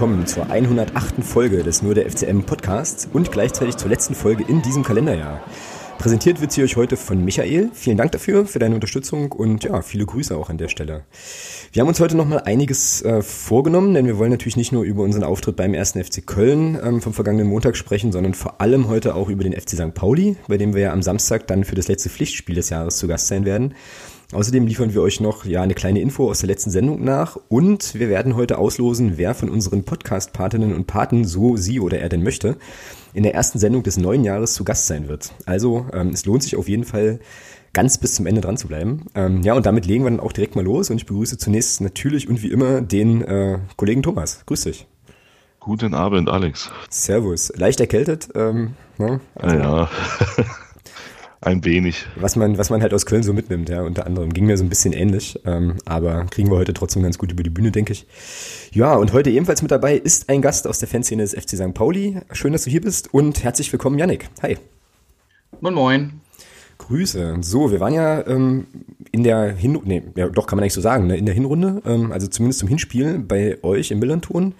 willkommen zur 108. Folge des Nur der FCM Podcasts und gleichzeitig zur letzten Folge in diesem Kalenderjahr. Präsentiert wird sie euch heute von Michael. Vielen Dank dafür, für deine Unterstützung und ja, viele Grüße auch an der Stelle. Wir haben uns heute nochmal einiges äh, vorgenommen, denn wir wollen natürlich nicht nur über unseren Auftritt beim ersten FC Köln ähm, vom vergangenen Montag sprechen, sondern vor allem heute auch über den FC St. Pauli, bei dem wir ja am Samstag dann für das letzte Pflichtspiel des Jahres zu Gast sein werden. Außerdem liefern wir euch noch ja eine kleine Info aus der letzten Sendung nach und wir werden heute auslosen, wer von unseren Podcast-Patinnen und Paten so sie oder er denn möchte, in der ersten Sendung des neuen Jahres zu Gast sein wird. Also ähm, es lohnt sich auf jeden Fall ganz bis zum Ende dran zu bleiben. Ähm, ja, und damit legen wir dann auch direkt mal los und ich begrüße zunächst natürlich und wie immer den äh, Kollegen Thomas. Grüß dich. Guten Abend, Alex. Servus. Leicht erkältet? Ähm, ne? also, ja. Ein wenig. Was man, was man halt aus Köln so mitnimmt, ja, unter anderem. Ging mir so ein bisschen ähnlich, ähm, aber kriegen wir heute trotzdem ganz gut über die Bühne, denke ich. Ja, und heute ebenfalls mit dabei ist ein Gast aus der Fanszene des FC St. Pauli. Schön, dass du hier bist und herzlich willkommen, Yannick. Hi. Moin, moin. Grüße. So, wir waren ja ähm, in der Hinrunde, nee, ja, doch kann man eigentlich so sagen, ne, in der Hinrunde, ähm, also zumindest zum Hinspiel bei euch im Millanton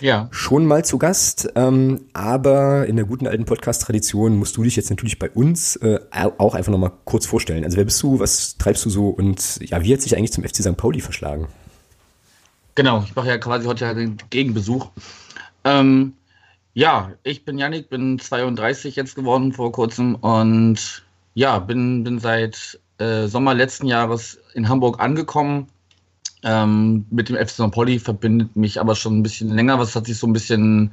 ja. schon mal zu Gast. Ähm, aber in der guten alten Podcast-Tradition musst du dich jetzt natürlich bei uns äh, auch einfach nochmal kurz vorstellen. Also wer bist du, was treibst du so und ja, wie hat sich eigentlich zum FC St. Pauli verschlagen? Genau, ich mache ja quasi heute ja den Gegenbesuch. Ähm, ja, ich bin Yannick, bin 32 jetzt geworden vor kurzem und ja, bin, bin seit äh, Sommer letzten Jahres in Hamburg angekommen ähm, mit dem FC St. Pauli verbindet mich aber schon ein bisschen länger. Was hat sich so ein bisschen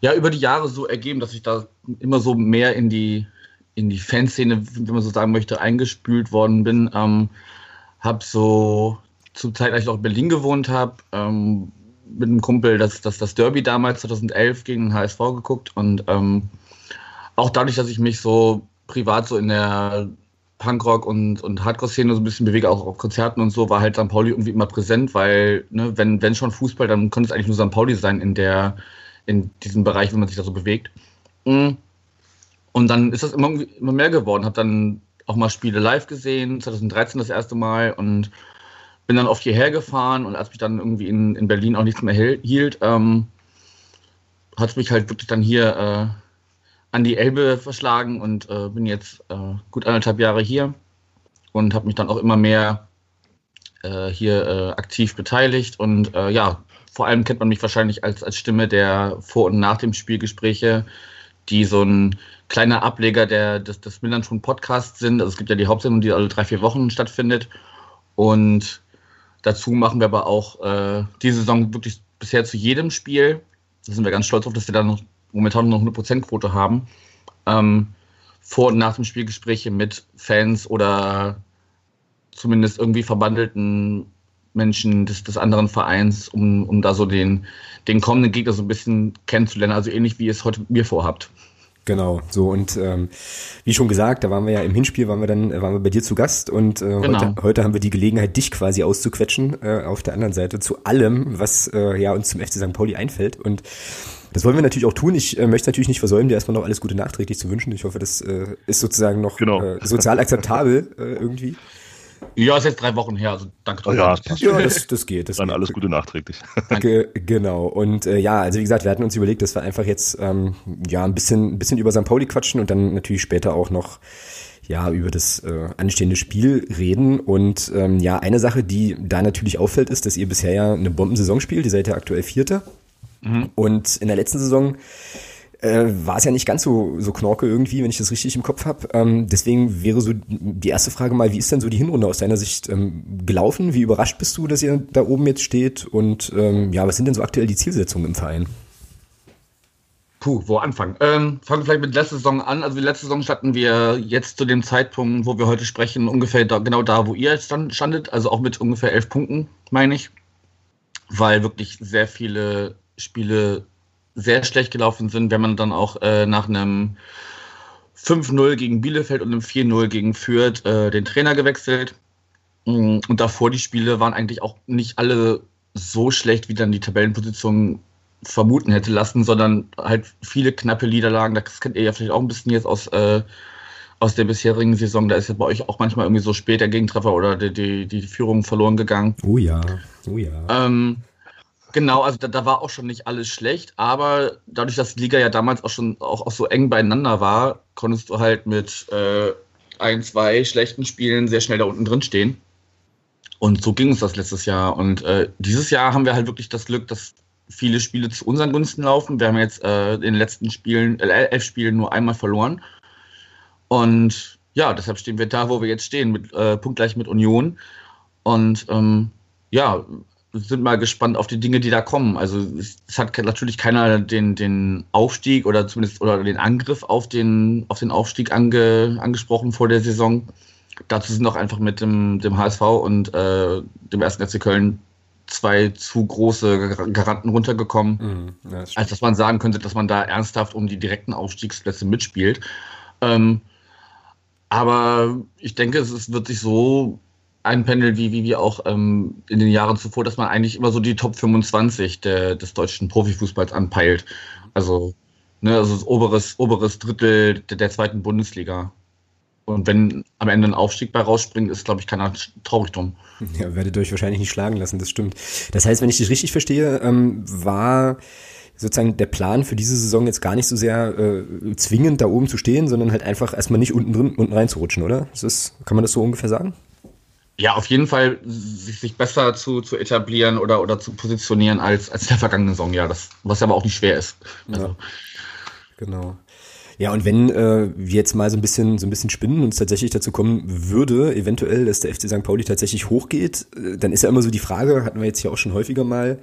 ja über die Jahre so ergeben, dass ich da immer so mehr in die in die Fanszene, wenn man so sagen möchte, eingespült worden bin. Ähm, habe so zur Zeit, als ich auch in Berlin gewohnt habe, ähm, mit einem Kumpel das, das, das Derby damals 2011 gegen den HSV geguckt und ähm, auch dadurch, dass ich mich so privat so in der Punkrock und, und Hardcore-Szene so ein bisschen bewege, auch auf Konzerten und so, war halt St. Pauli irgendwie immer präsent, weil, ne, wenn, wenn schon Fußball, dann könnte es eigentlich nur St. Pauli sein in der, in diesem Bereich, wenn man sich da so bewegt. Mm. Und dann ist das immer, immer mehr geworden. Hab dann auch mal Spiele live gesehen, 2013 das erste Mal und bin dann oft hierher gefahren und als mich dann irgendwie in, in Berlin auch nichts mehr hielt, ähm, hat es mich halt wirklich dann hier äh, an die Elbe verschlagen und äh, bin jetzt äh, gut anderthalb Jahre hier und habe mich dann auch immer mehr äh, hier äh, aktiv beteiligt. Und äh, ja, vor allem kennt man mich wahrscheinlich als, als Stimme der Vor- und Nach dem Spielgespräche, die so ein kleiner Ableger der, des, des Millanton Podcasts sind. Also es gibt ja die Hauptsendung, die alle drei, vier Wochen stattfindet. Und dazu machen wir aber auch äh, diese Saison wirklich bisher zu jedem Spiel. Da sind wir ganz stolz auf, dass wir da noch momentan noch eine Prozentquote haben, ähm, vor und nach dem Spiel Gespräche mit Fans oder zumindest irgendwie verbandelten Menschen des, des anderen Vereins, um, um da so den, den kommenden Gegner so ein bisschen kennenzulernen. Also ähnlich wie ihr es heute mit mir vorhabt. Genau, so und ähm, wie schon gesagt, da waren wir ja im Hinspiel, waren wir dann, waren wir bei dir zu Gast und äh, genau. heute, heute haben wir die Gelegenheit, dich quasi auszuquetschen äh, auf der anderen Seite zu allem, was äh, ja uns zum FC St. Pauli einfällt und das wollen wir natürlich auch tun. Ich äh, möchte natürlich nicht versäumen, dir erstmal noch alles Gute nachträglich zu wünschen. Ich hoffe, das äh, ist sozusagen noch genau. äh, sozial akzeptabel äh, irgendwie. Ja, ist jetzt drei Wochen her, also danke. Oh, ja, das, ja, das, das geht. Das Dann geht. alles Gute nachträglich. Ge genau. Und äh, ja, also wie gesagt, wir hatten uns überlegt, dass wir einfach jetzt ähm, ja ein bisschen, ein bisschen über St. Pauli quatschen und dann natürlich später auch noch ja über das äh, anstehende Spiel reden. Und ähm, ja, eine Sache, die da natürlich auffällt, ist, dass ihr bisher ja eine Bombensaison spielt. Ihr seid ja aktuell Vierter. Mhm. Und in der letzten Saison äh, war es ja nicht ganz so, so knorke irgendwie, wenn ich das richtig im Kopf habe. Ähm, deswegen wäre so die erste Frage mal, wie ist denn so die Hinrunde aus deiner Sicht ähm, gelaufen? Wie überrascht bist du, dass ihr da oben jetzt steht? Und ähm, ja, was sind denn so aktuell die Zielsetzungen im Verein? Puh, wo anfangen? Ähm, fangen wir vielleicht mit letzter Saison an. Also die letzte Saison standen wir jetzt zu dem Zeitpunkt, wo wir heute sprechen, ungefähr da, genau da, wo ihr stand, standet. Also auch mit ungefähr elf Punkten, meine ich. Weil wirklich sehr viele Spiele sehr schlecht gelaufen sind, wenn man dann auch äh, nach einem 5-0 gegen Bielefeld und einem 4-0 gegen Fürth äh, den Trainer gewechselt. Mm, und davor die Spiele waren eigentlich auch nicht alle so schlecht, wie dann die Tabellenposition vermuten hätte lassen, sondern halt viele knappe Niederlagen. Das kennt ihr ja vielleicht auch ein bisschen jetzt aus, äh, aus der bisherigen Saison. Da ist ja bei euch auch manchmal irgendwie so spät der Gegentreffer oder die, die, die Führung verloren gegangen. Oh ja, oh ja. Ähm, Genau, also da, da, war auch schon nicht alles schlecht, aber dadurch, dass die Liga ja damals auch schon auch, auch so eng beieinander war, konntest du halt mit äh, ein, zwei schlechten Spielen sehr schnell da unten drin stehen. Und so ging uns das letztes Jahr. Und äh, dieses Jahr haben wir halt wirklich das Glück, dass viele Spiele zu unseren Gunsten laufen. Wir haben jetzt äh, in den letzten Spielen, äh, elf Spielen nur einmal verloren. Und ja, deshalb stehen wir da, wo wir jetzt stehen, mit, äh, punktgleich mit Union. Und ähm, ja, sind mal gespannt auf die Dinge, die da kommen. Also es, hat natürlich keiner den, den Aufstieg oder zumindest oder den Angriff auf den, auf den Aufstieg ange, angesprochen vor der Saison. Dazu sind auch einfach mit dem, dem HSV und äh, dem ersten FC Köln zwei zu große Garanten runtergekommen, mhm, ja, als dass man sagen könnte, dass man da ernsthaft um die direkten Aufstiegsplätze mitspielt. Ähm, aber ich denke, es wird sich so einpendeln, wie, wie, wie auch ähm, in den Jahren zuvor, dass man eigentlich immer so die Top 25 der, des deutschen Profifußballs anpeilt. Also, ne, also das oberes, oberes Drittel der, der zweiten Bundesliga. Und wenn am Ende ein Aufstieg bei rausspringt, ist, glaube ich, keiner traurig drum. Ja, werdet euch wahrscheinlich nicht schlagen lassen, das stimmt. Das heißt, wenn ich dich richtig verstehe, ähm, war sozusagen der Plan für diese Saison jetzt gar nicht so sehr äh, zwingend da oben zu stehen, sondern halt einfach erstmal nicht unten drin, unten reinzurutschen, oder? Das ist, kann man das so ungefähr sagen? Ja, auf jeden Fall sich, sich besser zu, zu etablieren oder, oder zu positionieren als, als der vergangene Saison, ja, das, was aber auch nicht schwer ist. Also. Ja, genau. Ja, und wenn äh, wir jetzt mal so ein bisschen so ein bisschen spinnen und es tatsächlich dazu kommen würde, eventuell, dass der FC St. Pauli tatsächlich hochgeht, äh, dann ist ja immer so die Frage, hatten wir jetzt hier auch schon häufiger mal,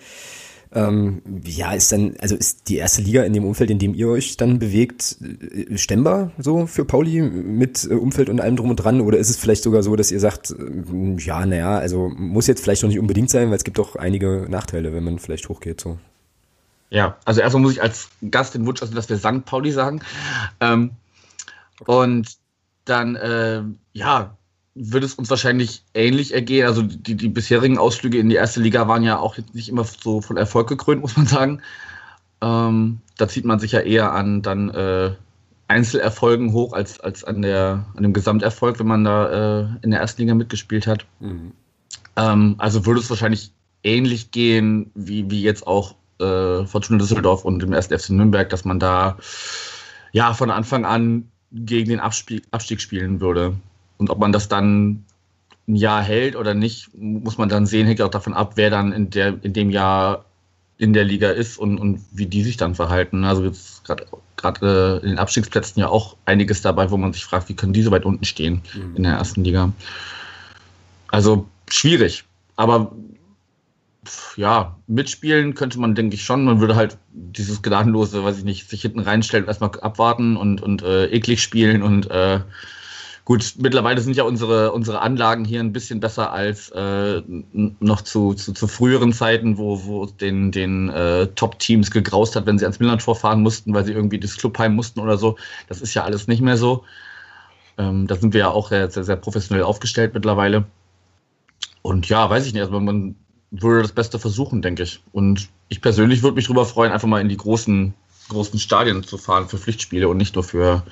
ähm, ja, ist dann, also ist die erste Liga in dem Umfeld, in dem ihr euch dann bewegt, äh, stemmbar so für Pauli mit äh, Umfeld und allem drum und dran? Oder ist es vielleicht sogar so, dass ihr sagt, äh, ja, naja, also muss jetzt vielleicht noch nicht unbedingt sein, weil es gibt doch einige Nachteile, wenn man vielleicht hochgeht so. Ja, also erstmal muss ich als Gast den Wunsch, also dass wir St. Pauli sagen. Ähm, okay. Und dann, äh, ja, wird es uns wahrscheinlich ähnlich ergehen. Also die, die bisherigen Ausflüge in die erste Liga waren ja auch nicht immer so von Erfolg gekrönt, muss man sagen. Ähm, da zieht man sich ja eher an dann äh, Einzelerfolgen hoch als, als an, der, an dem Gesamterfolg, wenn man da äh, in der ersten Liga mitgespielt hat. Mhm. Ähm, also würde es wahrscheinlich ähnlich gehen, wie, wie jetzt auch äh, Fortuna Düsseldorf und dem ersten FC Nürnberg, dass man da ja von Anfang an gegen den Abstieg, Abstieg spielen würde. Und ob man das dann ein Jahr hält oder nicht, muss man dann sehen, hängt auch davon ab, wer dann in, der, in dem Jahr in der Liga ist und, und wie die sich dann verhalten. Also jetzt gerade äh, in den Abstiegsplätzen ja auch einiges dabei, wo man sich fragt, wie können die so weit unten stehen mhm. in der ersten Liga. Also schwierig. Aber ja, mitspielen könnte man, denke ich, schon. Man würde halt dieses gnadenlose, weiß ich nicht, sich hinten reinstellen, erstmal abwarten und, und äh, eklig spielen und äh, Gut, mittlerweile sind ja unsere, unsere Anlagen hier ein bisschen besser als äh, noch zu, zu, zu, früheren Zeiten, wo, wo den, den äh, Top-Teams gegraust hat, wenn sie ans Millantor fahren mussten, weil sie irgendwie das Clubheim mussten oder so. Das ist ja alles nicht mehr so. Ähm, da sind wir ja auch sehr, sehr, sehr professionell aufgestellt mittlerweile. Und ja, weiß ich nicht, also man würde das Beste versuchen, denke ich. Und ich persönlich würde mich darüber freuen, einfach mal in die großen, großen Stadien zu fahren für Pflichtspiele und nicht nur für,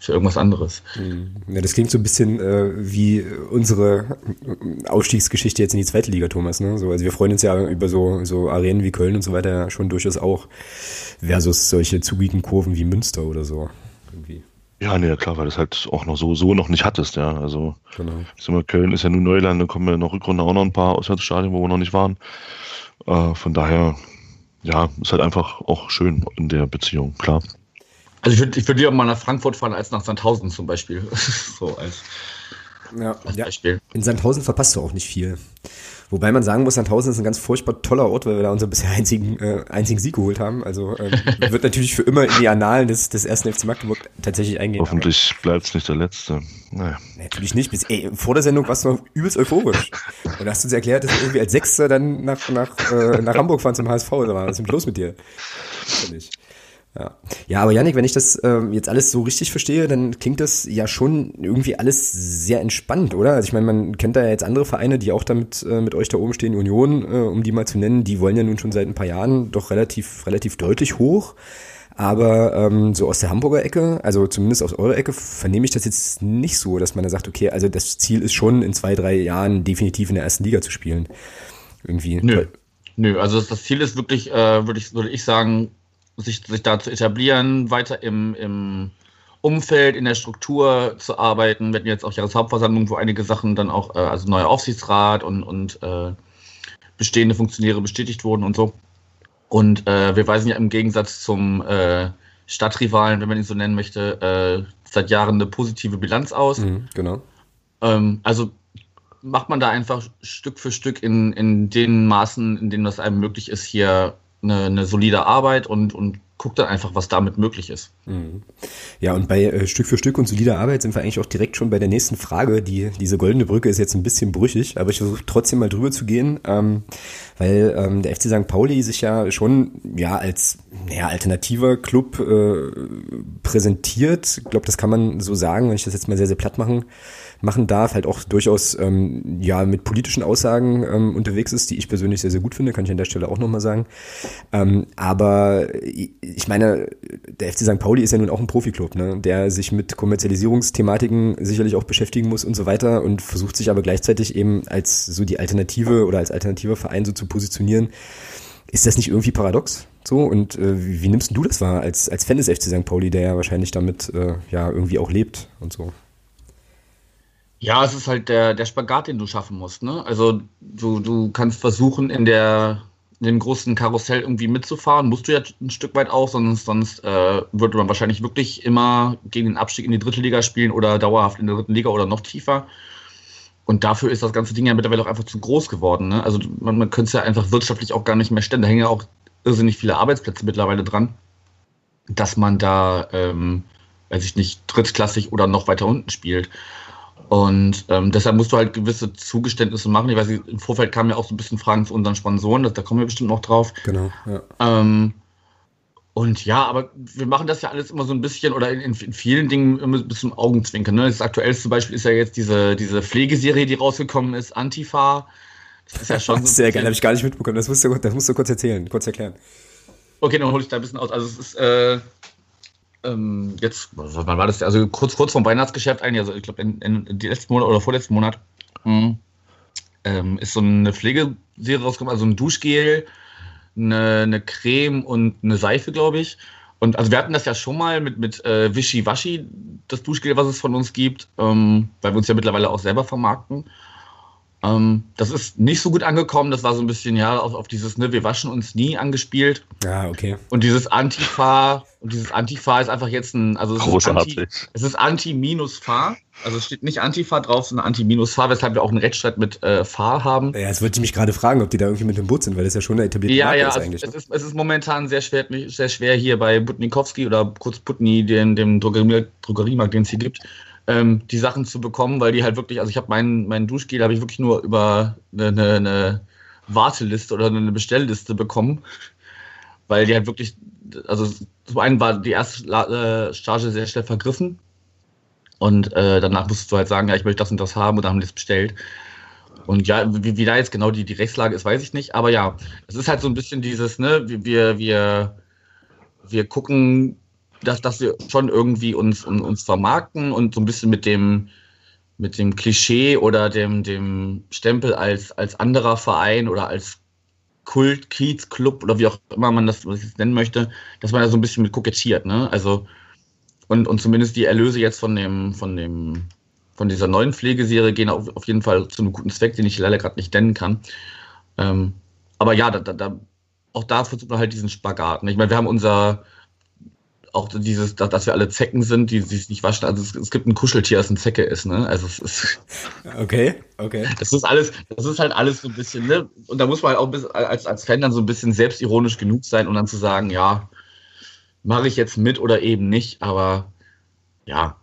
für irgendwas anderes. Hm. Ja, das klingt so ein bisschen äh, wie unsere Aufstiegsgeschichte jetzt in die zweite Liga, Thomas. Ne? So, also wir freuen uns ja über so, so Arenen wie Köln und so weiter schon durchaus auch, versus solche zugigen Kurven wie Münster oder so. Irgendwie. Ja, nee, klar, weil du es halt auch noch so, so noch nicht hattest, ja. Also genau. mal, Köln ist ja nur Neuland, da kommen ja noch Rückrunde auch noch ein paar Auswärtsstadien, wo wir noch nicht waren. Äh, von daher, ja, ist halt einfach auch schön in der Beziehung, klar. Also ich würde ich würd lieber mal nach Frankfurt fahren als nach Sandhausen zum Beispiel. so als, ja, als Beispiel. Ja. In Sandhausen verpasst du auch nicht viel. Wobei man sagen muss, Sandhausen ist ein ganz furchtbar toller Ort, weil wir da unseren bisher einzigen, äh, einzigen Sieg geholt haben. Also ähm, wird natürlich für immer in die Annalen des, des ersten FC Magdeburg tatsächlich eingehen. Hoffentlich bleibt es nicht der letzte. Naja. Natürlich nicht. Bis, ey, vor der Sendung warst du noch übelst euphorisch. Und hast uns erklärt, dass wir irgendwie als Sechster dann nach, nach, äh, nach Hamburg fahren zum HSV. Was ist denn los mit dir? Völlig. Ja. ja, aber Janik, wenn ich das ähm, jetzt alles so richtig verstehe, dann klingt das ja schon irgendwie alles sehr entspannt, oder? Also ich meine, man kennt da ja jetzt andere Vereine, die auch damit äh, mit euch da oben stehen, Union, äh, um die mal zu nennen, die wollen ja nun schon seit ein paar Jahren doch relativ, relativ deutlich hoch. Aber ähm, so aus der Hamburger Ecke, also zumindest aus eurer Ecke, vernehme ich das jetzt nicht so, dass man da sagt, okay, also das Ziel ist schon in zwei, drei Jahren definitiv in der ersten Liga zu spielen. Irgendwie. Nö. Nö, also das Ziel ist wirklich, äh, würde ich, würde ich sagen, sich, sich da zu etablieren, weiter im, im Umfeld, in der Struktur zu arbeiten. Wir hatten jetzt auch Jahreshauptversammlung, wo einige Sachen dann auch, äh, also neuer Aufsichtsrat und, und äh, bestehende Funktionäre bestätigt wurden und so. Und äh, wir weisen ja im Gegensatz zum äh, Stadtrivalen, wenn man ihn so nennen möchte, äh, seit Jahren eine positive Bilanz aus. Mhm, genau. Ähm, also macht man da einfach Stück für Stück in, in den Maßen, in denen das einem möglich ist, hier eine, eine solide Arbeit und, und guckt dann einfach, was damit möglich ist. Mhm. Ja, und bei äh, Stück für Stück und solider Arbeit sind wir eigentlich auch direkt schon bei der nächsten Frage. Die, diese goldene Brücke ist jetzt ein bisschen brüchig, aber ich versuche trotzdem mal drüber zu gehen, ähm, weil ähm, der FC St. Pauli sich ja schon ja als ja, alternativer Club äh, präsentiert. Ich glaube, das kann man so sagen, wenn ich das jetzt mal sehr, sehr platt machen machen darf, halt auch durchaus ähm, ja mit politischen Aussagen ähm, unterwegs ist, die ich persönlich sehr, sehr gut finde, kann ich an der Stelle auch nochmal sagen. Ähm, aber ich meine, der FC St. Pauli ist ja nun auch ein Profiklub, ne, der sich mit Kommerzialisierungsthematiken sicherlich auch beschäftigen muss und so weiter und versucht sich aber gleichzeitig eben als so die Alternative oder als alternativer Verein so zu positionieren. Ist das nicht irgendwie paradox? So, und äh, wie, wie nimmst du das wahr als, als Fan des FC St. Pauli, der ja wahrscheinlich damit äh, ja irgendwie auch lebt und so? Ja, es ist halt der, der Spagat, den du schaffen musst. Ne? Also du, du kannst versuchen, in der in dem großen Karussell irgendwie mitzufahren, musst du ja ein Stück weit auch, sonst, sonst äh, würde man wahrscheinlich wirklich immer gegen den Abstieg in die dritte Liga spielen oder dauerhaft in der dritten Liga oder noch tiefer. Und dafür ist das ganze Ding ja mittlerweile auch einfach zu groß geworden. Ne? Also man, man könnte es ja einfach wirtschaftlich auch gar nicht mehr stellen. Da hängen ja auch irrsinnig viele Arbeitsplätze mittlerweile dran, dass man da, ähm, weiß ich nicht, drittklassig oder noch weiter unten spielt. Und ähm, deshalb musst du halt gewisse Zugeständnisse machen. Ich weiß nicht, im Vorfeld kamen ja auch so ein bisschen Fragen zu unseren Sponsoren, da, da kommen wir bestimmt noch drauf. Genau, ja. Ähm, und ja, aber wir machen das ja alles immer so ein bisschen oder in, in vielen Dingen immer ein bisschen Augenzwinkern. Ne? Das aktuellste Beispiel ist ja jetzt diese, diese Pflegeserie, die rausgekommen ist, Antifa. Das ist ja schon. So Sehr geil, habe ich gar nicht mitbekommen. Das musst, du, das musst du kurz erzählen, kurz erklären. Okay, dann hole ich da ein bisschen aus. Also es ist äh, ähm, jetzt, wann war das? Also kurz, kurz vom Weihnachtsgeschäft eigentlich, also ich glaube, in, in, die letzten Monat oder vorletzten Monat mhm. ähm, ist so eine Pflegeserie rausgekommen, also ein Duschgel, eine, eine Creme und eine Seife, glaube ich. Und also wir hatten das ja schon mal mit, mit äh, Wischi-Waschi, das Duschgel, was es von uns gibt, ähm, weil wir uns ja mittlerweile auch selber vermarkten. Ähm, das ist nicht so gut angekommen. Das war so ein bisschen, ja, auf, auf dieses, ne, wir waschen uns nie angespielt. Ja, okay. Und dieses Antifa, und dieses Antifa ist einfach jetzt ein, also es Großartig. ist Anti, es ist Anti-Minus-Fahr. Also es steht nicht Antifa drauf, sondern Anti-Minus-Fahr, weshalb wir auch einen Rechtsstreit mit äh, Fahr haben. Ja, jetzt wollte ich mich gerade fragen, ob die da irgendwie mit dem Boot sind, weil das ja schon eine etablierte ja, Marke ja, ist also eigentlich. Es, ne? ist, es ist momentan sehr schwer, sehr schwer hier bei Butnikowski oder kurz Putni, dem, dem Drogeriemarkt, den es hier gibt, ähm, die Sachen zu bekommen, weil die halt wirklich, also ich habe meinen mein Duschgel habe ich wirklich nur über eine, eine, eine Warteliste oder eine Bestellliste bekommen, weil die halt wirklich, also zum einen war die erste äh, Charge sehr schnell vergriffen und äh, danach musstest du halt sagen, ja, ich möchte das und das haben und dann haben die es bestellt. Und ja, wie, wie da jetzt genau die, die Rechtslage ist, weiß ich nicht. Aber ja, es ist halt so ein bisschen dieses, ne, wir, wir, wir gucken dass, dass wir schon irgendwie uns, uns vermarkten und so ein bisschen mit dem, mit dem Klischee oder dem, dem Stempel als, als anderer Verein oder als Kult, Kiez, Club oder wie auch immer man das, was nennen möchte, dass man da so ein bisschen mit kokettiert, ne? Also, und, und zumindest die Erlöse jetzt von dem, von dem, von dieser neuen Pflegeserie gehen auf, auf jeden Fall zu einem guten Zweck, den ich leider gerade nicht nennen kann. Ähm, aber ja, da, da, auch da versucht man halt diesen Spagat. Ne? Ich meine, wir haben unser, auch dieses, dass wir alle Zecken sind, die sich nicht waschen. Also es, es gibt ein Kuscheltier, das eine Zecke ist, ne? Also es ist. Okay, okay. Das ist alles, das ist halt alles so ein bisschen, ne? Und da muss man halt auch als, als Fan dann so ein bisschen selbstironisch genug sein und dann zu sagen, ja, mache ich jetzt mit oder eben nicht, aber ja,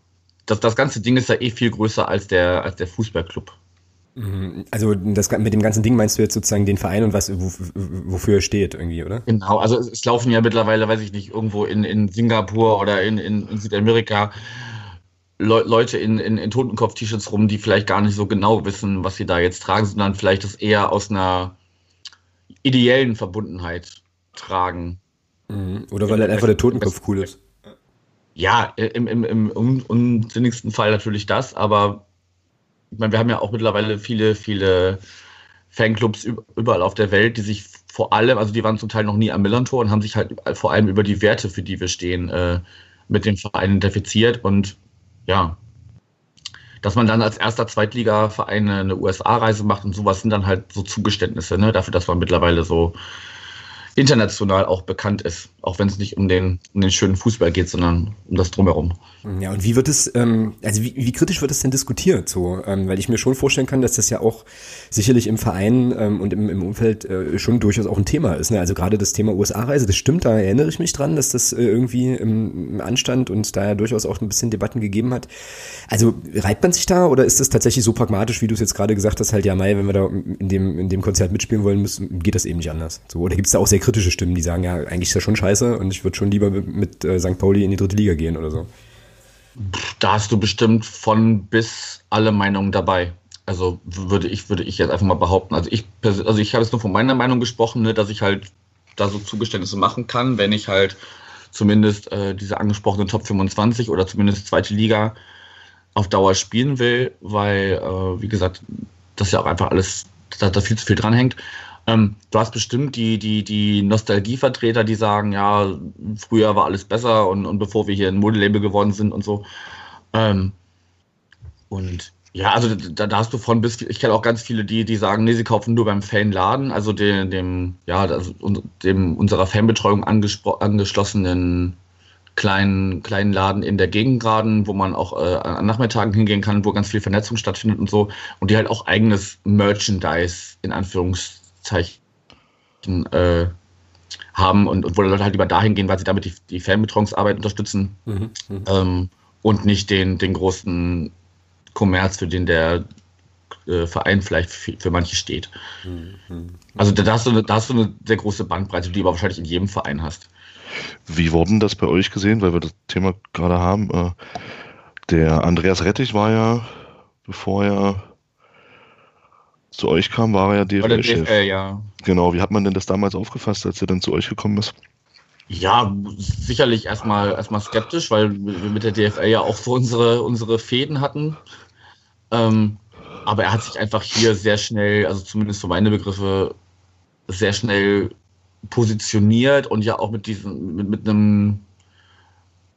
das, das ganze Ding ist ja eh viel größer als der, als der Fußballclub. Also das, mit dem ganzen Ding meinst du jetzt sozusagen den Verein und was, wo, wofür er steht irgendwie, oder? Genau, also es, laufen ja mittlerweile, weiß ich nicht, irgendwo in, in Singapur oder in, in, in Südamerika Le Leute in, in, in Totenkopf-T-Shirts rum, die vielleicht gar nicht so genau wissen, was sie da jetzt tragen, sondern vielleicht das eher aus einer ideellen Verbundenheit tragen. Mhm. Oder weil halt einfach der Totenkopf cool ist. Ja, im, im, im unsinnigsten Fall natürlich das, aber ich meine, wir haben ja auch mittlerweile viele, viele Fanclubs überall auf der Welt, die sich vor allem, also die waren zum Teil noch nie am Millantor und haben sich halt vor allem über die Werte, für die wir stehen, äh, mit dem Verein identifiziert und ja, dass man dann als erster Zweitligaverein eine USA-Reise macht und sowas sind dann halt so Zugeständnisse, ne, dafür, dass man mittlerweile so international auch bekannt ist, auch wenn es nicht um den, um den schönen Fußball geht, sondern um das drumherum. Ja, und wie wird es, ähm, also wie, wie kritisch wird es denn diskutiert so? Ähm, weil ich mir schon vorstellen kann, dass das ja auch sicherlich im Verein ähm, und im, im Umfeld äh, schon durchaus auch ein Thema ist. Ne? Also gerade das Thema USA-Reise, das stimmt, da erinnere ich mich dran, dass das äh, irgendwie im, im Anstand und da ja durchaus auch ein bisschen Debatten gegeben hat. Also reibt man sich da oder ist das tatsächlich so pragmatisch, wie du es jetzt gerade gesagt hast, halt ja, Mai, wenn wir da in dem, in dem Konzert mitspielen wollen müssen, geht das eben nicht anders. So, oder gibt es da auch sehr kritische Stimmen, die sagen, ja, eigentlich ist das schon scheiße und ich würde schon lieber mit, äh, St. Pauli in die dritte Liga gehen oder so. Da hast du bestimmt von bis alle Meinungen dabei. Also würde ich, würde ich jetzt einfach mal behaupten. Also ich, also ich habe jetzt nur von meiner Meinung gesprochen, ne, dass ich halt da so Zugeständnisse machen kann, wenn ich halt zumindest äh, diese angesprochenen Top 25 oder zumindest zweite Liga auf Dauer spielen will, weil, äh, wie gesagt, das ja auch einfach alles, da, da viel zu viel dranhängt. Ähm, du hast bestimmt die, die, die Nostalgievertreter, die sagen, ja, früher war alles besser und, und bevor wir hier ein Modelabel geworden sind und so. Ähm, und ja, also da, da, hast du von bis, ich kenne auch ganz viele, die, die sagen, nee, sie kaufen nur beim Fanladen, also dem, dem ja, also dem unserer Fanbetreuung angeschlossenen kleinen, kleinen Laden in der Gegend gerade, wo man auch äh, an Nachmittagen hingehen kann, wo ganz viel Vernetzung stattfindet und so. Und die halt auch eigenes Merchandise in Anführungszeichen Zeichen äh, haben und, und wo Leute halt lieber dahin gehen, weil sie damit die, die Fanbetreuungsarbeit unterstützen mhm, mhm, ähm, und nicht den, den großen Kommerz, für den der äh, Verein vielleicht für, für manche steht. Mhm, mhm, also da hast, du eine, da hast du eine sehr große Bandbreite, die du aber wahrscheinlich in jedem Verein hast. Wie wurden das bei euch gesehen, weil wir das Thema gerade haben? Äh, der Andreas Rettich war ja, bevor er zu euch kam, war er ja DFL-Chef. DFL, ja. Genau, wie hat man denn das damals aufgefasst, als er dann zu euch gekommen ist? Ja, sicherlich erstmal erstmal skeptisch, weil wir mit der DFL ja auch so unsere, unsere Fäden hatten. Ähm, aber er hat sich einfach hier sehr schnell, also zumindest für meine Begriffe, sehr schnell positioniert und ja auch mit diesem, mit, mit einem,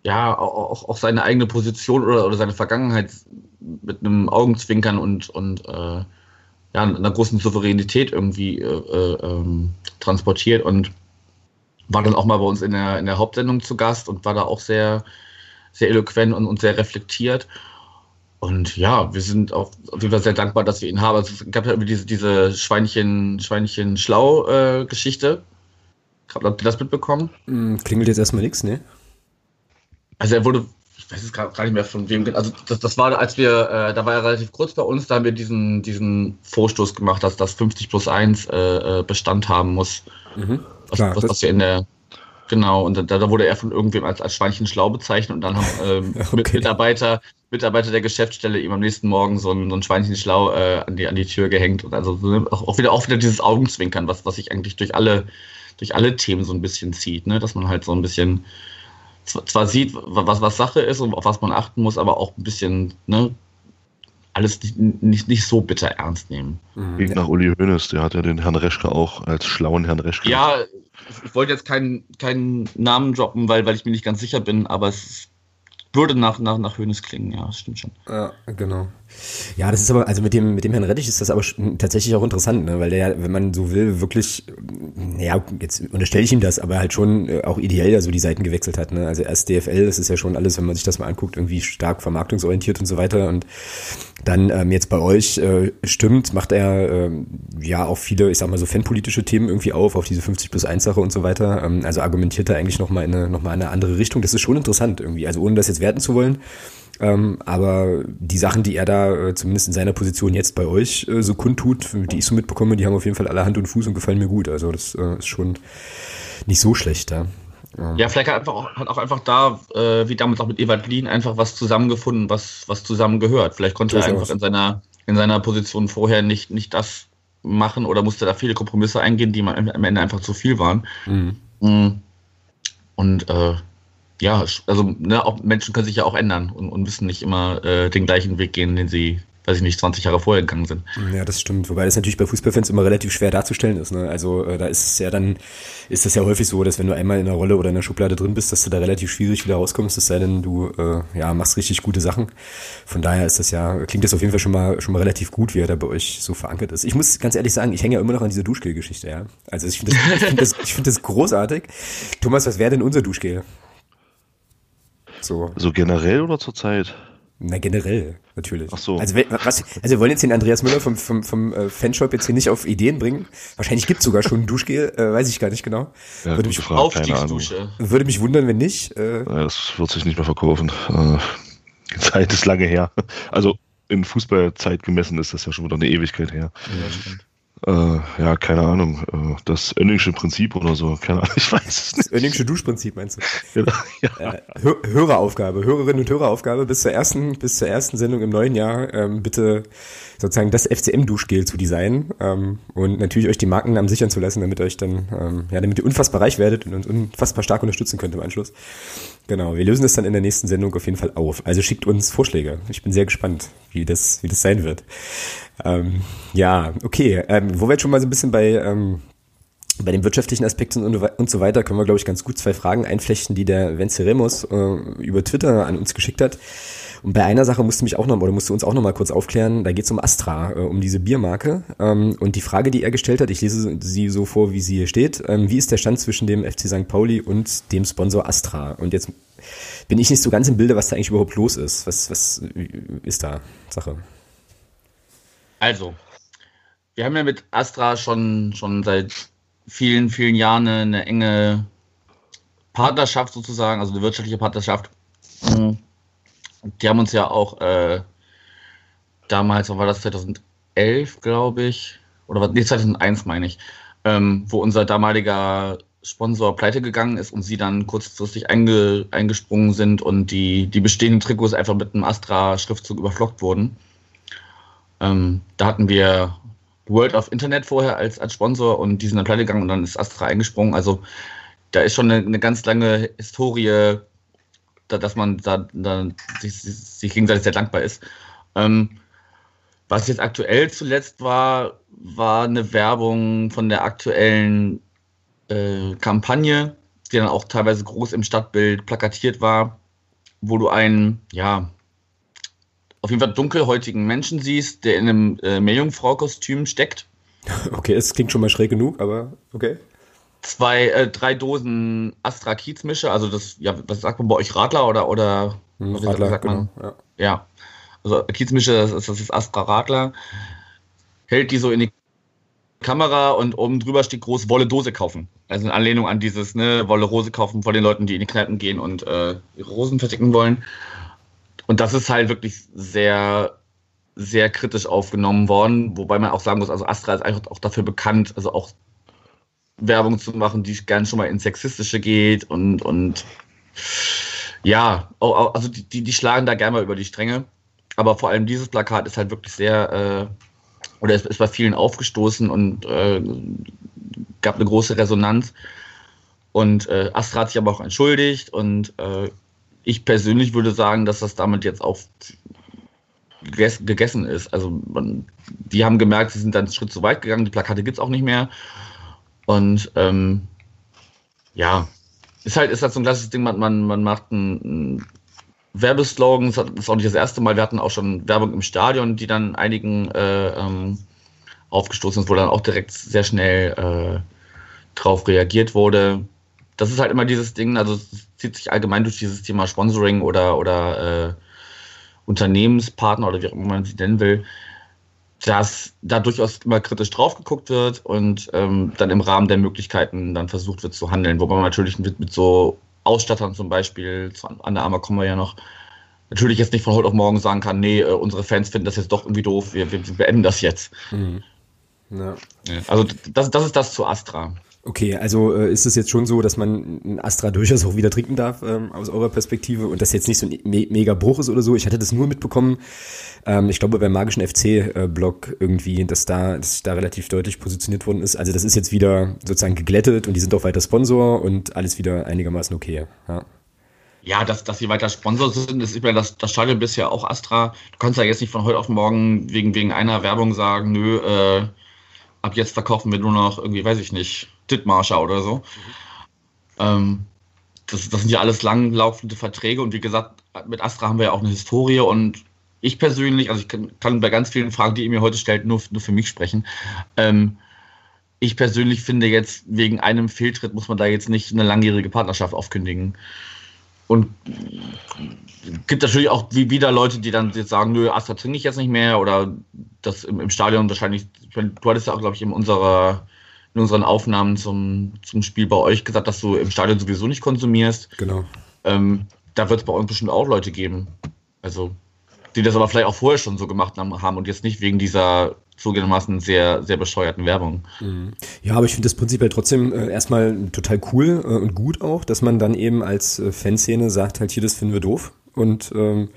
ja, auch, auch seine eigene Position oder, oder seine Vergangenheit mit einem Augenzwinkern und, und äh, ja, einer großen Souveränität irgendwie äh, äh, ähm, transportiert und war dann auch mal bei uns in der, in der Hauptsendung zu Gast und war da auch sehr, sehr eloquent und, und sehr reflektiert. Und ja, wir sind auch auf jeden Fall sehr dankbar, dass wir ihn haben. Also es gab ja irgendwie diese, diese Schweinchen, Schweinchen Schlau-Geschichte. Äh, Habt ihr das mitbekommen? Hm, klingelt jetzt erstmal nichts, ne? Also er wurde ich weiß es gar, nicht mehr von wem, also das, das war, als wir, äh, da war er relativ kurz bei uns, da haben wir diesen, diesen Vorstoß gemacht, dass das 50 plus 1 äh, äh, Bestand haben muss. Mhm. Was, Klar, was, was wir in der, genau, und da, da wurde er von irgendwem als, als Schweinchen schlau bezeichnet und dann haben ähm, okay. Mitarbeiter, Mitarbeiter der Geschäftsstelle ihm am nächsten Morgen so ein, so ein Schweinchen schlau äh, an, die, an die Tür gehängt und also auch wieder, auch wieder dieses Augenzwinkern, was, was sich eigentlich durch alle, durch alle Themen so ein bisschen zieht, ne? dass man halt so ein bisschen zwar sieht, was, was Sache ist und auf was man achten muss, aber auch ein bisschen ne, alles nicht, nicht, nicht so bitter ernst nehmen. Klingt nach Uli Hoeneß, der hat ja den Herrn Reschke auch als schlauen Herrn Reschke. Ja, ich wollte jetzt keinen, keinen Namen droppen, weil, weil ich mir nicht ganz sicher bin, aber es würde nach, nach, nach Hönes klingen, ja, das stimmt schon. Ja, genau. Ja, das ist aber, also mit dem, mit dem Herrn Rettich ist das aber tatsächlich auch interessant, ne? weil der, wenn man so will, wirklich, ja, jetzt unterstelle ich ihm das, aber halt schon äh, auch ideell ja so die Seiten gewechselt hat. Ne? Also erst DFL, das ist ja schon alles, wenn man sich das mal anguckt, irgendwie stark vermarktungsorientiert und so weiter. Und dann ähm, jetzt bei euch äh, stimmt, macht er äh, ja auch viele, ich sag mal so fanpolitische Themen irgendwie auf, auf diese 50 plus 1 Sache und so weiter. Ähm, also argumentiert er eigentlich nochmal in eine, noch in eine andere Richtung. Das ist schon interessant irgendwie. Also ohne das jetzt werten zu wollen. Ähm, aber die Sachen, die er da äh, zumindest in seiner Position jetzt bei euch äh, so kundtut, die ich so mitbekomme, die haben auf jeden Fall alle Hand und Fuß und gefallen mir gut. Also das äh, ist schon nicht so schlecht. Ja. Ja, vielleicht hat, einfach auch, hat auch einfach da, äh, wie damals auch mit Ewald Lien, einfach was zusammengefunden, was, was zusammengehört. Vielleicht konnte er einfach in seiner, in seiner Position vorher nicht, nicht das machen oder musste da viele Kompromisse eingehen, die am Ende einfach zu viel waren. Mhm. Mm. Und äh, ja, also ne, auch Menschen können sich ja auch ändern und, und müssen nicht immer äh, den gleichen Weg gehen, den sie weiß ich nicht, 20 Jahre vorher gegangen sind. Ja, das stimmt. Wobei das natürlich bei Fußballfans immer relativ schwer darzustellen ist. Ne? Also äh, da ist es ja dann, ist das ja häufig so, dass wenn du einmal in einer Rolle oder in einer Schublade drin bist, dass du da relativ schwierig wieder rauskommst, es sei denn, du äh, ja, machst richtig gute Sachen. Von daher ist das ja, klingt das auf jeden Fall schon mal schon mal relativ gut, wie er da bei euch so verankert ist. Ich muss ganz ehrlich sagen, ich hänge ja immer noch an dieser Duschgel-Geschichte, ja. Also ich finde das, ich find das, ich find das großartig. Thomas, was wäre denn unser Duschgel? So. so generell oder zurzeit? Na, generell, natürlich. Ach so. Also, was, also wir wollen jetzt den Andreas Müller vom, vom, vom äh, Fanshop jetzt hier nicht auf Ideen bringen. Wahrscheinlich gibt es sogar schon ein Duschgel, äh, weiß ich gar nicht genau. Ja, würde, mich, Frage, Aufstiegsdusche. würde mich wundern, wenn nicht. Äh, ja, das wird sich nicht mehr verkaufen. Äh, die Zeit ist lange her. Also in Fußballzeit gemessen ist das ja schon wieder eine Ewigkeit her. Ja, stimmt. Äh, ja, keine Ahnung, äh, das Önningsche Prinzip oder so, keine Ahnung, ich weiß es nicht. Das Önningsche Duschprinzip meinst du? ja. Äh, Höreraufgabe, Hörerinnen und Höreraufgabe bis zur ersten, bis zur ersten Sendung im neuen Jahr ähm, bitte sozusagen das FCM-Duschgel zu designen ähm, und natürlich euch die Markennamen sichern zu lassen, damit euch dann, ähm, ja, damit ihr unfassbar reich werdet und uns unfassbar stark unterstützen könnt im Anschluss. Genau, wir lösen das dann in der nächsten Sendung auf jeden Fall auf. Also schickt uns Vorschläge. Ich bin sehr gespannt, wie das, wie das sein wird. Ähm, ja, okay. Ähm, wo wir jetzt schon mal so ein bisschen bei, ähm, bei den wirtschaftlichen Aspekten und, und so weiter, können wir, glaube ich, ganz gut zwei Fragen einflechten, die der Venceremos äh, über Twitter an uns geschickt hat. Und bei einer Sache musste mich auch noch, oder musste uns auch noch mal kurz aufklären, da geht es um Astra, äh, um diese Biermarke. Ähm, und die Frage, die er gestellt hat, ich lese sie so vor, wie sie hier steht, ähm, wie ist der Stand zwischen dem FC St. Pauli und dem Sponsor Astra? Und jetzt bin ich nicht so ganz im Bilde, was da eigentlich überhaupt los ist. Was, was ist da Sache? Also, wir haben ja mit Astra schon, schon seit vielen, vielen Jahren eine, enge Partnerschaft sozusagen, also eine wirtschaftliche Partnerschaft. Die haben uns ja auch äh, damals, war das 2011, glaube ich, oder nee, 2001 meine ich, ähm, wo unser damaliger Sponsor pleite gegangen ist und sie dann kurzfristig einge, eingesprungen sind und die, die bestehenden Trikots einfach mit einem Astra-Schriftzug überflockt wurden. Ähm, da hatten wir World of Internet vorher als, als Sponsor und die sind dann pleite gegangen und dann ist Astra eingesprungen. Also da ist schon eine, eine ganz lange Historie dass man da, da sich, sich, gegenseitig sehr dankbar ist. Ähm, was jetzt aktuell zuletzt war, war eine Werbung von der aktuellen äh, Kampagne, die dann auch teilweise groß im Stadtbild plakatiert war, wo du einen, ja, auf jeden Fall dunkelhäutigen Menschen siehst, der in einem äh, Meerjungfrau-Kostüm steckt. Okay, es klingt schon mal schräg genug, aber okay zwei, äh, drei Dosen Astra Kiezmische, also das, ja, was sagt man bei euch, Radler oder, oder hm, Radler, sagt man? Genau, ja. ja. Also Kiezmische, das ist, das ist Astra Radler, hält die so in die Kamera und oben drüber steht groß Wolle Dose kaufen. Also in Anlehnung an dieses, ne, Wolle Rose kaufen von den Leuten, die in die Kneipen gehen und äh, ihre Rosen verticken wollen. Und das ist halt wirklich sehr, sehr kritisch aufgenommen worden, wobei man auch sagen muss, also Astra ist einfach auch dafür bekannt, also auch Werbung zu machen, die gern schon mal ins Sexistische geht und, und ja, also die, die, schlagen da gerne mal über die Stränge. Aber vor allem dieses Plakat ist halt wirklich sehr, äh, oder ist, ist bei vielen aufgestoßen und äh, gab eine große Resonanz. Und äh, Astra hat sich aber auch entschuldigt und äh, ich persönlich würde sagen, dass das damit jetzt auch gegessen ist. Also man, die haben gemerkt, sie sind dann einen Schritt zu weit gegangen, die Plakate gibt es auch nicht mehr. Und ähm, ja, ist halt, ist halt so ein klassisches Ding, man, man, man macht einen, Werbeslogan, das ist auch nicht das erste Mal, wir hatten auch schon Werbung im Stadion, die dann einigen äh, ähm, aufgestoßen ist, wo dann auch direkt sehr schnell äh, drauf reagiert wurde. Das ist halt immer dieses Ding, also es zieht sich allgemein durch dieses Thema Sponsoring oder, oder äh, Unternehmenspartner oder wie auch immer man sie nennen will dass da durchaus immer kritisch drauf geguckt wird und ähm, dann im Rahmen der Möglichkeiten dann versucht wird zu handeln. Wobei man natürlich mit, mit so Ausstattern zum Beispiel, zu, an der Arme kommen wir ja noch, natürlich jetzt nicht von heute auf morgen sagen kann, nee, äh, unsere Fans finden das jetzt doch irgendwie doof, wir, wir beenden das jetzt. Mhm. Ja. Also das, das ist das zu Astra. Okay, also äh, ist es jetzt schon so, dass man ein Astra durchaus auch wieder trinken darf ähm, aus eurer Perspektive und das jetzt nicht so ein me mega Bruch ist oder so. Ich hatte das nur mitbekommen, ähm, ich glaube beim magischen FC-Blog irgendwie, dass da, dass da relativ deutlich positioniert worden ist. Also das ist jetzt wieder sozusagen geglättet und die sind auch weiter Sponsor und alles wieder einigermaßen okay. Ja. Ja, dass, dass sie weiter Sponsor sind, ist das, das Stadion bisher auch Astra. Du kannst ja jetzt nicht von heute auf morgen wegen, wegen einer Werbung sagen, nö, äh, ab jetzt verkaufen wir nur noch irgendwie, weiß ich nicht, Dithmarscher oder so. Ähm, das, das sind ja alles langlaufende Verträge und wie gesagt, mit Astra haben wir ja auch eine Historie und ich persönlich, also ich kann, kann bei ganz vielen Fragen, die ihr mir heute stellt, nur, nur für mich sprechen. Ähm, ich persönlich finde jetzt, wegen einem Fehltritt muss man da jetzt nicht eine langjährige Partnerschaft aufkündigen. Und gibt natürlich auch wieder Leute, die dann jetzt sagen, nö, Astra trinke ich jetzt nicht mehr oder das im, im Stadion wahrscheinlich, du hattest ja auch, glaube ich, in unserer in unseren Aufnahmen zum, zum Spiel bei euch gesagt, dass du im Stadion sowieso nicht konsumierst. Genau. Ähm, da wird es bei uns bestimmt auch Leute geben. Also, die das aber vielleicht auch vorher schon so gemacht haben und jetzt nicht wegen dieser zugegebenermaßen sehr, sehr bescheuerten Werbung. Mhm. Ja, aber ich finde das prinzipiell trotzdem äh, erstmal total cool äh, und gut auch, dass man dann eben als äh, Fanszene sagt, halt hier, das finden wir doof. Und ähm,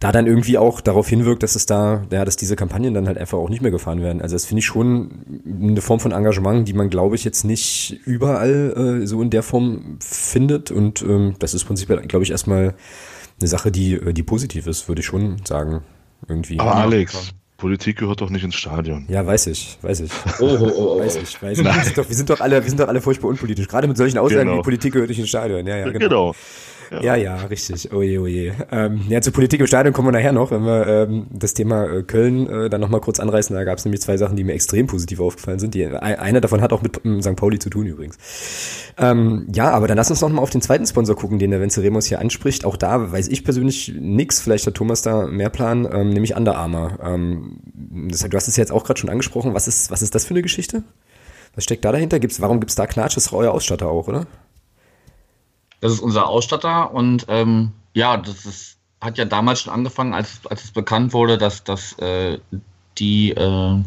da dann irgendwie auch darauf hinwirkt, dass es da, ja, dass diese Kampagnen dann halt einfach auch nicht mehr gefahren werden. Also das finde ich schon eine Form von Engagement, die man, glaube ich, jetzt nicht überall äh, so in der Form findet. Und ähm, das ist prinzipiell, glaube ich, erstmal eine Sache, die, äh, die positiv ist, würde ich schon sagen. Irgendwie. Aber Alex, Politik gehört doch nicht ins Stadion. Ja, weiß ich, weiß ich. Oh, oh, oh, oh. Weiß ich, weiß ich. Wir sind, doch, wir sind doch alle, wir sind doch alle furchtbar unpolitisch. Gerade mit solchen Aussagen genau. wie Politik gehört nicht ins Stadion. Ja, ja, genau. genau. Ja, ja, richtig. Oje, oje. Ähm, ja, zur Politik im Stadion kommen wir nachher noch, wenn wir ähm, das Thema äh, Köln äh, dann nochmal kurz anreißen. Da gab es nämlich zwei Sachen, die mir extrem positiv aufgefallen sind. Die, eine davon hat auch mit ähm, St. Pauli zu tun übrigens. Ähm, ja, aber dann lass uns noch mal auf den zweiten Sponsor gucken, den der Venceremos hier anspricht. Auch da weiß ich persönlich nix. Vielleicht hat Thomas da mehr Plan, ähm, nämlich Under Armour. Ähm, du hast es jetzt auch gerade schon angesprochen. Was ist, was ist das für eine Geschichte? Was steckt da dahinter? Gibt's, warum gibt's da Knatsch? Das ist euer Ausstatter auch, oder? Das ist unser Ausstatter und ähm, ja, das ist, hat ja damals schon angefangen, als, als es bekannt wurde, dass, dass äh, die äh,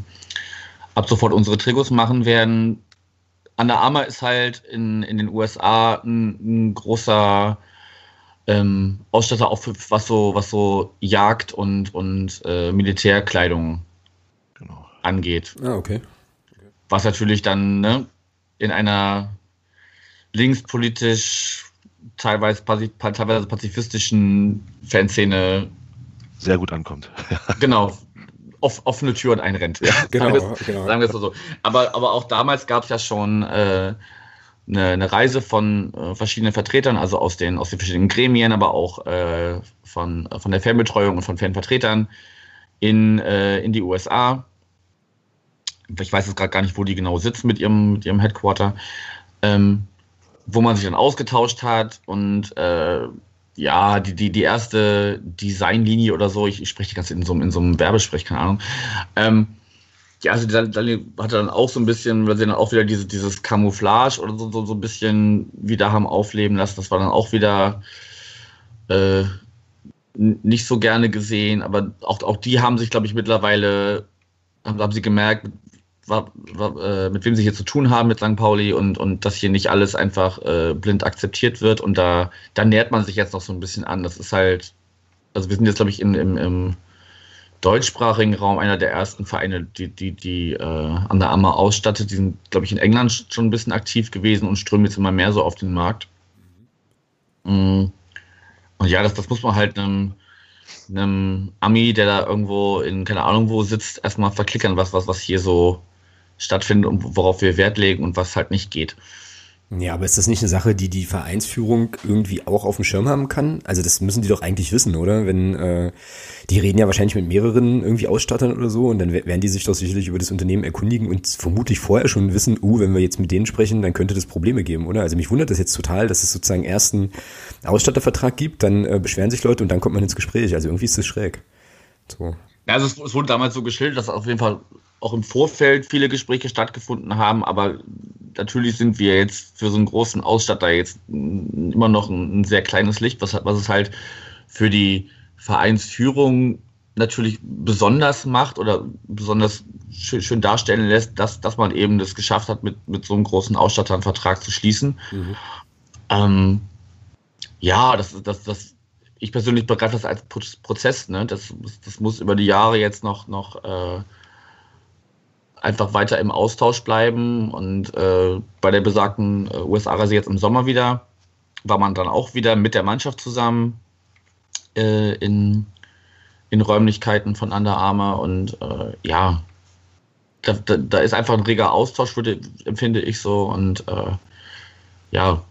ab sofort unsere Trigos machen werden. Under Armour ist halt in, in den USA ein, ein großer ähm, Ausstatter auch für was so, was so Jagd und, und äh, Militärkleidung genau. angeht. Ah, okay. Was natürlich dann ne, in einer linkspolitisch teilweise, teilweise pazifistischen Fanszene sehr gut ankommt. genau. Off, offene Türen einrennt. Ja, genau, sagen wir, genau. Sagen wir es so. Aber, aber auch damals gab es ja schon äh, eine, eine, Reise von äh, verschiedenen Vertretern, also aus den, aus den verschiedenen Gremien, aber auch äh, von, von der Fanbetreuung und von Fanvertretern in, äh, in die USA. Ich weiß jetzt gerade gar nicht, wo die genau sitzen mit ihrem, mit ihrem Headquarter. Ähm, wo man sich dann ausgetauscht hat und äh, ja, die, die, die erste Designlinie oder so, ich, ich spreche die ganze in so, in so einem Werbesprech, keine Ahnung. Ähm, ja, also dann hatte dann auch so ein bisschen, weil sie dann auch wieder diese, dieses Camouflage oder so, so, so ein bisschen wieder haben aufleben lassen. Das war dann auch wieder äh, nicht so gerne gesehen, aber auch, auch die haben sich, glaube ich, mittlerweile, haben, haben sie gemerkt, mit wem sie hier zu tun haben mit St. Pauli und, und dass hier nicht alles einfach äh, blind akzeptiert wird. Und da, da nähert man sich jetzt noch so ein bisschen an. Das ist halt, also wir sind jetzt, glaube ich, in, im, im deutschsprachigen Raum einer der ersten Vereine, die, die, die äh, an der Ammer ausstattet. Die sind, glaube ich, in England schon ein bisschen aktiv gewesen und strömen jetzt immer mehr so auf den Markt. Mhm. Und ja, das, das muss man halt einem einem Ami, der da irgendwo in keine Ahnung wo sitzt, erstmal verklickern, was, was, was hier so stattfindet und worauf wir Wert legen und was halt nicht geht. Ja, aber ist das nicht eine Sache, die die Vereinsführung irgendwie auch auf dem Schirm haben kann? Also das müssen die doch eigentlich wissen, oder? Wenn äh, die reden ja wahrscheinlich mit mehreren irgendwie Ausstattern oder so und dann werden die sich doch sicherlich über das Unternehmen erkundigen und vermutlich vorher schon wissen, uh, wenn wir jetzt mit denen sprechen, dann könnte das Probleme geben, oder? Also mich wundert das jetzt total, dass es sozusagen erst einen Ausstattervertrag gibt, dann äh, beschweren sich Leute und dann kommt man ins Gespräch. Also irgendwie ist das schräg. So. Ja, also es, es wurde damals so geschildert, dass auf jeden Fall auch im Vorfeld viele Gespräche stattgefunden haben, aber natürlich sind wir jetzt für so einen großen Ausstatter jetzt immer noch ein, ein sehr kleines Licht, was, was es halt für die Vereinsführung natürlich besonders macht oder besonders schön, schön, darstellen lässt, dass, dass man eben das geschafft hat, mit, mit so einem großen Ausstatter einen Vertrag zu schließen. Mhm. Ähm, ja, das, das, das, ich persönlich begreife das als Prozess. Ne? Das, das muss über die Jahre jetzt noch, noch äh, einfach weiter im Austausch bleiben und äh, bei der besagten äh, USA-Reise jetzt im Sommer wieder war man dann auch wieder mit der Mannschaft zusammen äh, in, in Räumlichkeiten von Under Armour und äh, ja, da, da, da, ist einfach ein reger Austausch, würde, empfinde ich so und äh, ja,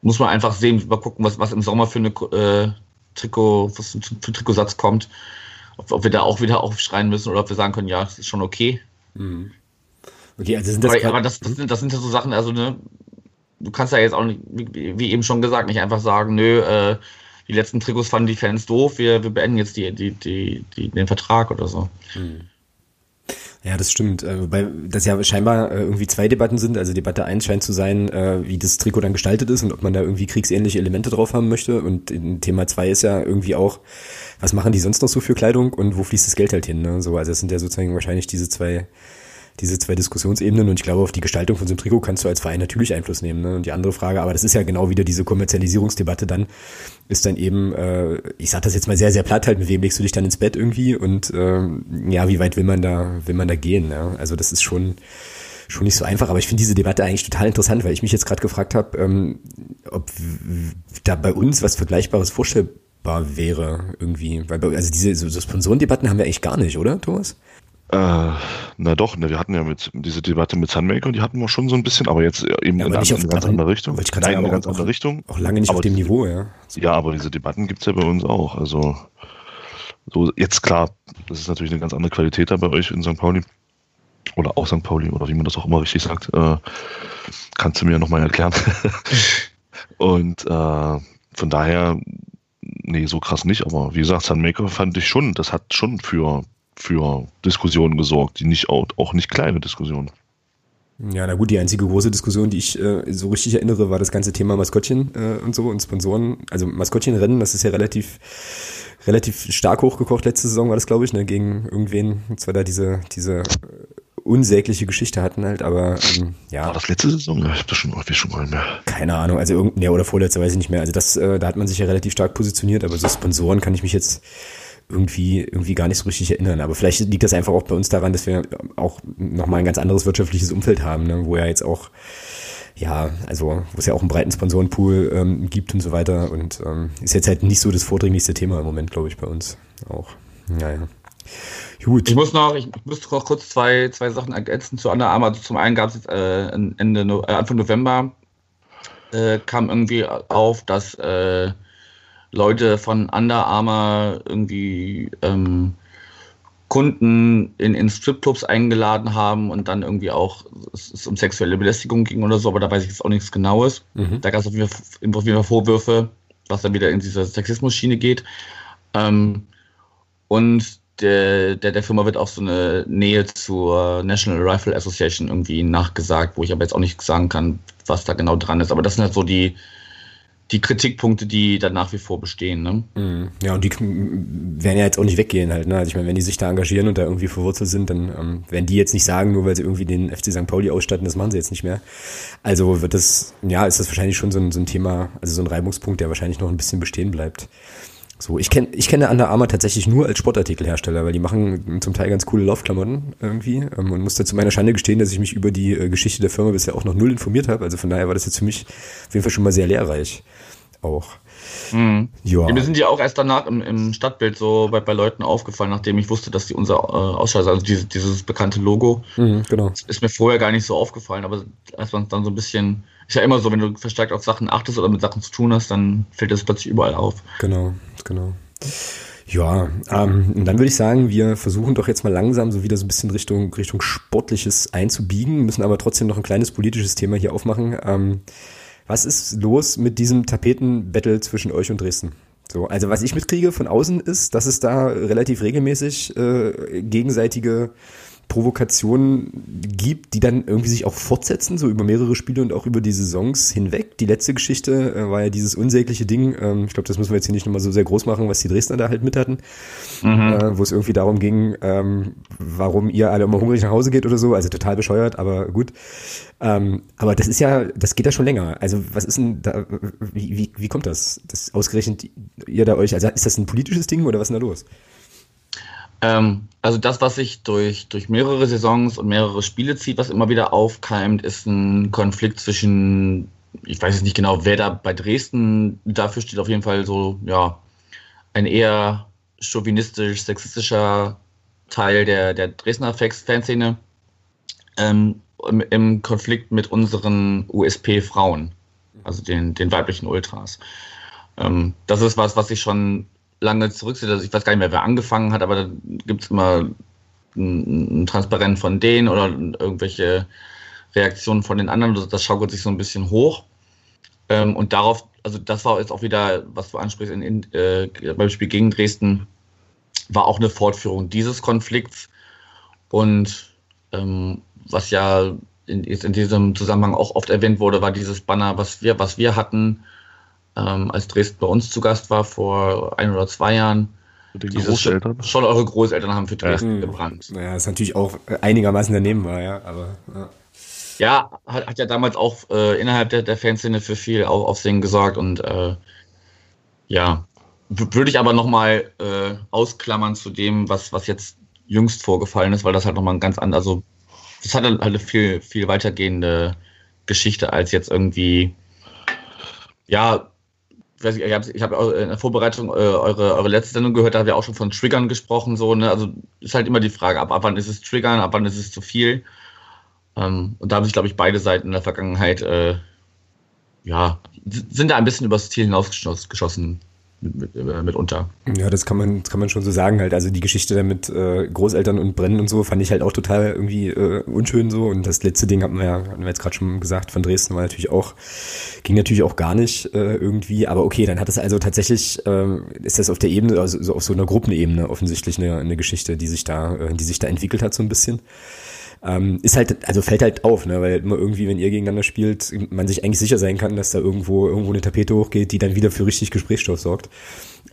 muss man einfach sehen, mal gucken, was, was im Sommer für eine äh, Trikot, was für Trikotsatz kommt. Ob, ob, wir da auch wieder aufschreien müssen oder ob wir sagen können, ja, das ist schon okay. Mhm. Okay, also sind das aber, aber das, das, sind, das sind ja so Sachen, also ne, du kannst ja jetzt auch nicht, wie, eben schon gesagt, nicht einfach sagen, nö, äh, die letzten Trikots fanden die Fans doof, wir, wir beenden jetzt die, die, die, die, den Vertrag oder so. Mhm. Ja, das stimmt. Äh, wobei das ja scheinbar äh, irgendwie zwei Debatten sind. Also Debatte eins scheint zu sein, äh, wie das Trikot dann gestaltet ist und ob man da irgendwie kriegsähnliche Elemente drauf haben möchte. Und Thema zwei ist ja irgendwie auch, was machen die sonst noch so für Kleidung und wo fließt das Geld halt hin? Ne? So, also es sind ja sozusagen wahrscheinlich diese zwei diese zwei Diskussionsebenen und ich glaube, auf die Gestaltung von so einem Trikot kannst du als Verein natürlich Einfluss nehmen. Ne? Und die andere Frage, aber das ist ja genau wieder diese Kommerzialisierungsdebatte dann, ist dann eben, äh, ich sag das jetzt mal sehr, sehr platt halt, mit wem legst du dich dann ins Bett irgendwie und äh, ja, wie weit will man da, will man da gehen? Ja? Also das ist schon schon nicht so einfach, aber ich finde diese Debatte eigentlich total interessant, weil ich mich jetzt gerade gefragt habe, ähm, ob da bei uns was Vergleichbares vorstellbar wäre irgendwie. Weil bei, also diese so, so Sponsorendebatten haben wir eigentlich gar nicht, oder, Thomas? Äh, na doch, ne, wir hatten ja mit diese Debatte mit Sunmaker und die hatten wir schon so ein bisschen, aber jetzt eben ja, aber in, eine, eine ganz andere Richtung. Ich Nein, sagen, eine ganz andere Richtung. Auch lange nicht aber auf dem Niveau, ja. Ja, aber diese Debatten gibt's ja bei uns auch. Also so jetzt klar, das ist natürlich eine ganz andere Qualität da bei euch in St. Pauli. Oder auch St. Pauli, oder wie man das auch immer richtig sagt. Äh, kannst du mir nochmal erklären. und äh, von daher, nee, so krass nicht, aber wie gesagt, Sunmaker fand ich schon, das hat schon für für Diskussionen gesorgt, die nicht auch, auch nicht kleine Diskussionen. Ja, na gut, die einzige große Diskussion, die ich äh, so richtig erinnere, war das ganze Thema Maskottchen äh, und so und Sponsoren. Also Maskottchenrennen, das ist ja relativ relativ stark hochgekocht. Letzte Saison war das, glaube ich, ne, gegen irgendwen. Und zwar da diese diese äh, unsägliche Geschichte hatten halt, aber ähm, ja. War das letzte Saison? Ich hab das schon, ich schon mal mehr. Keine Ahnung, also irgendein, ja, oder vorletzte, weiß ich nicht mehr. Also das, äh, da hat man sich ja relativ stark positioniert, aber so Sponsoren kann ich mich jetzt irgendwie, irgendwie gar nicht so richtig erinnern. Aber vielleicht liegt das einfach auch bei uns daran, dass wir auch nochmal ein ganz anderes wirtschaftliches Umfeld haben, ne? wo ja jetzt auch, ja, also wo es ja auch einen breiten Sponsorenpool ähm, gibt und so weiter. Und ähm, ist jetzt halt nicht so das vordringlichste Thema im Moment, glaube ich, bei uns auch. Naja. Gut. Ich muss noch, ich muss noch kurz zwei, zwei Sachen ergänzen zu Under Armour. Also zum einen gab es jetzt äh, Ende, äh, Anfang November äh, kam irgendwie auf, dass äh, Leute von Under Armour irgendwie ähm, Kunden in, in Stripclubs eingeladen haben und dann irgendwie auch es, um sexuelle Belästigung ging oder so, aber da weiß ich jetzt auch nichts Genaues. Mhm. Da gab es auf jeden Fall Vorwürfe, was dann wieder in diese Sexismus-Schiene geht. Ähm, und der, der, der Firma wird auch so eine Nähe zur National Rifle Association irgendwie nachgesagt, wo ich aber jetzt auch nicht sagen kann, was da genau dran ist. Aber das sind halt so die, die Kritikpunkte, die dann nach wie vor bestehen. Ne? Mhm. Ja, und die werden ja jetzt auch nicht weggehen halt. Ne? Also ich meine, wenn die sich da engagieren und da irgendwie verwurzelt sind, dann ähm, werden die jetzt nicht sagen, nur weil sie irgendwie den FC St. Pauli ausstatten, das machen sie jetzt nicht mehr. Also wird das, ja, ist das wahrscheinlich schon so ein, so ein Thema, also so ein Reibungspunkt, der wahrscheinlich noch ein bisschen bestehen bleibt. So, ich kenne ich kenne Under Armour tatsächlich nur als Sportartikelhersteller, weil die machen zum Teil ganz coole Laufklamotten irgendwie ähm, und musste zu meiner Schande gestehen, dass ich mich über die äh, Geschichte der Firma bisher auch noch null informiert habe. Also von daher war das jetzt für mich auf jeden Fall schon mal sehr lehrreich auch. Mhm. Ja. Mir sind ja auch erst danach im, im Stadtbild so bei, bei Leuten aufgefallen, nachdem ich wusste, dass die unser äh, Ausscheiß, also diese, dieses bekannte Logo, mhm, genau. ist mir vorher gar nicht so aufgefallen, aber als man dann so ein bisschen, ist ja immer so, wenn du verstärkt auf Sachen achtest oder mit Sachen zu tun hast, dann fällt das plötzlich überall auf. Genau, genau. Ja, ähm, und dann würde ich sagen, wir versuchen doch jetzt mal langsam so wieder so ein bisschen Richtung, Richtung Sportliches einzubiegen, müssen aber trotzdem noch ein kleines politisches Thema hier aufmachen. Ähm, was ist los mit diesem Tapetenbattle zwischen euch und Dresden? So, also was ich mitkriege von außen ist, dass es da relativ regelmäßig äh, gegenseitige Provokationen gibt, die dann irgendwie sich auch fortsetzen, so über mehrere Spiele und auch über die Saisons hinweg. Die letzte Geschichte äh, war ja dieses unsägliche Ding, ähm, ich glaube, das müssen wir jetzt hier nicht nochmal so sehr groß machen, was die Dresdner da halt mit hatten, mhm. äh, wo es irgendwie darum ging, ähm, warum ihr alle immer hungrig nach Hause geht oder so, also total bescheuert, aber gut. Ähm, aber das ist ja, das geht ja schon länger. Also was ist denn da, wie, wie, wie kommt das, das ausgerechnet ihr da euch, also ist das ein politisches Ding oder was ist denn da los? Ähm, also das, was sich durch, durch mehrere Saisons und mehrere Spiele zieht, was immer wieder aufkeimt, ist ein Konflikt zwischen ich weiß jetzt nicht genau, wer da bei Dresden dafür steht, auf jeden Fall so, ja, ein eher chauvinistisch, sexistischer Teil der, der Dresdner Fanszene ähm, im, Konflikt mit unseren USP-Frauen, also den, den weiblichen Ultras. Ähm, das ist was, was ich schon lange zurücksehe. Also ich weiß gar nicht mehr, wer angefangen hat, aber da gibt es immer ein, ein Transparent von denen oder irgendwelche Reaktionen von den anderen. Das schaukelt sich so ein bisschen hoch. Ähm, und darauf, also das war jetzt auch wieder, was du ansprichst, in, in, äh, beim Spiel gegen Dresden, war auch eine Fortführung dieses Konflikts. Und ähm, was ja in, in, diesem Zusammenhang auch oft erwähnt wurde, war dieses Banner, was wir, was wir hatten, ähm, als Dresden bei uns zu Gast war vor ein oder zwei Jahren. Die Großeltern? Schon eure Großeltern haben für Dresden ja. gebrannt. Naja, ist natürlich auch einigermaßen daneben war, ja, aber. Ja. Ja, hat, hat ja damals auch äh, innerhalb der, der Fanszene für viel Aufsehen gesorgt und äh, ja, würde ich aber nochmal äh, ausklammern zu dem, was, was jetzt jüngst vorgefallen ist, weil das halt nochmal ein ganz anderes, also das hat halt eine viel, viel weitergehende Geschichte als jetzt irgendwie, ja, ich, weiß nicht, ich habe hab in der Vorbereitung äh, eure, eure letzte Sendung gehört, da haben wir auch schon von Triggern gesprochen, so, ne? Also ist halt immer die Frage, ab, ab wann ist es Triggern, ab wann ist es zu viel. Ähm, und da haben sich, glaube ich, beide Seiten in der Vergangenheit, äh, ja, sind da ein bisschen übers Ziel hinausgeschossen mit, äh, mitunter. Ja, das kann man, das kann man schon so sagen halt. Also die Geschichte da mit äh, Großeltern und Brennen und so fand ich halt auch total irgendwie äh, unschön so. Und das letzte Ding hatten wir ja, hatten wir jetzt gerade schon gesagt, von Dresden war natürlich auch, ging natürlich auch gar nicht äh, irgendwie. Aber okay, dann hat es also tatsächlich, äh, ist das auf der Ebene, also so auf so einer Gruppenebene offensichtlich eine, eine Geschichte, die sich da, äh, die sich da entwickelt hat so ein bisschen. Ähm, ist halt, also fällt halt auf, ne, weil immer irgendwie, wenn ihr gegeneinander spielt, man sich eigentlich sicher sein kann, dass da irgendwo irgendwo eine Tapete hochgeht, die dann wieder für richtig Gesprächsstoff sorgt.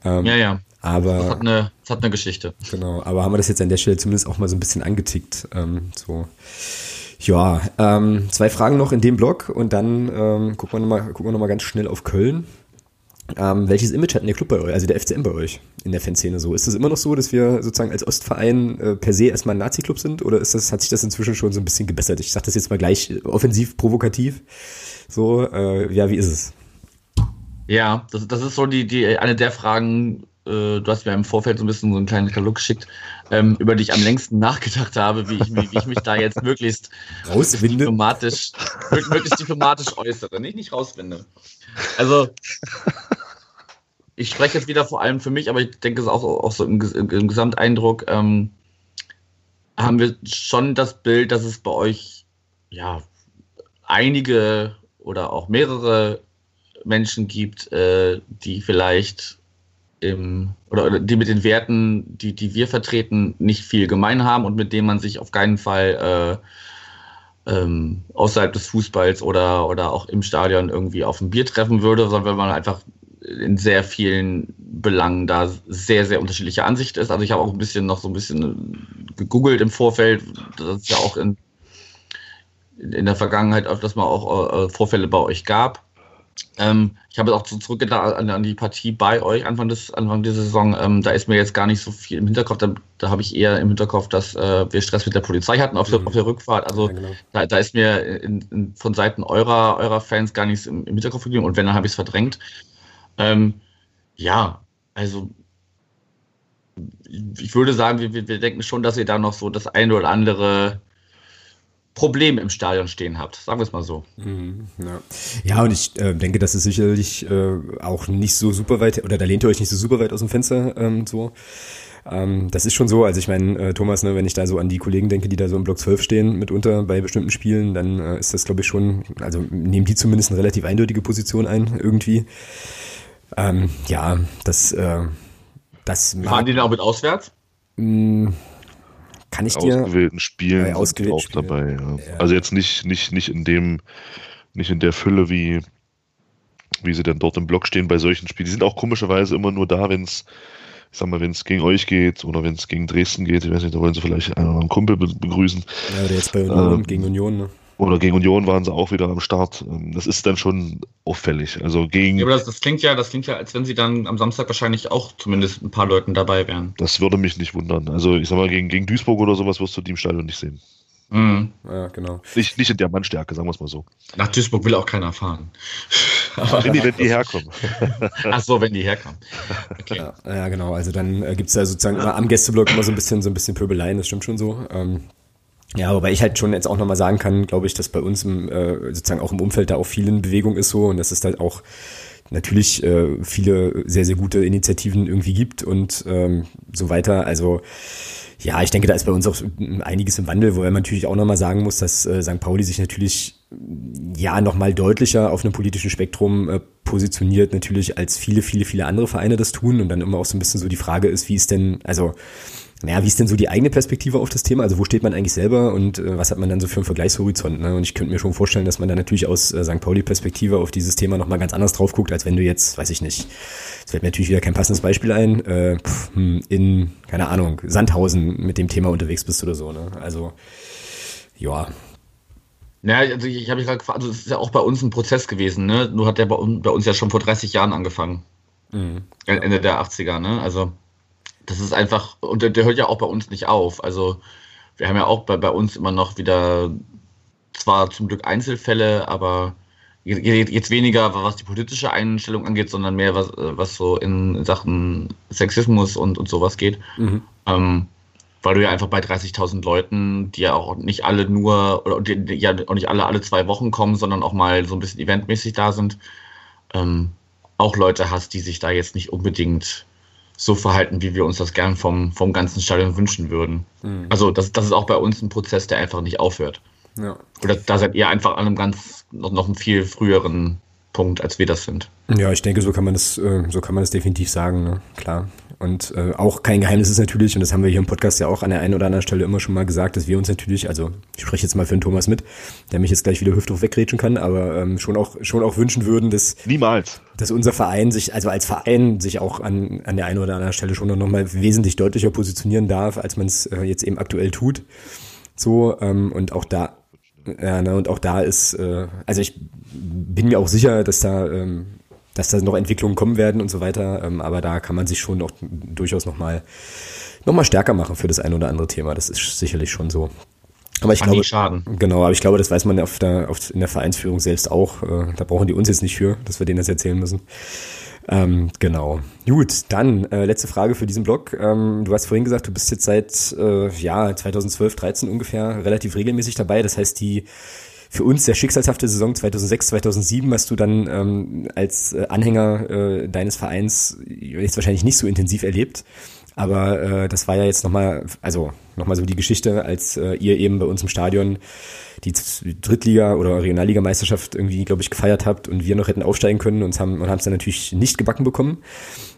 Ähm, ja, ja. Aber das hat, eine, das hat eine Geschichte. Genau, aber haben wir das jetzt an der Stelle zumindest auch mal so ein bisschen angetickt. Ähm, so. Ja, ähm, zwei Fragen noch in dem Blog und dann ähm, gucken wir nochmal gucken wir noch mal ganz schnell auf Köln. Ähm, welches Image hat denn der Club bei euch, also der FCM bei euch in der Fanszene so? Ist es immer noch so, dass wir sozusagen als Ostverein äh, per se erstmal ein Nazi-Club sind oder ist das, hat sich das inzwischen schon so ein bisschen gebessert? Ich sage das jetzt mal gleich äh, offensiv, provokativ. So, äh, ja, wie ist es? Ja, das, das ist so die, die eine der Fragen, äh, du hast mir im Vorfeld so ein bisschen so einen kleinen Katalog geschickt, ähm, über die ich am längsten nachgedacht habe, wie ich, wie, wie ich mich da jetzt möglichst, möglichst diplomatisch, möglichst diplomatisch äußere. Nicht, nicht rausfinde. Also, ich spreche jetzt wieder vor allem für mich, aber ich denke es auch, auch so im, im, Gesamteindruck, ähm, haben wir schon das Bild, dass es bei euch ja einige oder auch mehrere Menschen gibt, äh, die vielleicht im, oder, die mit den Werten, die, die wir vertreten, nicht viel gemein haben und mit denen man sich auf keinen Fall äh, ähm, außerhalb des Fußballs oder, oder auch im Stadion irgendwie auf ein Bier treffen würde, sondern wenn man einfach in sehr vielen Belangen da sehr, sehr unterschiedliche Ansicht ist. Also ich habe auch ein bisschen noch so ein bisschen gegoogelt im Vorfeld, dass es ja auch in, in der Vergangenheit öfters mal auch äh, Vorfälle bei euch gab. Ähm, ich habe auch so zurückgedacht an, an, die Partie bei euch Anfang des Anfang der Saison. Ähm, da ist mir jetzt gar nicht so viel im Hinterkopf. Da, da habe ich eher im Hinterkopf, dass äh, wir Stress mit der Polizei hatten auf, mhm. der, auf der Rückfahrt. Also ja, genau. da, da, ist mir in, in, von Seiten eurer, eurer Fans gar nichts im, im Hinterkopf geblieben. Und wenn, dann habe ich es verdrängt. Ähm, ja, also ich würde sagen, wir, wir denken schon, dass ihr da noch so das eine oder andere Problem im Stadion stehen habt. Sagen wir es mal so. Mhm, ja. ja, und ich äh, denke, das ist sicherlich äh, auch nicht so super weit, oder da lehnt ihr euch nicht so super weit aus dem Fenster ähm, so. Ähm, das ist schon so, also ich meine, äh, Thomas, ne, wenn ich da so an die Kollegen denke, die da so im Block 12 stehen mitunter bei bestimmten Spielen, dann äh, ist das, glaube ich, schon, also nehmen die zumindest eine relativ eindeutige Position ein, irgendwie. Ähm, ja, das, äh, das Fahren die denn auch mit auswärts? Mh, hm, kann ich dir ausgewählten Spielen ja, ausgewählten auch Spiele. dabei. Ja. Also jetzt nicht nicht nicht in dem nicht in der Fülle wie wie sie dann dort im Block stehen bei solchen Spielen. Die sind auch komischerweise immer nur da, wenn es ich sag mal, wenn es gegen euch geht oder wenn es gegen Dresden geht, ich weiß nicht, da wollen sie vielleicht einen Kumpel begrüßen. Ja, der jetzt bei Union, ähm, gegen Union, ne? Oder gegen Union waren sie auch wieder am Start. Ähm, das ist dann schon auffällig. Also gegen. Ja, aber das, das, klingt ja, das klingt ja, als wenn sie dann am Samstag wahrscheinlich auch zumindest ein paar Leuten dabei wären. Das würde mich nicht wundern. Also ich sag mal, gegen, gegen Duisburg oder sowas wirst du die im Stadion nicht sehen. Mhm. Ja, genau. Nicht, nicht in der Mannstärke, sagen wir es mal so. Nach Duisburg will auch keiner fahren. wenn, die, wenn die herkommen. Ach so, wenn die herkommen. Okay. Ja, ja, genau. Also dann äh, gibt es da sozusagen am Gästeblock immer so ein bisschen, so ein bisschen Pöbeleien, das stimmt schon so. Ähm, ja, wobei ich halt schon jetzt auch nochmal sagen kann, glaube ich, dass bei uns im, äh, sozusagen auch im Umfeld da auch viel in Bewegung ist so und dass es halt auch natürlich äh, viele sehr, sehr gute Initiativen irgendwie gibt und ähm, so weiter. Also ja, ich denke, da ist bei uns auch einiges im Wandel, wo man natürlich auch nochmal sagen muss, dass äh, St. Pauli sich natürlich ja nochmal deutlicher auf einem politischen Spektrum äh, positioniert, natürlich als viele, viele, viele andere Vereine das tun und dann immer auch so ein bisschen so die Frage ist, wie ist denn, also naja, wie ist denn so die eigene Perspektive auf das Thema? Also wo steht man eigentlich selber und äh, was hat man dann so für einen Vergleichshorizont? Ne? Und ich könnte mir schon vorstellen, dass man da natürlich aus äh, St. Pauli-Perspektive auf dieses Thema nochmal ganz anders drauf guckt, als wenn du jetzt, weiß ich nicht, es fällt mir natürlich wieder kein passendes Beispiel ein, äh, hm, in, keine Ahnung, Sandhausen mit dem Thema unterwegs bist oder so. Ne? Also, ja, ja, also ich, habe gerade gefragt, also es ist ja auch bei uns ein Prozess gewesen, ne? Nur hat der bei, bei uns ja schon vor 30 Jahren angefangen. Mhm. Ende der 80er, ne? Also das ist einfach, und der, der, hört ja auch bei uns nicht auf. Also wir haben ja auch bei, bei uns immer noch wieder zwar zum Glück Einzelfälle, aber jetzt weniger, was die politische Einstellung angeht, sondern mehr, was, was so in Sachen Sexismus und, und sowas geht. Mhm. Ähm, weil du ja einfach bei 30.000 Leuten, die ja auch nicht alle nur, oder die, die ja auch nicht alle alle zwei Wochen kommen, sondern auch mal so ein bisschen eventmäßig da sind, ähm, auch Leute hast, die sich da jetzt nicht unbedingt so verhalten, wie wir uns das gern vom, vom ganzen Stadion wünschen würden. Mhm. Also das, das ist auch bei uns ein Prozess, der einfach nicht aufhört. Ja. Oder da seid ihr einfach an einem ganz, noch, noch einem viel früheren Punkt, als wir das sind. Ja, ich denke, so kann man das, äh, so kann man das definitiv sagen, ne? klar. Und äh, auch kein Geheimnis ist natürlich, und das haben wir hier im Podcast ja auch an der einen oder anderen Stelle immer schon mal gesagt, dass wir uns natürlich, also ich spreche jetzt mal für den Thomas mit, der mich jetzt gleich wieder hüfthoch wegrätschen kann, aber ähm, schon auch schon auch wünschen würden, dass niemals, dass unser Verein sich, also als Verein sich auch an an der einen oder anderen Stelle schon noch mal wesentlich deutlicher positionieren darf, als man es äh, jetzt eben aktuell tut. So ähm, und auch da ja, ne, und auch da ist, äh, also ich bin mir auch sicher, dass da ähm, dass da noch Entwicklungen kommen werden und so weiter. Ähm, aber da kann man sich schon noch durchaus nochmal noch mal stärker machen für das ein oder andere Thema. Das ist sicherlich schon so. Aber ich Kann glaube, schaden. genau, aber ich glaube, das weiß man auf der, auf, in der Vereinsführung selbst auch. Äh, da brauchen die uns jetzt nicht für, dass wir denen das erzählen müssen. Ähm, genau. Gut, dann äh, letzte Frage für diesen Blog. Ähm, du hast vorhin gesagt, du bist jetzt seit äh, ja 2012, 13 ungefähr relativ regelmäßig dabei. Das heißt, die für uns der schicksalshafte Saison 2006, 2007 hast du dann ähm, als äh, Anhänger äh, deines Vereins jetzt wahrscheinlich nicht so intensiv erlebt. Aber äh, das war ja jetzt nochmal, also nochmal so die Geschichte, als äh, ihr eben bei uns im Stadion die Drittliga- oder Regionalligameisterschaft irgendwie, glaube ich, gefeiert habt und wir noch hätten aufsteigen können und haben und haben es dann natürlich nicht gebacken bekommen.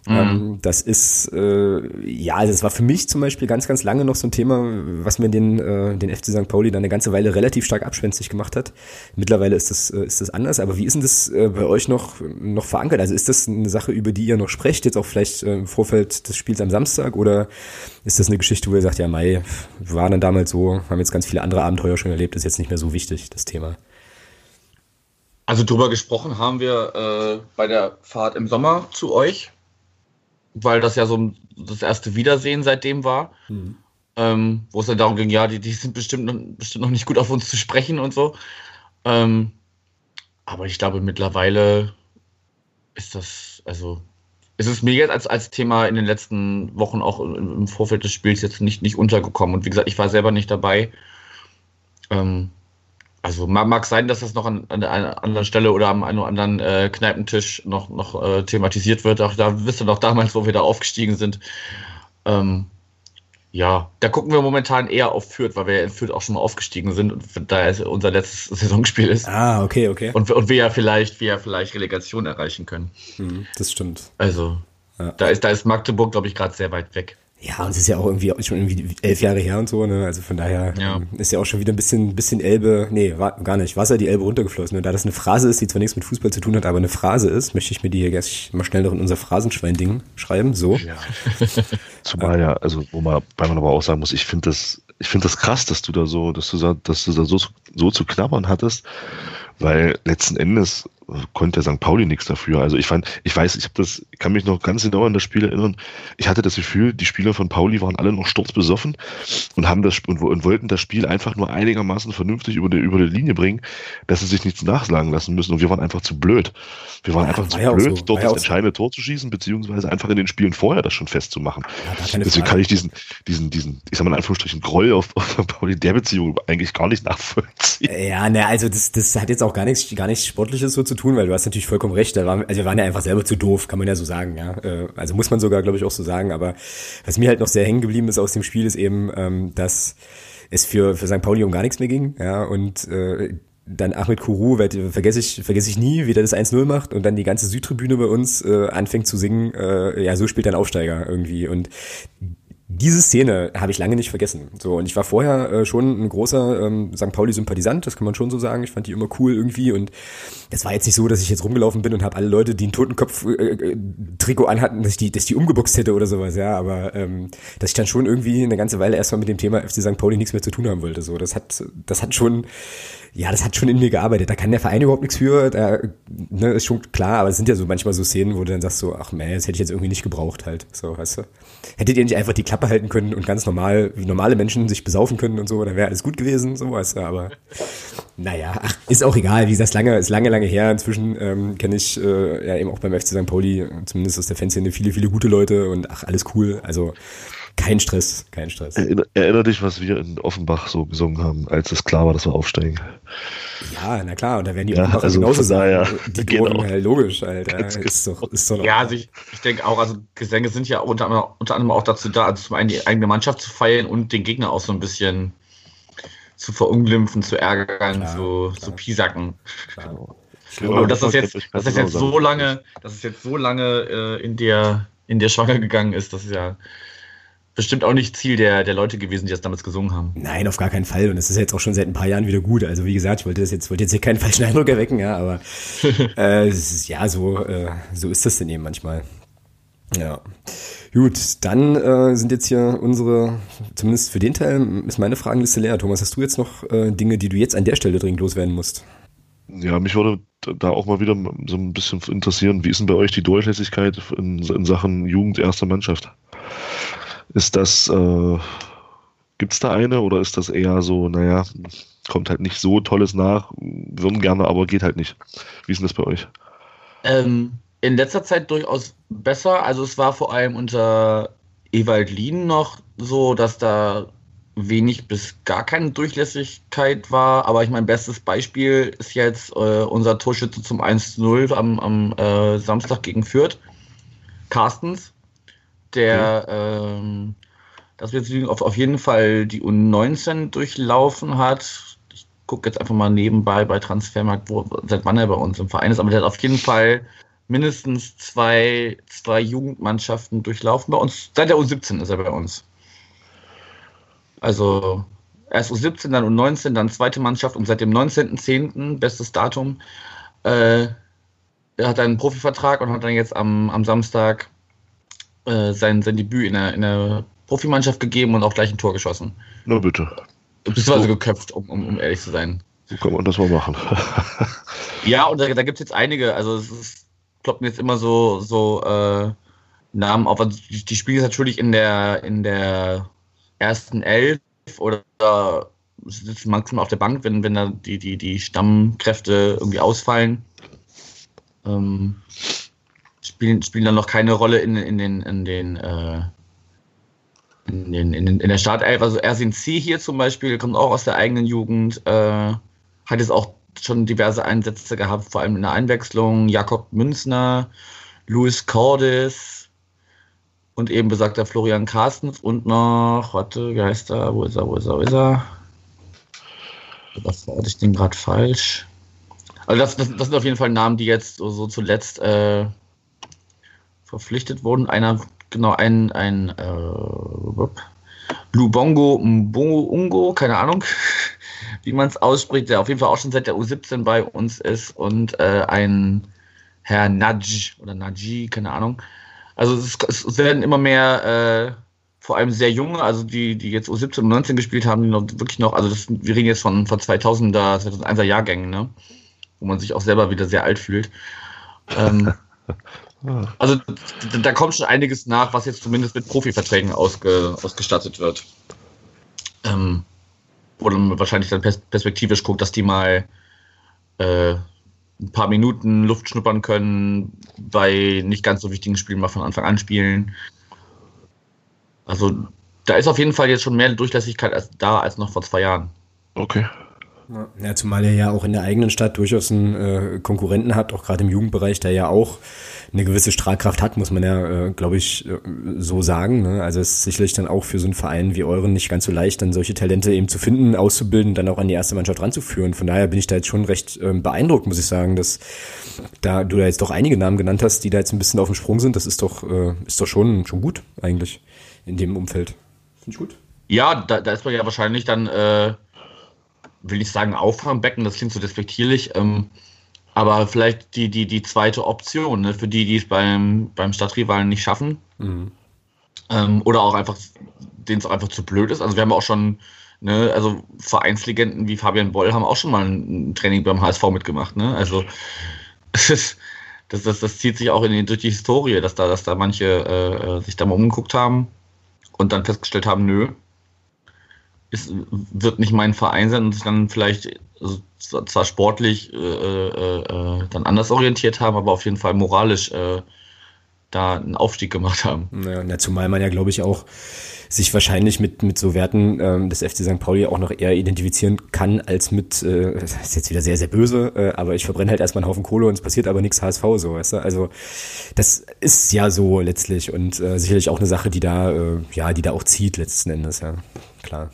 Mhm. Ähm, das ist, äh, ja, also es war für mich zum Beispiel ganz, ganz lange noch so ein Thema, was mir den, äh, den FC St. Pauli dann eine ganze Weile relativ stark abschwänzig gemacht hat. Mittlerweile ist das, äh, ist das anders, aber wie ist denn das äh, bei euch noch, noch verankert? Also ist das eine Sache, über die ihr noch sprecht, jetzt auch vielleicht äh, im Vorfeld des Spiels am Samstag oder ist das eine Geschichte, wo ihr sagt, ja, Mai, war dann damals so, haben jetzt ganz viele andere Abenteuer schon erlebt, ist jetzt nicht mehr so wichtig, das Thema? Also drüber gesprochen haben wir äh, bei der Fahrt im Sommer zu euch weil das ja so das erste Wiedersehen seitdem war. Mhm. Ähm, wo es dann darum ging, ja, die, die sind bestimmt noch, bestimmt noch nicht gut auf uns zu sprechen und so. Ähm, aber ich glaube, mittlerweile ist das, also, ist es mir jetzt als, als Thema in den letzten Wochen auch im Vorfeld des Spiels jetzt nicht, nicht untergekommen. Und wie gesagt, ich war selber nicht dabei. Ähm, also mag sein, dass das noch an, an einer anderen Stelle oder am einen oder anderen äh, Kneipentisch noch, noch äh, thematisiert wird. Auch da wisst ihr noch damals, wo wir da aufgestiegen sind. Ähm, ja, da gucken wir momentan eher auf Fürth, weil wir in Fürth auch schon mal aufgestiegen sind und da es unser letztes Saisonspiel ist. Ah, okay, okay. Und, und wir ja vielleicht, wir ja vielleicht Relegation erreichen können. Hm, das stimmt. Also, ja. da ist, da ist Magdeburg, glaube ich, gerade sehr weit weg. Ja, und es ist ja auch irgendwie schon irgendwie elf Jahre her und so, ne? Also von daher ja. Ähm, ist ja auch schon wieder ein bisschen, bisschen Elbe, nee, war gar nicht, Wasser die Elbe runtergeflossen. Und da das eine Phrase ist, die zwar nichts mit Fußball zu tun hat, aber eine Phrase ist, möchte ich mir die hier gleich mal schnell noch in unser Phrasenschwein-Ding schreiben. So. Ja. Zumal ja, also wo man, weil man aber auch sagen muss, ich finde das, ich finde das krass, dass du da so, dass du da, dass du da so, so zu knabbern hattest, weil letzten Endes konnte St. Pauli nichts dafür. Also ich fand, ich weiß, ich habe das, ich kann mich noch ganz genau an das Spiel erinnern. Ich hatte das Gefühl, die Spieler von Pauli waren alle noch sturzbesoffen und haben das und, und wollten das Spiel einfach nur einigermaßen vernünftig über die, über die Linie bringen, dass sie sich nichts nachsagen lassen müssen. Und wir waren einfach zu blöd. Wir waren ja, einfach war zu blöd, so. dort das entscheidende Tor zu schießen, beziehungsweise einfach in den Spielen vorher das schon festzumachen. Ja, Deswegen kann ich diesen, diesen, diesen, ich sag mal in Anführungsstrichen, Groll auf, auf Pauli der Beziehung eigentlich gar nicht nachvollziehen. Ja, ne, also das, das hat jetzt auch gar nichts, gar nichts Sportliches so zu tun, weil du hast natürlich vollkommen recht. Da waren, also wir waren ja einfach selber zu doof, kann man ja so sagen, ja. Äh, also muss man sogar, glaube ich, auch so sagen. Aber was mir halt noch sehr hängen geblieben ist aus dem Spiel, ist eben, ähm, dass es für, für St. Pauli um gar nichts mehr ging, ja, und äh, dann Ahmed Kuru, vergesse ich, vergesse ich nie, wie der das 1-0 macht und dann die ganze Südtribüne bei uns äh, anfängt zu singen, äh, ja, so spielt ein Aufsteiger irgendwie. Und diese Szene habe ich lange nicht vergessen. So und ich war vorher äh, schon ein großer ähm, St. Pauli-Sympathisant, das kann man schon so sagen. Ich fand die immer cool irgendwie und das war jetzt nicht so, dass ich jetzt rumgelaufen bin und habe alle Leute, die ein Totenkopf-Trikot äh, äh anhatten, dass ich die, dass ich die umgeboxt hätte oder sowas. Ja, aber ähm, dass ich dann schon irgendwie eine ganze Weile erstmal mit dem Thema FC St. Pauli nichts mehr zu tun haben wollte. So, das hat, das hat schon ja, das hat schon in mir gearbeitet. Da kann der Verein überhaupt nichts für, da, ne, ist schon klar, aber es sind ja so manchmal so Szenen, wo du dann sagst so, ach man, das hätte ich jetzt irgendwie nicht gebraucht halt, so, weißt du. Hättet ihr nicht einfach die Klappe halten können und ganz normal, wie normale Menschen sich besaufen können und so, dann wäre alles gut gewesen, so, weißt du, aber naja, ach, ist auch egal, wie gesagt, lange, ist lange, lange her. Inzwischen ähm, kenne ich äh, ja eben auch beim FC St. Pauli, zumindest aus der Fanszene, viele, viele gute Leute und ach, alles cool, also kein Stress, kein Stress. Erinner, erinner dich, was wir in Offenbach so gesungen haben, als es klar war, dass wir aufsteigen. Ja, na klar, und da werden die ja, Offenbacher also genauso sagen. Ja, die genau. Drogen, ja, logisch, Alter. Ist doch, ist doch ja, also ich, ich denke auch, also Gesänge sind ja unter anderem, unter anderem auch dazu da, also zum einen die eigene Mannschaft zu feiern und den Gegner auch so ein bisschen zu verunglimpfen, zu ärgern, klar, zu, klar. zu piesacken. Klar. Und dass das jetzt, dass das jetzt so lange, dass es jetzt so lange äh, in der in der Schwanger gegangen ist, das ist ja bestimmt auch nicht Ziel der, der Leute gewesen, die das damals gesungen haben. Nein, auf gar keinen Fall. Und es ist jetzt auch schon seit ein paar Jahren wieder gut. Also wie gesagt, ich wollte das jetzt, wollte jetzt hier keinen falschen Eindruck erwecken, ja, aber äh, ist, ja, so, äh, so ist das denn eben manchmal. Ja. Gut, dann äh, sind jetzt hier unsere, zumindest für den Teil, ist meine Fragenliste leer. Thomas, hast du jetzt noch äh, Dinge, die du jetzt an der Stelle dringend loswerden musst? Ja, mich würde da auch mal wieder so ein bisschen interessieren, wie ist denn bei euch die Durchlässigkeit in, in Sachen Jugend erster Mannschaft? Ist das, äh, gibt es da eine oder ist das eher so, naja, kommt halt nicht so Tolles nach, würden gerne, aber geht halt nicht. Wie ist denn das bei euch? Ähm, in letzter Zeit durchaus besser. Also es war vor allem unter Ewald Lien noch so, dass da wenig bis gar keine Durchlässigkeit war. Aber ich mein bestes Beispiel ist jetzt äh, unser Torschütze zum 1-0 am, am äh, Samstag gegen Fürth. Carstens der mhm. ähm, das wird auf, auf jeden Fall die U19 durchlaufen hat. Ich gucke jetzt einfach mal nebenbei bei Transfermarkt, wo, seit wann er bei uns im Verein ist, aber der hat auf jeden Fall mindestens zwei, zwei Jugendmannschaften durchlaufen bei uns. Seit der U17 ist er bei uns. Also erst U17, dann U19, dann zweite Mannschaft und seit dem 19.10., bestes Datum, äh, er hat einen Profivertrag und hat dann jetzt am, am Samstag äh, sein, sein Debüt in der, in der Profimannschaft gegeben und auch gleich ein Tor geschossen. Na bitte. Beziehungsweise so. geköpft, um, um, um ehrlich zu sein. So kann man das mal machen. ja, und da, da gibt es jetzt einige, also es ist, kloppen jetzt immer so, so äh, Namen auf. Also die, die spielen natürlich in der, in der ersten Elf oder sitzen manchmal auf der Bank, wenn, wenn da die, die, die Stammkräfte irgendwie ausfallen. Ähm, spielen, spielen dann noch keine Rolle in, in den, in den, äh, in, in, in der Startelf. Also Ersin C hier zum Beispiel kommt auch aus der eigenen Jugend, äh, hat jetzt auch schon diverse Einsätze gehabt, vor allem in der Einwechslung. Jakob Münzner, Luis Cordes und eben besagter Florian Carstens und noch, warte, wie heißt er? Wo ist er? Wo ist er? Wo ist er? Was war ich denn gerade falsch? Also das, das, das, sind auf jeden Fall Namen, die jetzt so, so zuletzt äh, verpflichtet wurden. Einer, genau, ein, ein äh, Lubongo Mbongo, keine Ahnung, wie man es ausspricht, der auf jeden Fall auch schon seit der U17 bei uns ist und äh, ein Herr Naj oder Naji, keine Ahnung. Also es, es werden immer mehr, äh, vor allem sehr junge, also die, die jetzt U17 und 19 gespielt haben, die noch wirklich noch, also das, wir reden jetzt von, von 2000er, 2001er Jahrgängen, ne? wo man sich auch selber wieder sehr alt fühlt. Ähm, also da kommt schon einiges nach, was jetzt zumindest mit Profiverträgen ausge, ausgestattet wird. Ähm, man wahrscheinlich dann perspektivisch guckt, dass die mal äh, ein paar Minuten Luft schnuppern können, bei nicht ganz so wichtigen Spielen mal von Anfang an spielen. Also da ist auf jeden Fall jetzt schon mehr Durchlässigkeit als da als noch vor zwei Jahren. Okay. Ja, zumal er ja auch in der eigenen Stadt durchaus einen äh, Konkurrenten hat, auch gerade im Jugendbereich, der ja auch eine gewisse Strahlkraft hat, muss man ja, äh, glaube ich, äh, so sagen. Ne? Also es ist sicherlich dann auch für so einen Verein wie euren nicht ganz so leicht, dann solche Talente eben zu finden, auszubilden, dann auch an die erste Mannschaft ranzuführen. Von daher bin ich da jetzt schon recht äh, beeindruckt, muss ich sagen, dass da du da jetzt doch einige Namen genannt hast, die da jetzt ein bisschen auf dem Sprung sind. Das ist doch, äh, ist doch schon, schon gut eigentlich in dem Umfeld. Finde ich gut. Ja, da, da ist man ja wahrscheinlich dann, äh, will ich sagen, Auffangbecken, das klingt so despektierlich, ähm, aber vielleicht die, die, die zweite Option, ne, für die, die es beim, beim Stadtrivalen nicht schaffen. Mhm. Ähm, oder auch einfach, denen es einfach zu blöd ist. Also wir haben auch schon, ne, also Vereinslegenden wie Fabian Boll haben auch schon mal ein Training beim HSV mitgemacht, ne? Also das, das, das zieht sich auch in die, durch die Historie, dass da, dass da manche äh, äh sich da mal umgeguckt haben und dann festgestellt haben, nö, es wird nicht mein Verein sein und sich dann vielleicht also zwar sportlich äh, äh, äh, dann anders orientiert haben, aber auf jeden Fall moralisch äh, da einen Aufstieg gemacht haben. Ja, na, zumal man ja, glaube ich, auch sich wahrscheinlich mit, mit so Werten ähm, des FC St. Pauli auch noch eher identifizieren kann, als mit, äh, das ist jetzt wieder sehr, sehr böse, äh, aber ich verbrenne halt erstmal einen Haufen Kohle und es passiert aber nichts HSV so, weißt du? Also das ist ja so letztlich und äh, sicherlich auch eine Sache, die da, äh, ja, die da auch zieht letzten Endes, ja. Klar.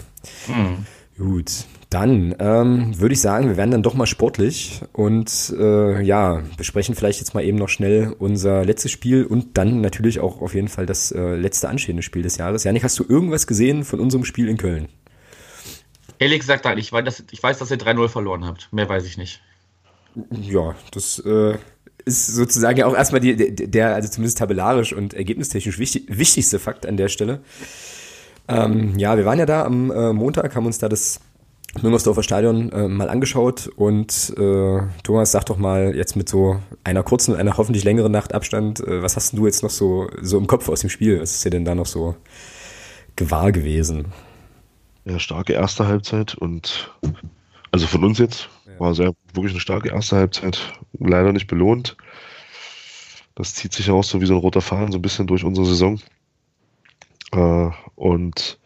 Mhm. Gut. Dann ähm, würde ich sagen, wir werden dann doch mal sportlich und äh, ja, besprechen vielleicht jetzt mal eben noch schnell unser letztes Spiel und dann natürlich auch auf jeden Fall das äh, letzte anstehende Spiel des Jahres. Janik, hast du irgendwas gesehen von unserem Spiel in Köln? Ehrlich gesagt, nein. Ich weiß, dass, ich weiß, dass ihr 3-0 verloren habt. Mehr weiß ich nicht. Ja, das äh, ist sozusagen ja auch erstmal die, der, also zumindest tabellarisch und ergebnistechnisch wichtig, wichtigste Fakt an der Stelle. Ähm, ja, wir waren ja da am äh, Montag, haben uns da das Müngersdorfer Stadion äh, mal angeschaut und äh, Thomas, sag doch mal jetzt mit so einer kurzen, einer hoffentlich längeren Nacht Abstand, äh, was hast du jetzt noch so, so im Kopf aus dem Spiel? Was ist dir denn da noch so gewahr gewesen? Ja, starke erste Halbzeit und also von uns jetzt ja. war sehr wirklich eine starke erste Halbzeit, leider nicht belohnt. Das zieht sich auch so wie so ein roter Faden so ein bisschen durch unsere Saison. Äh, und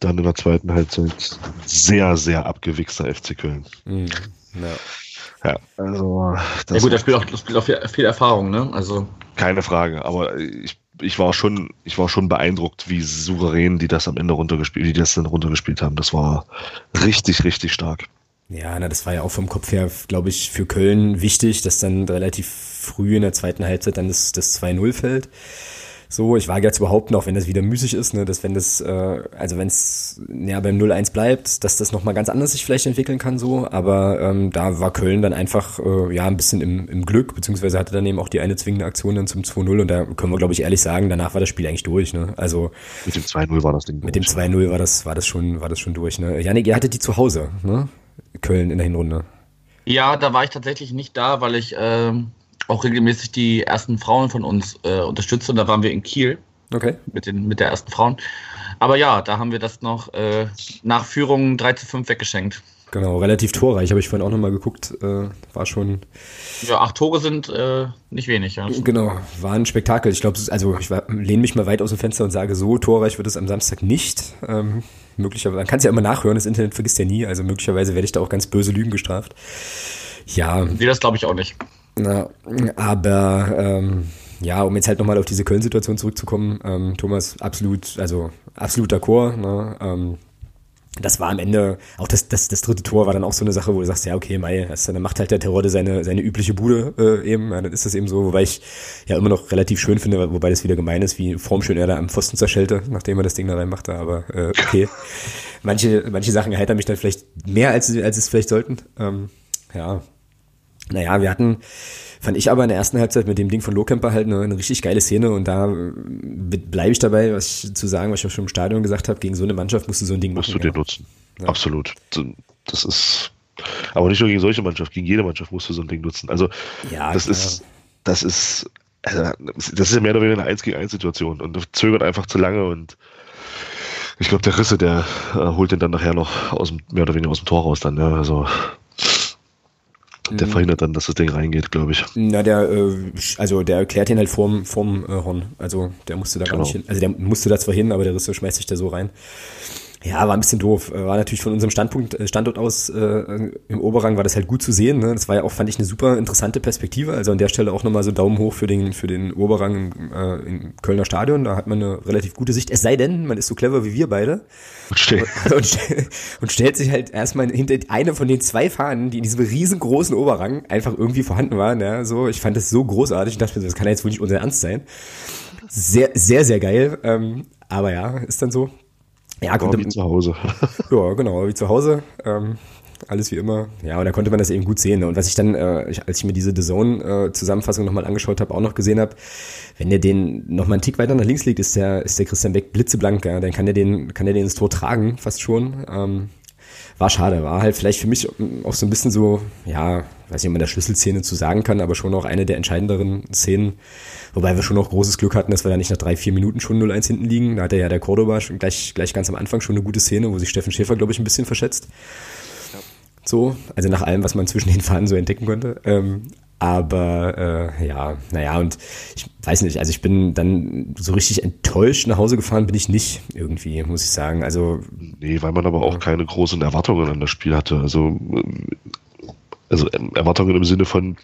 dann in der zweiten Halbzeit sehr, sehr abgewichster FC Köln. Mhm. Ja. ja. also. Das ja gut, das spielt auch, das spielt auch viel, viel Erfahrung, ne? Also. Keine Frage, aber ich, ich war schon, ich war schon beeindruckt, wie souverän die das am Ende runtergespielt, wie die das dann runtergespielt haben. Das war richtig, richtig stark. Ja, na, das war ja auch vom Kopf her, glaube ich, für Köln wichtig, dass dann relativ früh in der zweiten Halbzeit dann das, das 2-0 fällt. So, ich wage jetzt überhaupt noch, wenn das wieder müßig ist, ne, dass wenn das, äh, also wenn es ja beim 0-1 bleibt, dass das nochmal ganz anders sich vielleicht entwickeln kann, so. Aber ähm, da war Köln dann einfach äh, ja ein bisschen im, im Glück, beziehungsweise hatte dann eben auch die eine zwingende Aktion dann zum 2-0 und da können wir, glaube ich, ehrlich sagen, danach war das Spiel eigentlich durch. Ne? Also mit dem 2-0 war das Ding. Mit dem 2-0 war das, war das schon, war das schon durch. Ne? Janik, ihr hattet die zu Hause, ne? Köln in der Hinrunde. Ja, da war ich tatsächlich nicht da, weil ich ähm, auch regelmäßig die ersten Frauen von uns äh, unterstützt und da waren wir in Kiel. Okay. Mit, den, mit der ersten Frauen. Aber ja, da haben wir das noch äh, nach Führung 3 zu 5 weggeschenkt. Genau, relativ torreich, habe ich vorhin auch nochmal geguckt. Äh, war schon. Ja, acht Tore sind äh, nicht wenig, ja. Genau, war ein Spektakel. Ich glaube, also ich lehne mich mal weit aus dem Fenster und sage, so torreich wird es am Samstag nicht. Ähm, möglicherweise, man kann es ja immer nachhören, das Internet vergisst ja nie, also möglicherweise werde ich da auch ganz böse Lügen gestraft. Ja. Nee, das glaube ich auch nicht. Na, aber ähm, ja, um jetzt halt nochmal auf diese Köln-Situation zurückzukommen, ähm, Thomas, absolut, also absolut d'accord. Ne? Ähm, das war am Ende, auch das, das, das dritte Tor war dann auch so eine Sache, wo du sagst, ja, okay, Mai, das, dann macht halt der Terror seine, seine übliche Bude äh, eben, ja, dann ist das eben so, wobei ich ja immer noch relativ schön finde, wobei das wieder gemein ist, wie formschön er da am Pfosten zerschellte, nachdem er das Ding da reinmachte, aber äh, okay. manche, manche Sachen erheitern mich dann vielleicht mehr, als, als es vielleicht sollten. Ähm, ja, naja, wir hatten, fand ich aber in der ersten Halbzeit mit dem Ding von Lohkemper halt eine, eine richtig geile Szene und da äh, bleibe ich dabei, was ich zu sagen, was ich auch schon im Stadion gesagt habe, gegen so eine Mannschaft musst du so ein Ding musst machen. Musst du dir ja. nutzen. Ja. Absolut. Das ist, Aber nicht nur gegen solche Mannschaft, gegen jede Mannschaft musst du so ein Ding nutzen. Also ja, das klar. ist, das ist, also, das ist ja mehr oder weniger eine 1 gegen 1 Situation und zögert einfach zu lange und ich glaube, der Risse, der äh, holt den dann nachher noch aus dem, mehr oder weniger aus dem Tor raus dann, ja. Also der mhm. verhindert dann, dass das Ding reingeht, glaube ich. Na, der, äh, also der erklärt ihn halt vorm, vorm äh, Horn. Also der musste da genau. gar nicht hin. Also der musste da zwar hin, aber der Risse schmeißt sich da so rein. Ja, war ein bisschen doof. War natürlich von unserem Standpunkt, äh, Standort aus äh, im Oberrang war das halt gut zu sehen. Ne? Das war ja auch, fand ich, eine super interessante Perspektive. Also an der Stelle auch nochmal so Daumen hoch für den, für den Oberrang im, äh, im Kölner Stadion. Da hat man eine relativ gute Sicht. Es sei denn, man ist so clever wie wir beide. Und, stell und, und, und stellt sich halt erstmal hinter eine von den zwei Fahnen, die in diesem riesengroßen Oberrang einfach irgendwie vorhanden waren. Ja? So, ich fand das so großartig. Ich dachte mir, das kann ja jetzt wohl nicht unser Ernst sein. Sehr, sehr, sehr geil. Ähm, aber ja, ist dann so. Ja, konnte, wie zu Hause. ja, genau, wie zu Hause. Ähm, alles wie immer. Ja, und da konnte man das eben gut sehen. Und was ich dann, äh, als ich mir diese The Zone-Zusammenfassung äh, nochmal angeschaut habe, auch noch gesehen habe, wenn der den nochmal einen Tick weiter nach links liegt, ist der, ist der Christian Beck blitzeblank, ja. Dann kann der den, kann der den ins Tor tragen, fast schon. Ähm, war schade, war halt vielleicht für mich auch so ein bisschen so, ja, weiß nicht, ob man der Schlüsselszene zu sagen kann, aber schon auch eine der entscheidenderen Szenen, wobei wir schon auch großes Glück hatten, dass wir da nicht nach drei, vier Minuten schon 0-1 hinten liegen. Da hatte ja der Cordoba schon gleich, gleich ganz am Anfang schon eine gute Szene, wo sich Steffen Schäfer, glaube ich, ein bisschen verschätzt. So, also nach allem, was man zwischen den Fahnen so entdecken konnte. Ähm, aber äh, ja, naja, und ich weiß nicht, also ich bin dann so richtig enttäuscht nach Hause gefahren, bin ich nicht irgendwie, muss ich sagen. Also. Nee, weil man aber auch keine großen Erwartungen an das Spiel hatte. Also, also Erwartungen im Sinne von,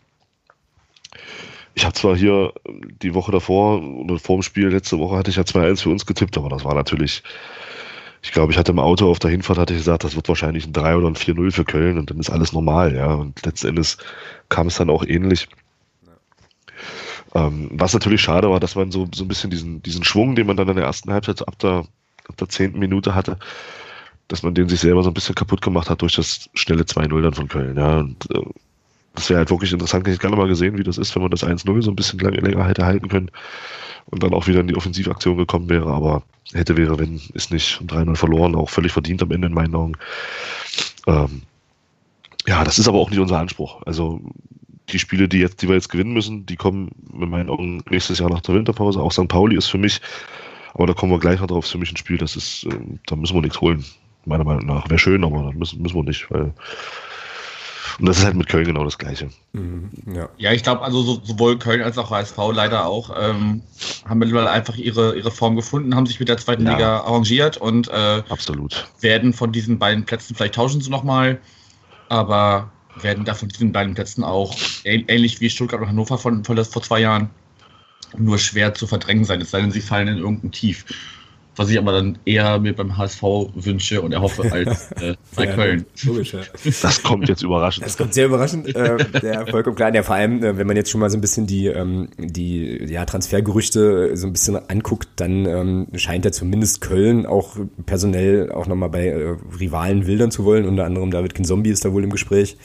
ich habe zwar hier die Woche davor oder vor dem Spiel letzte Woche hatte ich ja 2-1 für uns getippt, aber das war natürlich ich glaube, ich hatte im Auto auf der Hinfahrt hatte ich gesagt, das wird wahrscheinlich ein 3 oder ein 4-0 für Köln und dann ist alles normal, ja. Und letzten Endes kam es dann auch ähnlich. Ähm, was natürlich schade war, dass man so, so ein bisschen diesen, diesen Schwung, den man dann in der ersten Halbzeit ab der, ab der zehnten Minute hatte, dass man den sich selber so ein bisschen kaputt gemacht hat durch das schnelle 2-0 dann von Köln, ja. Und, äh, das wäre halt wirklich interessant. Ich hätte gerne mal gesehen, wie das ist, wenn man das 1-0 so ein bisschen länger hätte halten können und dann auch wieder in die Offensivaktion gekommen wäre. Aber hätte, wäre, wenn, ist nicht. 3-0 verloren, auch völlig verdient am Ende in meinen Augen. Ähm, ja, das ist aber auch nicht unser Anspruch. Also die Spiele, die jetzt, die wir jetzt gewinnen müssen, die kommen in meinen Augen nächstes Jahr nach der Winterpause. Auch St. Pauli ist für mich, aber da kommen wir gleich noch drauf, ist für mich ein Spiel, das ist, äh, da müssen wir nichts holen, meiner Meinung nach. Wäre schön, aber da müssen, müssen wir nicht, weil und das ist halt mit Köln genau das Gleiche. Mhm, ja. ja, ich glaube, also so, sowohl Köln als auch HSV leider auch ähm, haben mittlerweile einfach ihre, ihre Form gefunden, haben sich mit der zweiten ja. Liga arrangiert und äh, Absolut. werden von diesen beiden Plätzen, vielleicht tauschen sie nochmal, aber werden da von diesen beiden Plätzen auch ähnlich wie Stuttgart und Hannover von, von vor zwei Jahren nur schwer zu verdrängen sein, es sei denn, sie fallen in irgendein Tief was ich aber dann eher mir beim HSV wünsche und erhoffe als äh, bei ja, Köln. Logisch, ja. Das kommt jetzt überraschend. Das kommt sehr überraschend. äh, der vollkommen klar. Ja, vor allem, äh, wenn man jetzt schon mal so ein bisschen die, ähm, die ja, Transfergerüchte so ein bisschen anguckt, dann ähm, scheint ja zumindest Köln auch personell auch nochmal bei äh, Rivalen wildern zu wollen. Unter anderem David Kinzombie ist da wohl im Gespräch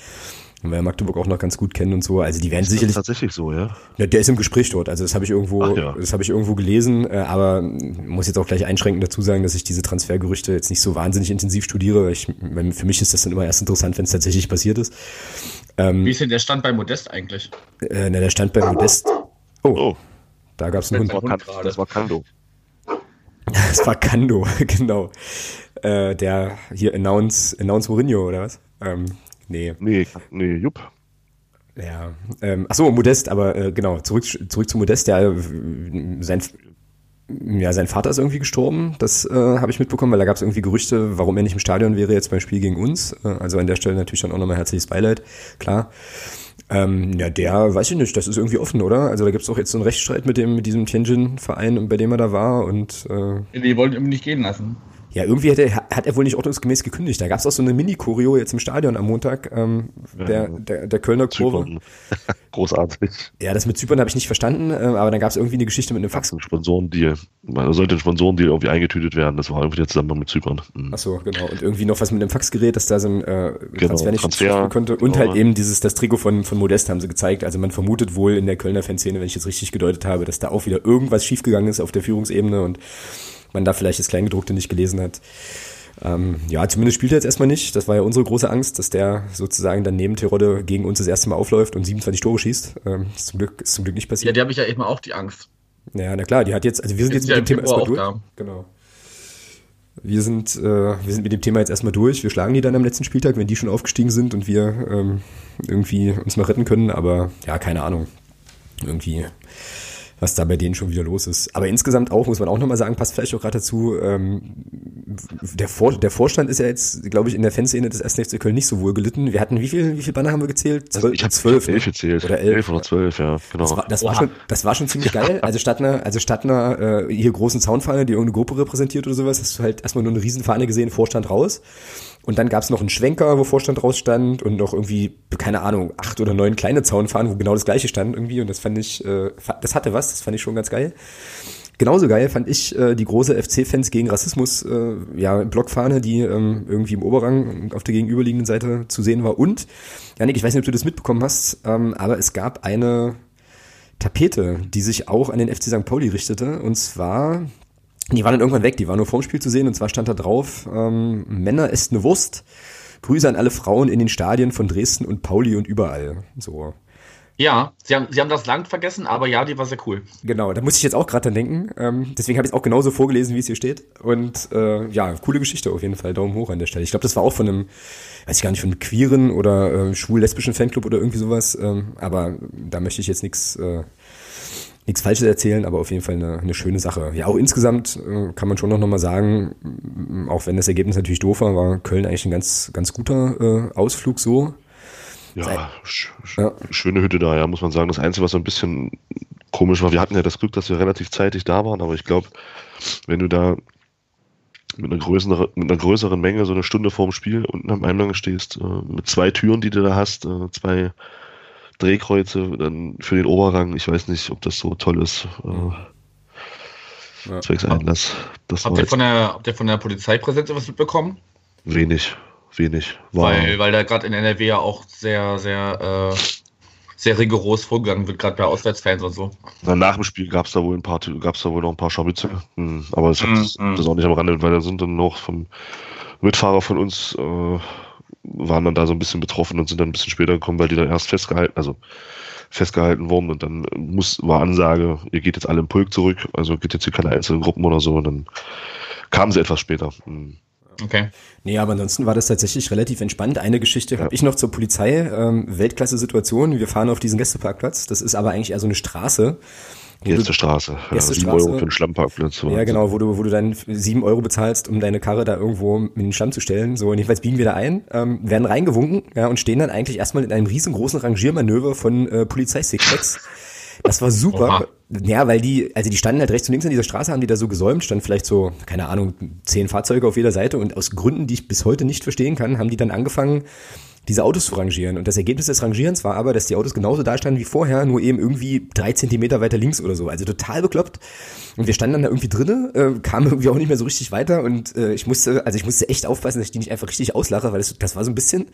weil wir Magdeburg auch noch ganz gut kennen und so. Also die werden ist sicherlich. Das tatsächlich so, ja. ja. Der ist im Gespräch dort. Also das habe ich irgendwo, ja. das habe ich irgendwo gelesen. Äh, aber muss jetzt auch gleich einschränkend dazu sagen, dass ich diese Transfergerüchte jetzt nicht so wahnsinnig intensiv studiere. Ich, für mich ist das dann immer erst interessant, wenn es tatsächlich passiert ist. Ähm, Wie ist denn der Stand bei Modest eigentlich? Äh, na, der Stand bei Modest. Oh, oh. da gab es einen Hund. Hund das war Kando. Das war Kando, genau. Äh, der hier announce, announce Mourinho oder was? Ähm, Nee. Nee, nee, jupp. Ja, ähm, ach so, Modest, aber äh, genau, zurück, zurück zu Modest, der, äh, sein, ja, sein Vater ist irgendwie gestorben, das äh, habe ich mitbekommen, weil da gab es irgendwie Gerüchte, warum er nicht im Stadion wäre jetzt beim Spiel gegen uns. Äh, also an der Stelle natürlich dann auch nochmal herzliches Beileid, klar. Ähm, ja, der, weiß ich nicht, das ist irgendwie offen, oder? Also da gibt es auch jetzt so einen Rechtsstreit mit dem, mit diesem Tianjin-Verein, bei dem er da war und äh, Die wollten ihn nicht gehen lassen. Ja, irgendwie hat er, hat er wohl nicht ordnungsgemäß gekündigt. Da gab es auch so eine Mini-Choreo jetzt im Stadion am Montag, ähm, der, der, der Kölner Kurve. Großartig. Ja, das mit Zypern habe ich nicht verstanden, äh, aber dann gab es irgendwie eine Geschichte mit einem Fax. Ein Sponsorendeal. Da sollte ein Sponsorendeal irgendwie eingetütet werden. Das war irgendwie der Zusammenhang mit Zypern. Mhm. Ach so, genau. Und irgendwie noch was mit einem Faxgerät, dass da so ein äh, genau, Transfer nicht Transfer, konnte. Und genau. halt eben dieses, das Trikot von, von Modest haben sie gezeigt. Also man vermutet wohl in der Kölner Fanszene, wenn ich jetzt richtig gedeutet habe, dass da auch wieder irgendwas schiefgegangen ist auf der Führungsebene und man da vielleicht das Kleingedruckte nicht gelesen hat. Ähm, ja, zumindest spielt er jetzt erstmal nicht. Das war ja unsere große Angst, dass der sozusagen dann neben Terodde gegen uns das erste Mal aufläuft und 27 Tore schießt. Ähm, ist, zum Glück, ist zum Glück nicht passiert. Ja, die habe ich ja eben auch die Angst. Ja, na klar, die hat jetzt, also wir sind jetzt, jetzt mit dem Thema erstmal durch. Da. Genau. Wir sind, äh, wir sind mit dem Thema jetzt erstmal durch. Wir schlagen die dann am letzten Spieltag, wenn die schon aufgestiegen sind und wir ähm, irgendwie uns noch retten können. Aber ja, keine Ahnung. Irgendwie was da bei denen schon wieder los ist. Aber insgesamt auch, muss man auch nochmal sagen, passt vielleicht auch gerade dazu, ähm, der, Vor der Vorstand ist ja jetzt, glaube ich, in der Fanszene des 1. FC Köln nicht so wohl gelitten. Wir hatten, wie viel, wie viel Banner haben wir gezählt? Zwölf, ich habe zwölf, elf ne? gezählt. Oder elf. elf oder zwölf, ja, genau. Das war, das war, schon, das war schon ziemlich geil. Also statt einer, also statt einer äh, hier großen Zaunfahne, die irgendeine Gruppe repräsentiert oder sowas, hast du halt erstmal nur eine Riesenfahne gesehen, Vorstand raus. Und dann gab es noch einen Schwenker, wo Vorstand rausstand und noch irgendwie, keine Ahnung, acht oder neun kleine Zaunfahnen, wo genau das gleiche stand irgendwie. Und das fand ich, äh, das hatte was, das fand ich schon ganz geil. Genauso geil fand ich äh, die große FC-Fans gegen Rassismus, äh, ja, Blockfahne, die ähm, irgendwie im Oberrang auf der gegenüberliegenden Seite zu sehen war. Und, Janik, ich weiß nicht, ob du das mitbekommen hast, ähm, aber es gab eine Tapete, die sich auch an den FC St. Pauli richtete. Und zwar die waren dann irgendwann weg, die waren nur vorm Spiel zu sehen und zwar stand da drauf, ähm, Männer ist eine Wurst. Grüße an alle Frauen in den Stadien von Dresden und Pauli und überall. So. Ja, sie haben, sie haben das Land vergessen, aber ja, die war sehr cool. Genau, da muss ich jetzt auch gerade dran denken. Ähm, deswegen habe ich es auch genauso vorgelesen, wie es hier steht. Und äh, ja, coole Geschichte auf jeden Fall. Daumen hoch an der Stelle. Ich glaube, das war auch von einem, weiß ich gar nicht, von einem queeren oder äh, schwul-lesbischen Fanclub oder irgendwie sowas. Ähm, aber da möchte ich jetzt nichts äh, nichts Falsches erzählen, aber auf jeden Fall eine, eine schöne Sache. Ja, auch insgesamt äh, kann man schon noch, mal sagen, auch wenn das Ergebnis natürlich doof war, war Köln eigentlich ein ganz, ganz guter äh, Ausflug so. Ja, sch ja, schöne Hütte da, ja, muss man sagen. Das Einzige, was so ein bisschen komisch war, wir hatten ja das Glück, dass wir relativ zeitig da waren, aber ich glaube, wenn du da mit einer, größeren, mit einer größeren Menge so eine Stunde vorm Spiel unten am Eingang stehst, äh, mit zwei Türen, die du da hast, äh, zwei Drehkreuze dann für den Oberrang. Ich weiß nicht, ob das so toll ist. Äh, ja. Zwecks Einlass. Das habt, ihr von der, habt ihr von der Polizeipräsenz etwas mitbekommen? Wenig, wenig. War weil, weil da gerade in NRW ja auch sehr, sehr, äh, sehr rigoros vorgegangen wird, gerade bei Auswärtsfans und so. Na, nach dem Spiel gab es da wohl ein paar, gab's da wohl noch ein paar Scharmütze. Hm, aber das, mm, hat, mm. das auch nicht am Rande, weil da sind dann noch vom Mitfahrer von uns äh, waren dann da so ein bisschen betroffen und sind dann ein bisschen später gekommen, weil die dann erst festgehalten, also festgehalten wurden und dann muss, war Ansage, ihr geht jetzt alle im Pulk zurück, also geht jetzt hier keine einzelnen Gruppen oder so und dann kamen sie etwas später. Hm. Okay. Nee, aber ansonsten war das tatsächlich relativ entspannt. Eine Geschichte ja. habe ich noch zur Polizei. Ähm, Weltklasse-Situation. Wir fahren auf diesen Gästeparkplatz. Das ist aber eigentlich eher so eine Straße. Gästestraße. Gästestraße. Sieben Euro für einen Schlammpparkplatz. Ja, genau, wo du, wo du dann sieben Euro bezahlst, um deine Karre da irgendwo in den Schlamm zu stellen. So, und jedenfalls biegen wir da ein, ähm, werden reingewunken, ja, und stehen dann eigentlich erstmal in einem riesengroßen Rangiermanöver von äh, Polizeisix-Packs. Das war super. Oha. Ja, weil die, also die standen halt rechts und links an dieser Straße, haben die da so gesäumt, standen vielleicht so, keine Ahnung, zehn Fahrzeuge auf jeder Seite und aus Gründen, die ich bis heute nicht verstehen kann, haben die dann angefangen, diese Autos zu rangieren. Und das Ergebnis des Rangierens war aber, dass die Autos genauso da standen wie vorher, nur eben irgendwie drei Zentimeter weiter links oder so. Also total bekloppt. Und wir standen dann da irgendwie drinnen, äh, kamen irgendwie auch nicht mehr so richtig weiter und äh, ich musste, also ich musste echt aufpassen, dass ich die nicht einfach richtig auslache, weil das, das war so ein bisschen,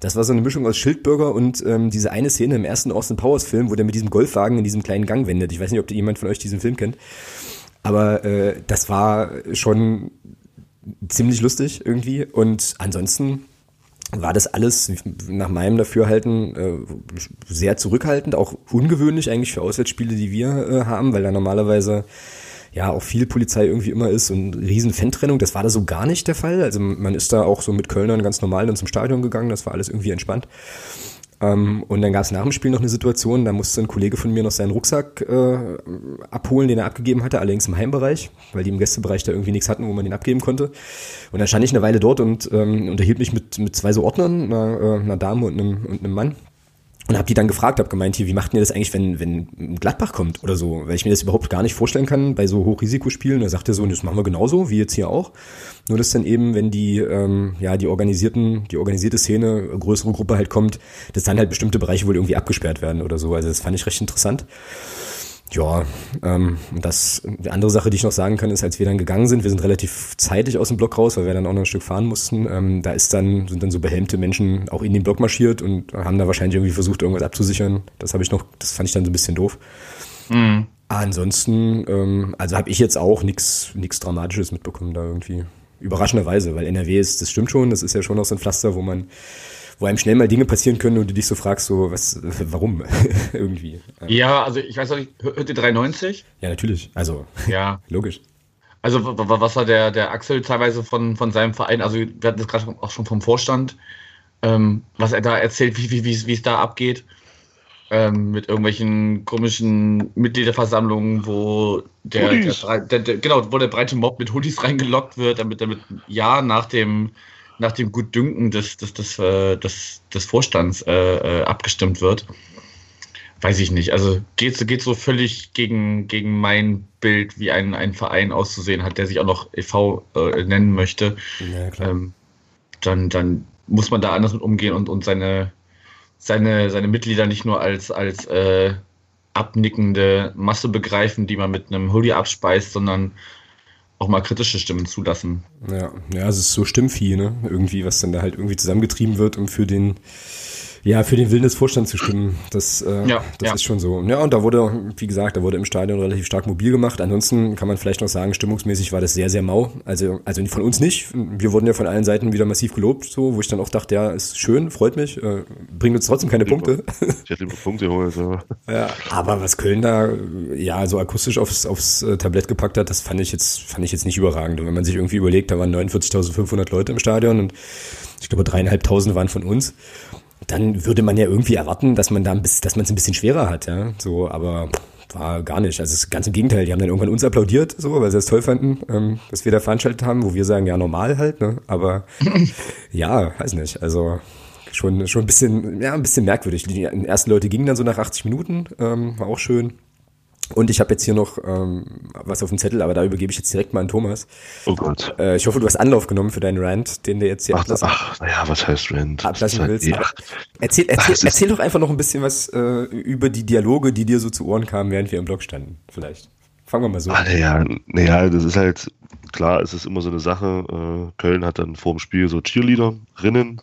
das war so eine Mischung aus Schildbürger und ähm, diese eine Szene im ersten Austin Powers Film, wo der mit diesem Golfwagen in diesem kleinen Gang wendet. Ich weiß nicht, ob jemand von euch diesen Film kennt. Aber äh, das war schon ziemlich lustig irgendwie. Und ansonsten war das alles nach meinem Dafürhalten äh, sehr zurückhaltend, auch ungewöhnlich eigentlich für Auswärtsspiele, die wir äh, haben, weil da normalerweise ja auch viel Polizei irgendwie immer ist und riesen Fantrennung. Das war da so gar nicht der Fall. Also man ist da auch so mit Kölnern ganz normal dann zum Stadion gegangen, das war alles irgendwie entspannt. Ähm, und dann gab es nach dem Spiel noch eine Situation, da musste ein Kollege von mir noch seinen Rucksack äh, abholen, den er abgegeben hatte, allerdings im Heimbereich, weil die im Gästebereich da irgendwie nichts hatten, wo man den abgeben konnte. Und dann stand ich eine Weile dort und ähm, unterhielt mich mit, mit zwei so Ordnern, einer, äh, einer Dame und einem, und einem Mann. Und habe die dann gefragt, habe gemeint, hier, wie macht ihr das eigentlich, wenn, wenn Gladbach kommt oder so? Weil ich mir das überhaupt gar nicht vorstellen kann bei so Hochrisikospielen. Da sagt er so, das machen wir genauso, wie jetzt hier auch. Nur dass dann eben, wenn die, ähm, ja, die organisierten, die organisierte Szene, größere Gruppe halt kommt, dass dann halt bestimmte Bereiche wohl irgendwie abgesperrt werden oder so. Also das fand ich recht interessant. Ja, ähm, das, die andere Sache, die ich noch sagen kann, ist, als wir dann gegangen sind, wir sind relativ zeitig aus dem Block raus, weil wir dann auch noch ein Stück fahren mussten. Ähm, da ist dann, sind dann so behelmte Menschen auch in den Block marschiert und haben da wahrscheinlich irgendwie versucht, irgendwas abzusichern. Das habe ich noch, das fand ich dann so ein bisschen doof. Mhm. Ansonsten, ähm, also habe ich jetzt auch nichts nichts Dramatisches mitbekommen da irgendwie. Überraschenderweise, weil NRW ist, das stimmt schon, das ist ja schon noch so ein Pflaster, wo man, wo einem schnell mal Dinge passieren können und du dich so fragst, so, was, warum? Irgendwie. Ja, also ich weiß auch nicht, hört ihr 390? Ja, natürlich. Also, ja. logisch. Also, was hat der, der Axel teilweise von, von seinem Verein, also wir hatten das gerade auch schon vom Vorstand, ähm, was er da erzählt, wie, wie, wie es da abgeht ähm, mit irgendwelchen komischen Mitgliederversammlungen, wo der, der, der, der, genau, wo der breite Mob mit Hoodies reingelockt wird, damit damit ja nach dem nach dem Gutdünken des, des, des, äh, des, des Vorstands äh, äh, abgestimmt wird. Weiß ich nicht. Also geht, geht so völlig gegen, gegen mein Bild, wie ein, ein Verein auszusehen hat, der sich auch noch e.V. Äh, nennen möchte. Ja, ähm, dann, dann muss man da anders mit umgehen und, und seine, seine, seine Mitglieder nicht nur als, als äh, abnickende Masse begreifen, die man mit einem Hoodie abspeist, sondern auch mal kritische Stimmen zulassen. Ja, ja, es ist so Stimmvieh, ne? Irgendwie, was dann da halt irgendwie zusammengetrieben wird, um für den ja, für den Willen des Vorstands zu stimmen, das, äh, ja, das ja. ist schon so. Ja, und da wurde, wie gesagt, da wurde im Stadion relativ stark mobil gemacht. Ansonsten kann man vielleicht noch sagen, stimmungsmäßig war das sehr, sehr mau. Also, also von uns nicht. Wir wurden ja von allen Seiten wieder massiv gelobt, so, wo ich dann auch dachte, ja, ist schön, freut mich, äh, bringt uns trotzdem keine Punkte. Ich hätte lieber Punkte geholt, aber. Ja, aber was Köln da, ja, so akustisch aufs, aufs äh, Tablett gepackt hat, das fand ich jetzt, fand ich jetzt nicht überragend. Und wenn man sich irgendwie überlegt, da waren 49.500 Leute im Stadion und ich glaube, dreieinhalbtausend waren von uns dann würde man ja irgendwie erwarten, dass man da ein bisschen, dass man es ein bisschen schwerer hat, ja. So, aber war gar nicht. Also ganz im Gegenteil, die haben dann irgendwann uns applaudiert, so, weil sie es toll fanden, ähm, dass wir da veranstaltet haben, wo wir sagen, ja, normal halt, ne? Aber ja, weiß nicht. Also schon, schon ein bisschen, ja, ein bisschen merkwürdig. Die ersten Leute gingen dann so nach 80 Minuten, ähm, war auch schön. Und ich habe jetzt hier noch ähm, was auf dem Zettel, aber da übergebe ich jetzt direkt mal an Thomas. Oh Gott. Äh, ich hoffe, du hast Anlauf genommen für deinen Rant, den der jetzt hier ach, ablassen, ach, naja, was heißt Rant? Ablassen halt, willst. Ja. Erzähl, erzähl, ach, erzähl doch einfach noch ein bisschen was äh, über die Dialoge, die dir so zu Ohren kamen, während wir im Blog standen, vielleicht. Fangen wir mal so an. Naja, naja, das ist halt, klar, es ist immer so eine Sache. Äh, Köln hat dann vor dem Spiel so Cheerleaderinnen.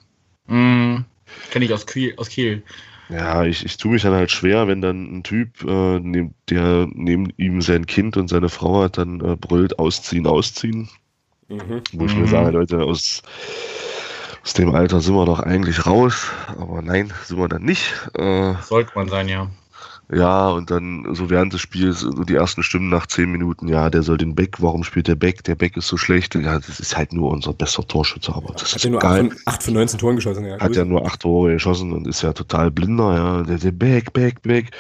Mm, Kenne ich aus Kiel. Aus Kiel. Ja, ich, ich tue mich dann halt schwer, wenn dann ein Typ, äh, nehm, der neben ihm sein Kind und seine Frau hat, dann äh, brüllt, ausziehen, ausziehen. Mhm. Wo ich mhm. mir sage, Leute, aus, aus dem Alter sind wir doch eigentlich raus, aber nein, sind wir dann nicht. Äh, Sollte man sein, ja. Ja, und dann so während des Spiels, so die ersten Stimmen nach zehn Minuten, ja, der soll den Beck, warum spielt der Beck? Der Beck ist so schlecht. Ja, das ist halt nur unser bester Torschützer, aber das hat ist ja nur geil. 8 von 19 Toren geschossen, ja. Hat ja nur 8 Tore geschossen und ist ja total blinder, ja. Der, der Beck, Beck, Beck.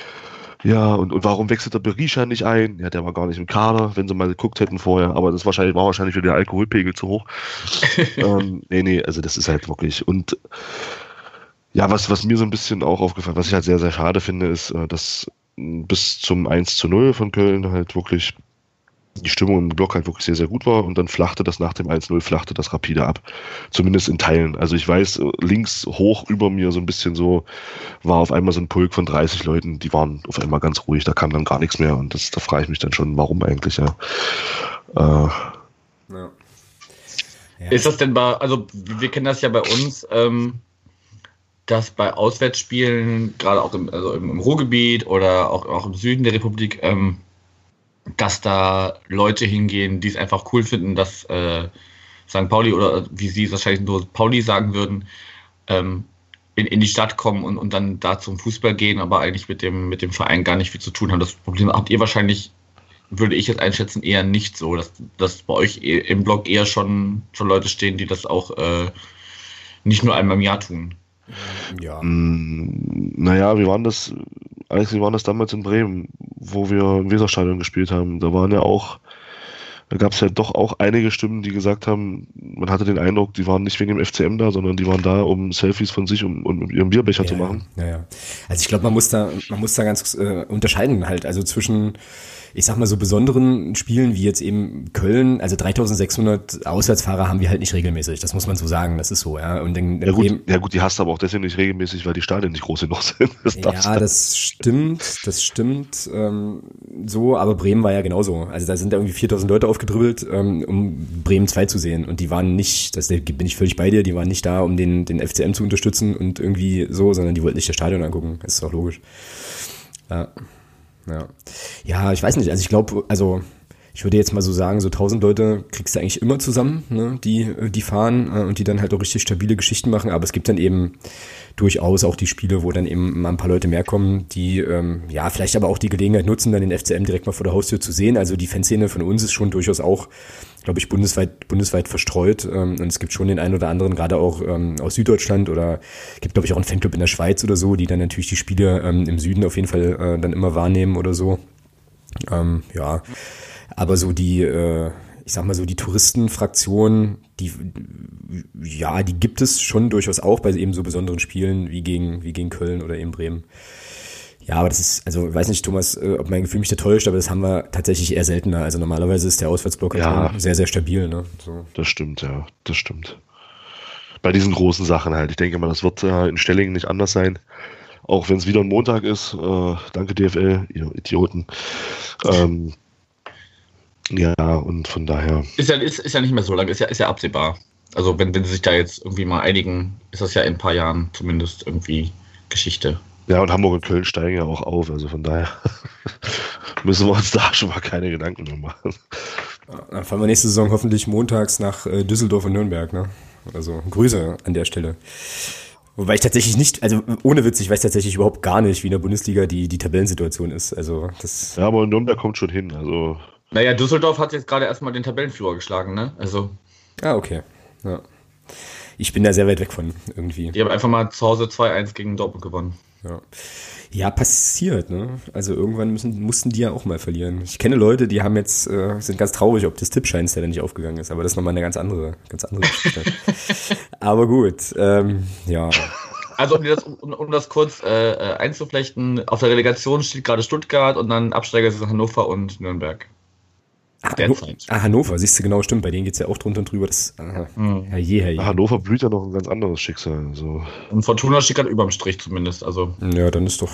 Ja, und, und warum wechselt der Berisha nicht ein? Ja, der war gar nicht im Kader, wenn sie mal geguckt hätten vorher, aber das wahrscheinlich, war wahrscheinlich für den Alkoholpegel zu hoch. ähm, nee, nee, also das ist halt wirklich. Und ja, was, was mir so ein bisschen auch aufgefallen, was ich halt sehr, sehr schade finde, ist, äh, dass bis zum 1 zu 0 von Köln halt wirklich die Stimmung im Block halt wirklich sehr, sehr gut war und dann flachte das nach dem 1-0, flachte das rapide ab. Zumindest in Teilen. Also ich weiß, links hoch über mir so ein bisschen so war auf einmal so ein Pulk von 30 Leuten, die waren auf einmal ganz ruhig, da kam dann gar nichts mehr und das, da frage ich mich dann schon, warum eigentlich, ja. Äh, ja. Ist das denn bei, also wir kennen das ja bei uns, ähm, dass bei Auswärtsspielen, gerade auch im, also im, Ruhrgebiet oder auch, auch im Süden der Republik, ähm, dass da Leute hingehen, die es einfach cool finden, dass äh, St. Pauli oder wie sie es wahrscheinlich nur Pauli sagen würden, ähm, in, in die Stadt kommen und, und dann da zum Fußball gehen, aber eigentlich mit dem, mit dem Verein gar nicht viel zu tun haben. Das Problem habt ihr wahrscheinlich, würde ich jetzt einschätzen, eher nicht so, dass, dass bei euch im Blog eher schon, schon Leute stehen, die das auch äh, nicht nur einmal im Jahr tun. Ja. Mm, naja, wie waren das, wie waren das damals in Bremen, wo wir im Weserstadion gespielt haben? Da waren ja auch, da gab es ja doch auch einige Stimmen, die gesagt haben, man hatte den Eindruck, die waren nicht wegen dem FCM da, sondern die waren da, um Selfies von sich und um, um ihren Bierbecher ja, zu machen. Ja, ja. Also ich glaube, man muss da, man muss da ganz äh, unterscheiden halt, also zwischen ich sag mal so besonderen Spielen wie jetzt eben Köln, also 3600 Auswärtsfahrer haben wir halt nicht regelmäßig. Das muss man so sagen. Das ist so, ja. Und dann, ja, gut, ja gut, die hast du aber auch deswegen nicht regelmäßig, weil die Stadien nicht groß genug sind. Das ja, das stimmt, das stimmt ähm, so. Aber Bremen war ja genauso. Also da sind da irgendwie 4000 Leute aufgedribbelt, ähm, um Bremen 2 zu sehen. Und die waren nicht, das bin ich völlig bei dir, die waren nicht da, um den, den FCM zu unterstützen und irgendwie so, sondern die wollten nicht das Stadion angucken. Das ist auch logisch. Ja. Ja. ja, ich weiß nicht. Also ich glaube, also ich würde jetzt mal so sagen, so 1000 Leute kriegst du eigentlich immer zusammen, ne, die, die fahren äh, und die dann halt auch richtig stabile Geschichten machen. Aber es gibt dann eben durchaus auch die Spiele, wo dann eben mal ein paar Leute mehr kommen, die ähm, ja vielleicht aber auch die Gelegenheit nutzen, dann den FCM direkt mal vor der Haustür zu sehen. Also die Fanszene von uns ist schon durchaus auch, glaube ich, bundesweit, bundesweit verstreut. Ähm, und es gibt schon den einen oder anderen, gerade auch ähm, aus Süddeutschland oder gibt, glaube ich, auch einen Fanclub in der Schweiz oder so, die dann natürlich die Spiele ähm, im Süden auf jeden Fall äh, dann immer wahrnehmen oder so. Ähm, ja. Aber so die, äh, ich sag mal so, die Touristenfraktion, die, ja, die gibt es schon durchaus auch bei eben so besonderen Spielen wie gegen, wie gegen Köln oder eben Bremen. Ja, aber das ist, also weiß nicht, Thomas, äh, ob mein Gefühl mich da täuscht, aber das haben wir tatsächlich eher seltener. Also normalerweise ist der Auswärtsblock ja, sehr, sehr stabil. Ne? So. Das stimmt, ja, das stimmt. Bei diesen großen Sachen halt. Ich denke mal, das wird äh, in Stellingen nicht anders sein. Auch wenn es wieder ein Montag ist. Äh, danke DFL, ihr Idioten. Ähm, ja, und von daher. Ist ja, ist, ist ja nicht mehr so lange, ist ja, ist ja absehbar. Also wenn, wenn sie sich da jetzt irgendwie mal einigen, ist das ja in ein paar Jahren zumindest irgendwie Geschichte. Ja, und Hamburg und Köln steigen ja auch auf, also von daher müssen wir uns da schon mal keine Gedanken mehr machen. Dann fahren wir nächste Saison hoffentlich montags nach äh, Düsseldorf und Nürnberg, ne? Also Grüße an der Stelle. Wobei ich tatsächlich nicht, also ohne Witz, ich weiß tatsächlich überhaupt gar nicht, wie in der Bundesliga die, die Tabellensituation ist. Also das. Ja, aber Nürnberg kommt schon hin. Also naja, Düsseldorf hat jetzt gerade erstmal den Tabellenführer geschlagen, ne? Also. Ah, okay. Ja. Ich bin da sehr weit weg von irgendwie. Die haben einfach mal zu Hause 2-1 gegen Dortmund gewonnen. Ja. Ja, passiert, ne? Also irgendwann müssen, mussten die ja auch mal verlieren. Ich kenne Leute, die haben jetzt, äh, sind ganz traurig, ob das Tippscheinster nicht aufgegangen ist, aber das ist nochmal eine ganz andere, ganz andere Geschichte. aber gut, ähm, ja. Also um das, um, um das kurz äh, äh, einzuflechten, auf der Relegation steht gerade Stuttgart und dann Absteiger sind Hannover und Nürnberg. Ah, ah, Hannover, siehst du, genau, stimmt. Bei denen geht es ja auch drunter und drüber. Das, aha, mhm. herrje, herje. Hannover blüht ja noch ein ganz anderes Schicksal. So. Und Fortuna steht gerade überm Strich zumindest. Also. Ja, dann ist doch,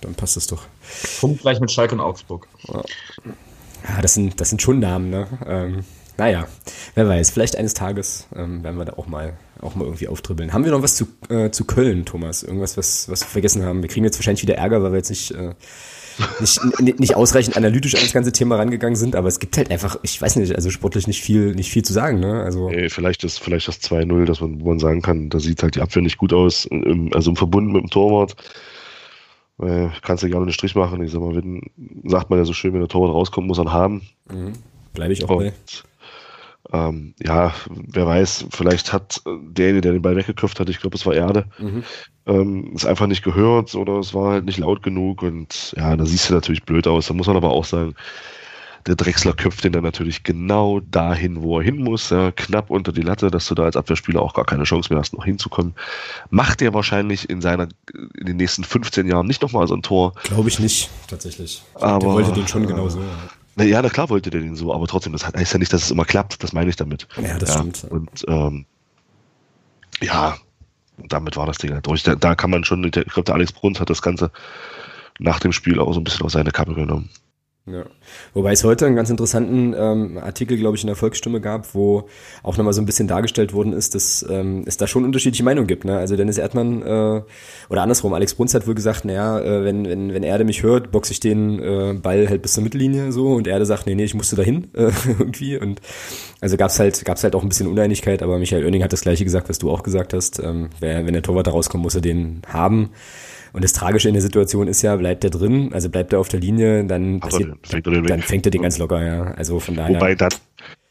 dann passt es doch. Punkt gleich mit Schalke und Augsburg. Ja, ja das, sind, das sind schon Namen, ne? Ähm, naja, wer weiß, vielleicht eines Tages ähm, werden wir da auch mal, auch mal irgendwie auftribbeln. Haben wir noch was zu, äh, zu Köln, Thomas? Irgendwas, was, was wir vergessen haben? Wir kriegen jetzt wahrscheinlich wieder Ärger, weil wir jetzt nicht. Äh, nicht, nicht ausreichend analytisch an das ganze Thema rangegangen sind, aber es gibt halt einfach, ich weiß nicht, also sportlich nicht viel, nicht viel zu sagen, ne? Also. Ey, vielleicht ist, vielleicht das 2-0, dass man, wo man sagen kann, da sieht halt die Abwehr nicht gut aus, im, also im Verbund mit dem Torwart. Äh, kannst du gerne einen Strich machen. Ich sag mal, wenn, sagt man ja so schön, wenn der Torwart rauskommt, muss er ihn haben. Mhm. Bleibe ich auch Und, bei. Ähm, ja, wer weiß, vielleicht hat derjenige, der den Ball weggeköpft hat, ich glaube, es war Erde, mhm. ähm, es einfach nicht gehört oder es war halt nicht laut genug und ja, da siehst du natürlich blöd aus. Da muss man aber auch sagen, der Drechsler köpft den dann natürlich genau dahin, wo er hin muss, ja, knapp unter die Latte, dass du da als Abwehrspieler auch gar keine Chance mehr hast, noch hinzukommen. Macht er wahrscheinlich in seiner, in den nächsten 15 Jahren nicht nochmal so ein Tor. Glaube ich nicht, tatsächlich. Aber, der wollte den schon genauso. Na ja, na klar wollte der den so, aber trotzdem, das heißt ja nicht, dass es immer klappt, das meine ich damit. Ja, das ja, stimmt. Und ähm, ja, damit war das Ding halt durch. Da, da kann man schon, ich glaube, der Alex Bruns hat das Ganze nach dem Spiel auch so ein bisschen auf seine Kappe genommen. Ja. Wobei es heute einen ganz interessanten ähm, Artikel, glaube ich, in der Volksstimme gab, wo auch nochmal so ein bisschen dargestellt worden ist, dass ähm, es da schon unterschiedliche Meinungen gibt. Ne? Also Dennis Erdmann äh, oder andersrum, Alex Bruns hat wohl gesagt, naja, äh, wenn, wenn, wenn Erde mich hört, boxe ich den äh, Ball halt bis zur Mittellinie so und Erde sagt, nee, nee, ich musste dahin äh, irgendwie. Und also gab's halt, gab's halt auch ein bisschen Uneinigkeit, aber Michael Oenning hat das gleiche gesagt, was du auch gesagt hast. Ähm, wer, wenn der Torwart da rauskommt, muss er den haben. Und das Tragische in der Situation ist ja, bleibt er drin, also bleibt er auf der Linie, dann, passiert, fängt dann fängt er den ganz locker, ja. Also von daher. Wobei dann,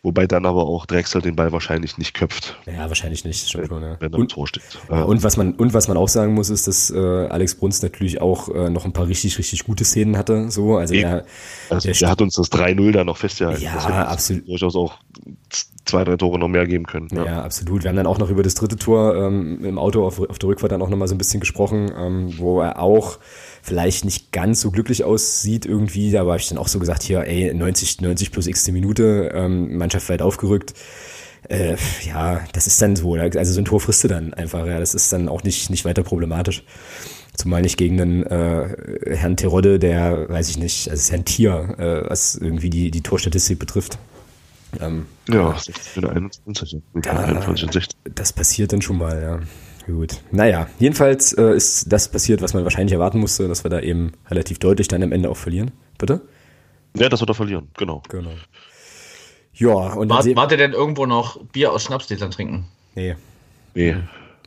Wobei dann aber auch Drexler den Ball wahrscheinlich nicht köpft. Ja, wahrscheinlich nicht, schon schon, ja. Wenn er und, Tor steht. Ja, und was man, und was man auch sagen muss, ist, dass äh, Alex Bruns natürlich auch äh, noch ein paar richtig, richtig gute Szenen hatte. So, also er, also der, der hat uns das 3-0 da noch festgehalten. Ja, absolut. Durchaus auch zwei, drei Tore noch mehr geben können. Ja. ja. absolut. Wir haben dann auch noch über das dritte Tor ähm, im Auto auf, auf der Rückfahrt dann auch nochmal so ein bisschen gesprochen, ähm, wo er auch vielleicht nicht ganz so glücklich aussieht irgendwie. Da habe ich dann auch so gesagt, hier, ey, 90, 90 plus x Minute, ähm, Mannschaft weit aufgerückt. Äh, ja, das ist dann so. Also so ein Tor frisst du dann einfach. Ja, das ist dann auch nicht, nicht weiter problematisch. Zumal nicht gegen einen äh, Herrn Terodde, der, weiß ich nicht, also ist ja ein Tier, äh, was irgendwie die, die Torstatistik betrifft. Ähm, ja, 16, 21, da, 21 16. Das passiert dann schon mal, ja. Gut. Naja, jedenfalls äh, ist das passiert, was man wahrscheinlich erwarten musste, dass wir da eben relativ deutlich dann am Ende auch verlieren. Bitte? Ja, das wird er verlieren, genau. Genau. Ja, und War, wart ihr denn irgendwo noch Bier aus Schnapsgläsern trinken? Nee. Nee.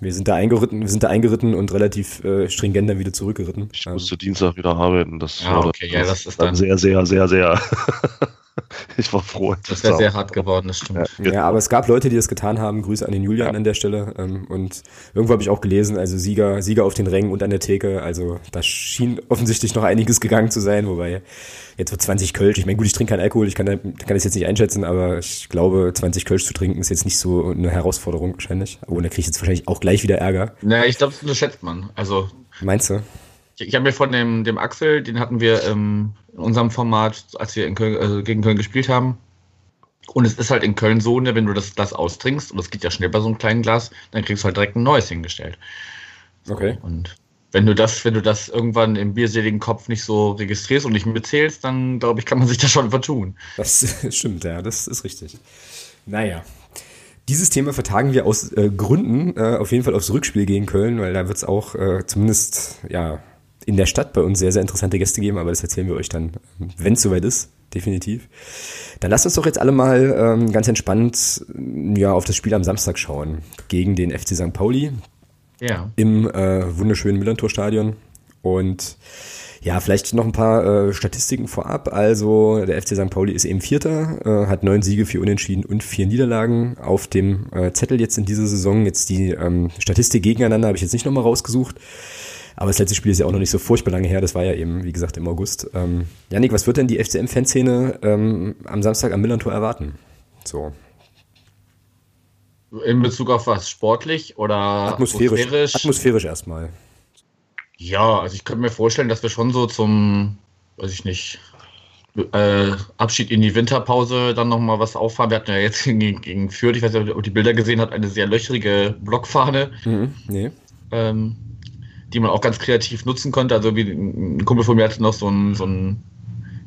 Wir sind da eingeritten, wir sind da eingeritten und relativ äh, stringent dann wieder zurückgeritten. Ich musste Dienstag wieder arbeiten. Das Ah, war okay, dann, ja, das ist dann- sehr, sehr, sehr, sehr. ich war froh. Das wäre sehr hart geworden, das stimmt. Ja. Ja, aber es gab Leute, die das getan haben. Grüße an den Julian Ja. an der Stelle. Ähm, und irgendwo habe ich auch gelesen, also Sieger, Sieger auf den Rängen und an der Theke. Also da schien offensichtlich noch einiges gegangen zu sein, wobei jetzt wird 20 Kölsch. Ich meine, gut, ich trinke keinen Alkohol, ich kann, kann das jetzt nicht einschätzen, aber ich glaube, 20 Kölsch zu trinken ist jetzt nicht so eine Herausforderung wahrscheinlich. Oh, und da kriege ich jetzt wahrscheinlich auch gleich wieder Ärger. Naja, ich glaube, das unterschätzt man. Also, Meinst du? Ich, habe mir von dem, dem Axel, den hatten wir ähm, in unserem Format, als wir in Köln, also gegen Köln gespielt haben. Und es ist halt in Köln so, ne, wenn du das Glas austrinkst, und das geht ja schnell bei so einem kleinen Glas, dann kriegst du halt direkt ein neues hingestellt. Okay. Und wenn du das, wenn du das irgendwann im bierseligen Kopf nicht so registrierst und nicht mitzählst, dann glaube ich, kann man sich da schon vertun. Das stimmt, ja, das ist richtig. Naja. Dieses Thema vertagen wir aus äh, Gründen äh, auf jeden Fall aufs Rückspiel gegen Köln, weil da wird es auch äh, zumindest ja in der Stadt bei uns sehr, sehr interessante Gäste geben, aber das erzählen wir euch dann, wenn es soweit ist, definitiv. Dann lasst uns doch jetzt alle mal ähm, ganz entspannt ja, auf das Spiel am Samstag schauen gegen den FC St. Pauli Ja. im äh, wunderschönen Millantor-Stadion. Und ja, vielleicht noch ein paar äh, Statistiken vorab. Also der FC St. Pauli ist eben Vierter, äh, hat neun Siege, vier Unentschieden und vier Niederlagen auf dem äh, Zettel jetzt in dieser Saison. Jetzt die ähm, Statistik gegeneinander habe ich jetzt nicht nochmal rausgesucht. Aber das letzte Spiel ist ja auch noch nicht so furchtbar lange her. Das war ja eben, wie gesagt, im August. Ähm, Janik, was wird denn die FCM-Fanszene ähm, am Samstag am Millantor erwarten? So, In Bezug auf was? Sportlich oder atmosphärisch. atmosphärisch? Atmosphärisch erstmal. Ja, also ich könnte mir vorstellen, dass wir schon so zum, weiß ich nicht, äh, Abschied in die Winterpause dann nochmal was auffahren. Wir hatten ja jetzt gegen, gegen Fürth, ich weiß nicht, ob ihr die Bilder gesehen habt, eine sehr löchrige Blockfahne, Mhm, nee. ähm, die man auch ganz kreativ nutzen konnte. Also wie ein Kumpel von mir hatte noch so ein, so ein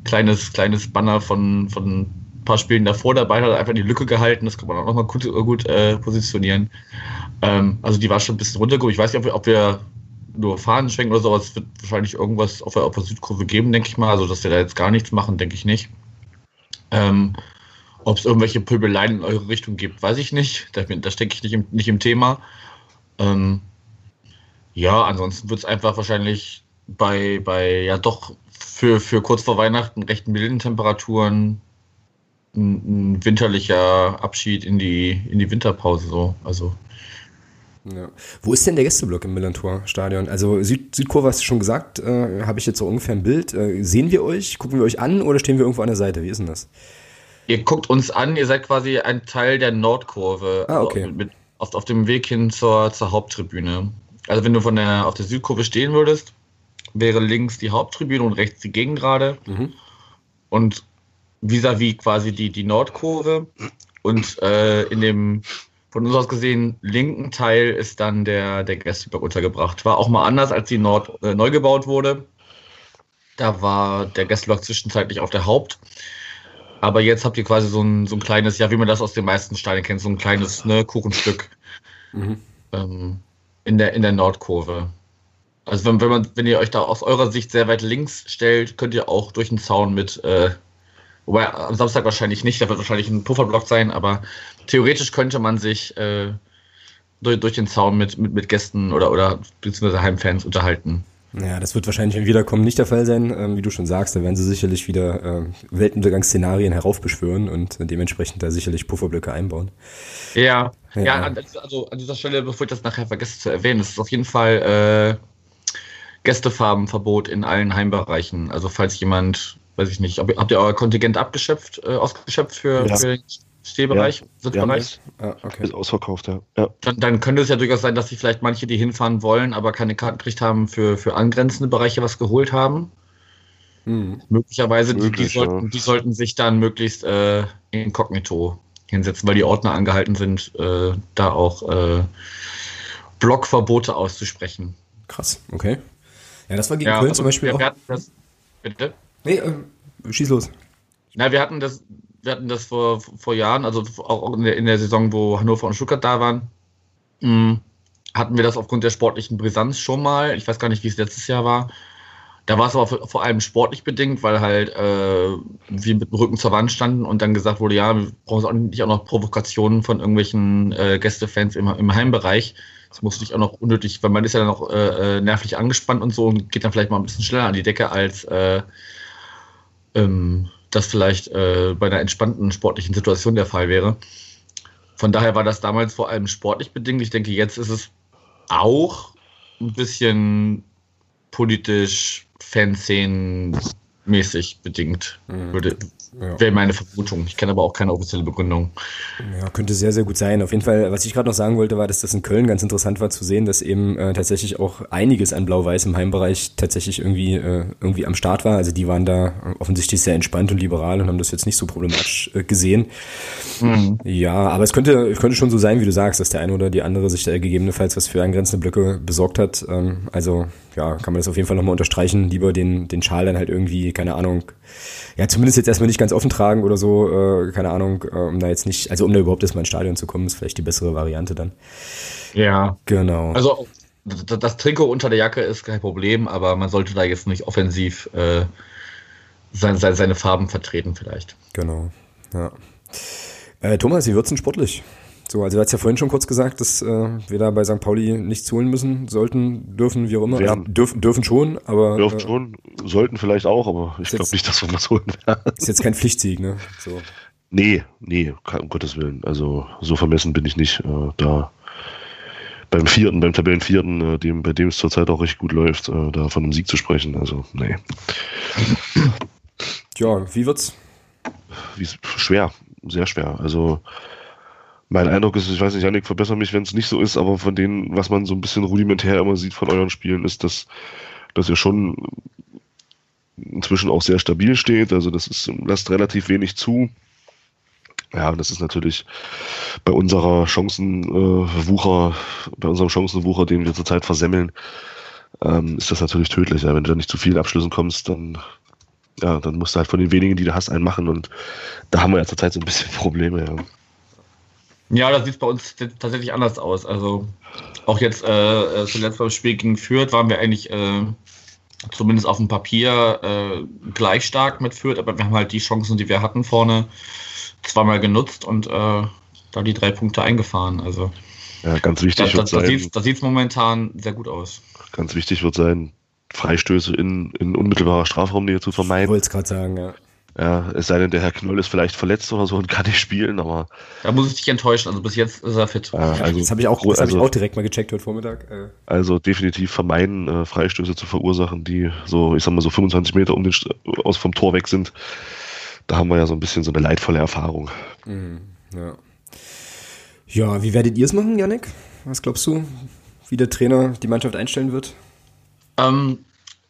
kleines, kleines Banner von, von ein paar Spielen davor dabei, hat einfach die Lücke gehalten, das kann man auch nochmal gut, gut äh, positionieren. Ähm, also die war schon ein bisschen runtergekommen. Ich weiß nicht, ob wir, ob wir nur Fahnen schwenken oder so, aber es wird wahrscheinlich irgendwas auf der, auf der Südkurve geben, denke ich mal. Also, dass wir da jetzt gar nichts machen, denke ich nicht. Ähm, ob es irgendwelche Pöbeleien in eure Richtung gibt, weiß ich nicht. Da, da stecke ich nicht im, nicht im Thema. Ähm, ja, ansonsten wird es einfach wahrscheinlich bei, bei ja doch für, für kurz vor Weihnachten recht milden Temperaturen ein, ein winterlicher Abschied in die, in die Winterpause so. Also Ja. Wo ist denn der Gästeblock im Millantor-Stadion? Also Süd Südkurve hast du schon gesagt, äh, habe ich jetzt so ungefähr ein Bild. Äh, sehen wir euch? Gucken wir euch an oder stehen wir irgendwo an der Seite? Wie ist denn das? Ihr guckt uns an, ihr seid quasi ein Teil der Nordkurve. Ah, okay. Also mit, auf, auf dem Weg hin zur, zur Haupttribüne. Also wenn du von der, auf der Südkurve stehen würdest, wäre links die Haupttribüne und rechts die Gegengrade. Mhm. Und vis-à-vis quasi die, die Nordkurve. Und äh, in dem von uns aus gesehen linken Teil ist dann der, der Gästeblock untergebracht. War auch mal anders, als die Nord äh, neu gebaut wurde. Da war der Gästeblock zwischenzeitlich auf der Haupt. Aber jetzt habt ihr quasi so ein, so ein kleines, ja, wie man das aus den meisten Steinen kennt, so ein kleines ne, Kuchenstück Mhm. ähm, in, der, in der Nordkurve. Also wenn, wenn, man, wenn ihr euch da aus eurer Sicht sehr weit links stellt, könnt ihr auch durch den Zaun mit, äh, wobei am Samstag wahrscheinlich nicht, da wird wahrscheinlich ein Pufferblock sein, aber theoretisch könnte man sich äh, durch, durch den Zaun mit, mit, mit Gästen oder, oder beziehungsweise Heimfans unterhalten. Ja, das wird wahrscheinlich im Wiederkommen nicht der Fall sein. Ähm, wie du schon sagst, da werden sie sicherlich wieder äh, Weltuntergangsszenarien heraufbeschwören und dementsprechend da sicherlich Pufferblöcke einbauen. Ja, Ja. ja, an, also an dieser Stelle, bevor ich das nachher vergesse zu erwähnen, es ist auf jeden Fall äh, Gästefarbenverbot in allen Heimbereichen. Also falls jemand, weiß ich nicht, ob, habt ihr euer Kontingent abgeschöpft, äh, ausgeschöpft für, Ja. für den Stehbereich, Ja, Sitzbereich? Ah, okay. Ist ausverkauft, ja. ja. Dann, dann könnte es ja durchaus sein, dass sich vielleicht manche, die hinfahren wollen, aber keine Karten gekriegt haben, für, für angrenzende Bereiche was geholt haben. Mhm. Möglicherweise, die, die, Möglich, sollten, ja. die sollten sich dann möglichst äh, inkognito hinsetzen, weil die Ordner angehalten sind, äh, da auch äh, Blockverbote auszusprechen. Krass, okay. Ja, das war gegen Köln also zum Beispiel wir, auch. wir hatten das, bitte? Nee, äh, schieß los. Na, wir hatten das, wir hatten das vor, vor Jahren, also auch in der, in der Saison, wo Hannover und Stuttgart da waren, mh, hatten wir das aufgrund der sportlichen Brisanz schon mal. Ich weiß gar nicht, wie es letztes Jahr war, Da war es aber vor allem sportlich bedingt, weil halt äh, wir mit dem Rücken zur Wand standen und dann gesagt wurde, ja, wir brauchen auch nicht auch noch Provokationen von irgendwelchen äh, Gästefans im, im Heimbereich. Das muss nicht auch noch unnötig, weil man ist ja dann auch äh, äh, nervlich angespannt und so und geht dann vielleicht mal ein bisschen schneller an die Decke, als äh, ähm, das vielleicht äh, bei einer entspannten sportlichen Situation der Fall wäre. Von daher war das damals vor allem sportlich bedingt. Ich denke, jetzt ist es auch ein bisschen politisch Fanszenen-mäßig bedingt, mhm. würde, ja. Wäre meine Vermutung. Ich kenne aber auch keine offizielle Begründung. Ja, könnte sehr, sehr gut sein. Auf jeden Fall, was ich gerade noch sagen wollte, war, dass das in Köln ganz interessant war zu sehen, dass eben äh, tatsächlich auch einiges an Blau-Weiß im Heimbereich tatsächlich irgendwie, äh, irgendwie am Start war. Also die waren da offensichtlich sehr entspannt und liberal und haben das jetzt nicht so problematisch äh, gesehen. Mhm. Ja, aber es könnte, könnte schon so sein, wie du sagst, dass der eine oder die andere sich da gegebenenfalls was für angrenzende Blöcke besorgt hat. Ähm, also ja, kann man das auf jeden Fall nochmal unterstreichen. Lieber den, den Schal dann halt irgendwie, keine Ahnung, ja, zumindest jetzt erstmal nicht ganz offen tragen oder so, äh, keine Ahnung, äh, um da jetzt nicht, also um da überhaupt erstmal ins Stadion zu kommen, ist vielleicht die bessere Variante dann. Ja. Genau. Also das, Trikot unter der Jacke ist kein Problem, aber man sollte da jetzt nicht offensiv äh, seine, seine Farben vertreten vielleicht. Genau, ja. Äh, Thomas, wie wird's denn sportlich? So, also du hast ja vorhin schon kurz gesagt, dass äh, wir da bei St. Pauli nichts holen müssen, sollten, dürfen, wie auch immer. Also, dürfen, dürfen schon, aber. Dürfen äh, schon, sollten vielleicht auch, aber ich glaube nicht, dass wir was holen werden. Ist jetzt kein Pflichtsieg, ne? So. Nee, nee, um Gottes Willen. Also so vermessen bin ich nicht. Äh, da beim vierten, beim Tabellenvierten, äh, dem, bei dem es zurzeit auch recht gut läuft, äh, da von einem Sieg zu sprechen. Also, nee. Ja, wie wird's? Wie, schwer, sehr schwer. Also mein Eindruck ist, ich weiß nicht, Janik, verbessere mich, wenn es nicht so ist, aber von denen, was man so ein bisschen rudimentär immer sieht von euren Spielen, ist, dass, dass ihr schon inzwischen auch sehr stabil steht. Also das ist, lasst relativ wenig zu. Ja, das ist natürlich bei unserer Chancenwucher, bei unserem Chancenwucher, den wir zurzeit versemmeln, ähm, ist das natürlich tödlich. Ja. Wenn du da nicht zu vielen Abschlüssen kommst, dann, ja, dann musst du halt von den wenigen, die du hast, einen machen. Und da haben wir ja zurzeit so ein bisschen Probleme. Ja. Ja, das sieht bei uns tatsächlich anders aus. Also auch jetzt äh, äh, zuletzt beim Spiel gegen Fürth waren wir eigentlich äh, zumindest auf dem Papier äh, gleich stark mit Fürth, aber wir haben halt die Chancen, die wir hatten vorne, zweimal genutzt und äh, da die drei Punkte eingefahren. Also ja, ganz wichtig da, da, wird da sieht es momentan sehr gut aus. Ganz wichtig wird sein, Freistöße in, in unmittelbarer Strafraumnähe zu vermeiden. Ich wollte es gerade sagen, ja. Ja, es sei denn, der Herr Knoll ist vielleicht verletzt oder so und kann nicht spielen, aber. Da muss ich dich enttäuschen, also bis jetzt ist er fit. Ja, also, das habe ich, auch, das also, hab ich auch direkt mal gecheckt heute Vormittag. Äh. Also definitiv vermeiden, äh, Freistöße zu verursachen, die so, ich sag mal, so 25 Meter um den, aus vom Tor weg sind. Da haben wir ja so ein bisschen so eine leidvolle Erfahrung. Mhm, ja. ja, wie werdet ihr es machen, Janik? Was glaubst du, wie der Trainer die Mannschaft einstellen wird? Ähm,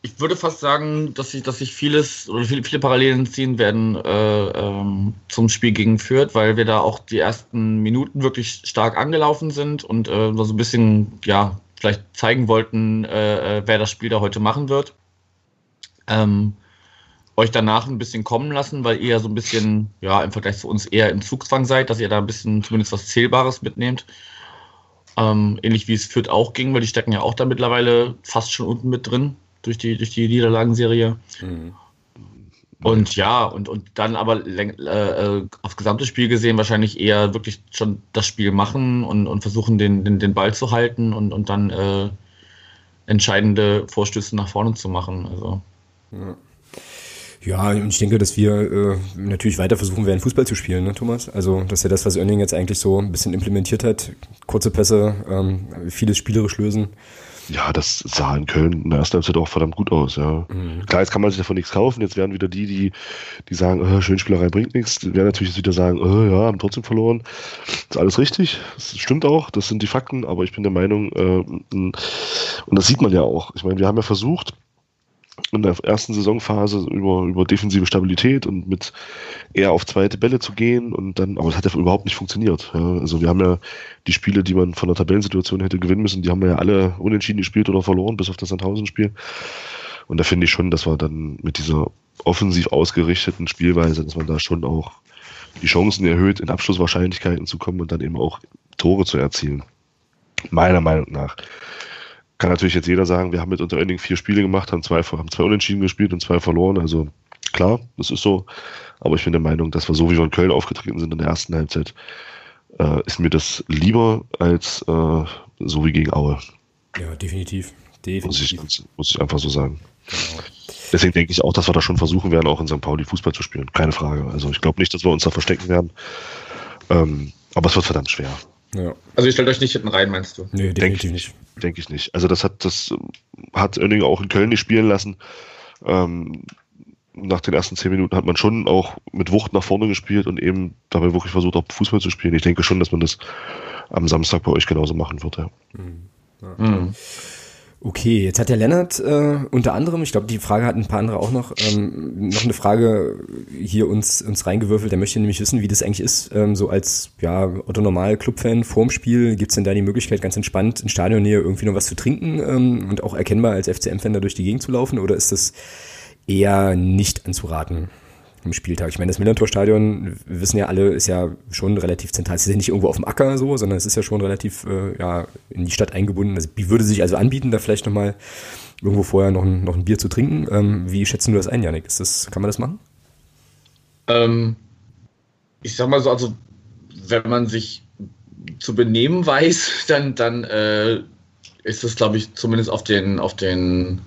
ich würde fast sagen, dass sich dass ich vieles oder viele, viele Parallelen ziehen werden äh, ähm, zum Spiel gegen Fürth, weil wir da auch die ersten Minuten wirklich stark angelaufen sind und äh, so ein bisschen, ja, vielleicht zeigen wollten, äh, äh, wer das Spiel da heute machen wird. Ähm, euch danach ein bisschen kommen lassen, weil ihr so ein bisschen, ja, im Vergleich zu uns eher im Zugzwang seid, dass ihr da ein bisschen zumindest was Zählbares mitnehmt. Ähm, ähnlich wie es Fürth auch ging, weil die stecken ja auch da mittlerweile fast schon unten mit drin durch die, durch die Niederlagenserie. Mhm. Und ja, und, und dann aber äh, äh, aufs gesamte Spiel gesehen wahrscheinlich eher wirklich schon das Spiel machen und, und versuchen, den, den, den Ball zu halten und, und dann äh, entscheidende Vorstöße nach vorne zu machen. Also. Ja. Ja, ich denke, dass wir äh, natürlich weiter versuchen werden, Fußball zu spielen, ne, Thomas? Also, dass ja das, was Oenning jetzt eigentlich so ein bisschen implementiert hat, kurze Pässe, ähm, vieles spielerisch lösen, ja, das sah in Köln in der ersten Halbzeit auch verdammt gut aus, ja. Mhm. Klar, jetzt kann man sich davon nichts kaufen. Jetzt werden wieder die, die, die sagen, oh, Schönspielerei bringt nichts, die werden natürlich jetzt wieder sagen, oh, ja, haben trotzdem verloren. Das ist alles richtig. Das stimmt auch. Das sind die Fakten. Aber ich bin der Meinung, äh, und das sieht man ja auch. Ich meine, wir haben ja versucht, in der ersten Saisonphase über, über defensive Stabilität und mit eher auf zweite Bälle zu gehen und dann, aber es hat ja überhaupt nicht funktioniert. Ja. Also wir haben ja die Spiele, die man von der Tabellensituation hätte gewinnen müssen, die haben wir ja alle unentschieden gespielt oder verloren, bis auf das Sandhausen-Spiel. Und da finde ich schon, dass wir dann mit dieser offensiv ausgerichteten Spielweise, dass man da schon auch die Chancen erhöht, in Abschlusswahrscheinlichkeiten zu kommen und dann eben auch Tore zu erzielen. Meiner Meinung nach. Kann natürlich jetzt jeder sagen, wir haben mit unter Ending vier Spiele gemacht, haben zwei, haben zwei Unentschieden gespielt und zwei verloren. Also klar, das ist so. Aber ich bin der Meinung, dass wir so wie wir in Köln aufgetreten sind in der ersten Halbzeit, äh, ist mir das lieber als äh, so wie gegen Aue. Ja, definitiv. definitiv. Muss, ich, muss ich einfach so sagen. Genau. Deswegen denke ich auch, dass wir da schon versuchen werden, auch in St. Pauli Fußball zu spielen. Keine Frage. Also ich glaube nicht, dass wir uns da verstecken werden. Ähm, aber es wird verdammt schwer. Ja. Also ihr stellt euch nicht hinten rein, meinst du? Nee, denke ich nicht. Denke ich nicht. Also das hat das hat Oenning auch in Köln nicht spielen lassen. Ähm, nach den ersten zehn Minuten hat man schon auch mit Wucht nach vorne gespielt und eben dabei wirklich versucht, auch Fußball zu spielen. Ich denke schon, dass man das am Samstag bei euch genauso machen wird. Ja. Mhm. Ja. Mhm. Okay, jetzt hat der Lennart äh, unter anderem, ich glaube, die Frage hat ein paar andere auch noch, ähm, noch eine Frage hier uns, uns reingewürfelt. Der möchte nämlich wissen, wie das eigentlich ist, ähm, so als ja, Otto Normal Clubfan vorm Spiel. Gibt es denn da die Möglichkeit, ganz entspannt in Stadionnähe irgendwie noch was zu trinken ähm, und auch erkennbar als FCM-Fan da durch die Gegend zu laufen? Oder ist das eher nicht anzuraten? Am Spieltag. Ich meine, das Millantor-Stadion, wissen ja alle, ist ja schon relativ zentral. Es ist ja nicht irgendwo auf dem Acker so, sondern es ist ja schon relativ äh, ja, in die Stadt eingebunden. Also, wie würde sich also anbieten, da vielleicht nochmal irgendwo vorher noch ein, noch ein Bier zu trinken? Ähm, wie schätzen du das ein, Janik? Ist das, kann man das machen? Ähm, ich sag mal so, also wenn man sich zu benehmen weiß, dann, dann äh, ist es, glaube ich, zumindest auf den, auf den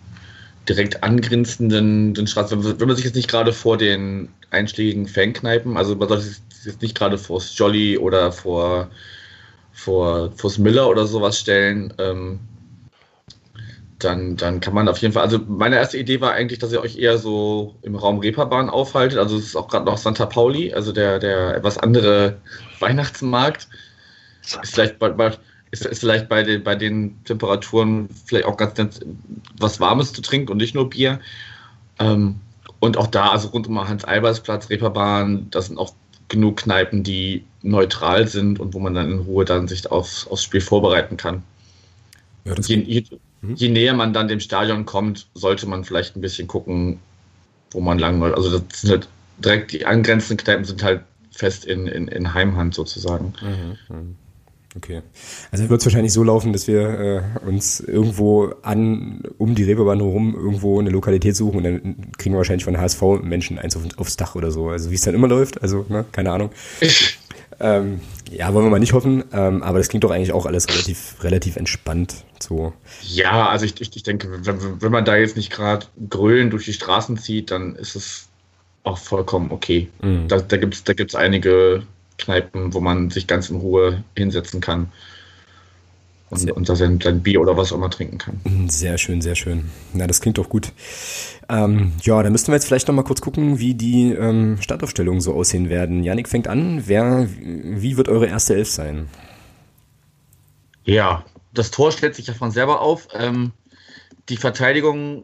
direkt angrenzenden den Straßen, wenn man sich jetzt nicht gerade vor den einschlägigen Fankneipen, also man sollte sich jetzt nicht gerade vor Jolly oder vor, vor vors Miller oder sowas stellen, ähm, dann, dann kann man auf jeden Fall, also meine erste Idee war eigentlich, dass ihr euch eher so im Raum Reeperbahn aufhaltet, also es ist auch gerade noch Santa Pauli, also der, der etwas andere Weihnachtsmarkt. Ist vielleicht bald, bald ist, ist vielleicht bei den, bei den Temperaturen vielleicht auch ganz nett, was Warmes zu trinken und nicht nur Bier. Ähm, und auch da, also rund um Hans-Albers-Platz, Reeperbahn, das sind auch genug Kneipen, die neutral sind und wo man dann in Ruhe dann sich aufs, aufs Spiel vorbereiten kann. Ja, je, je, mhm. je, näher man dann dem Stadion kommt, sollte man vielleicht ein bisschen gucken, wo man lang will. Also das sind halt direkt die angrenzenden Kneipen sind halt fest in, in, in Heimhand sozusagen. Mhm. Okay. Also wird es wahrscheinlich so laufen, dass wir äh, uns irgendwo an, um die Reeperbahn herum irgendwo eine Lokalität suchen und dann kriegen wir wahrscheinlich von HSV Menschen eins auf, aufs Dach oder so. Also wie es dann immer läuft, also ne, keine Ahnung. ähm, ja, wollen wir mal nicht hoffen, ähm, aber das klingt doch eigentlich auch alles relativ, relativ entspannt. So. Ja, also ich, ich, ich denke, wenn, wenn man da jetzt nicht gerade grölen durch die Straßen zieht, dann ist es auch vollkommen okay. Mhm. Da, da gibt es da gibt's einige Kneipen, wo man sich ganz in Ruhe hinsetzen kann und, und da sein, sein, Bier oder was auch immer trinken kann. Mhm, sehr schön, sehr schön. Na, das klingt doch gut. Ähm, ja, dann müssten wir jetzt vielleicht noch mal kurz gucken, wie die ähm, Startaufstellungen so aussehen werden. Janik fängt an. Wer, wie wird eure erste Elf sein? Ja, das Tor stellt sich ja von selber auf. Ähm, die Verteidigung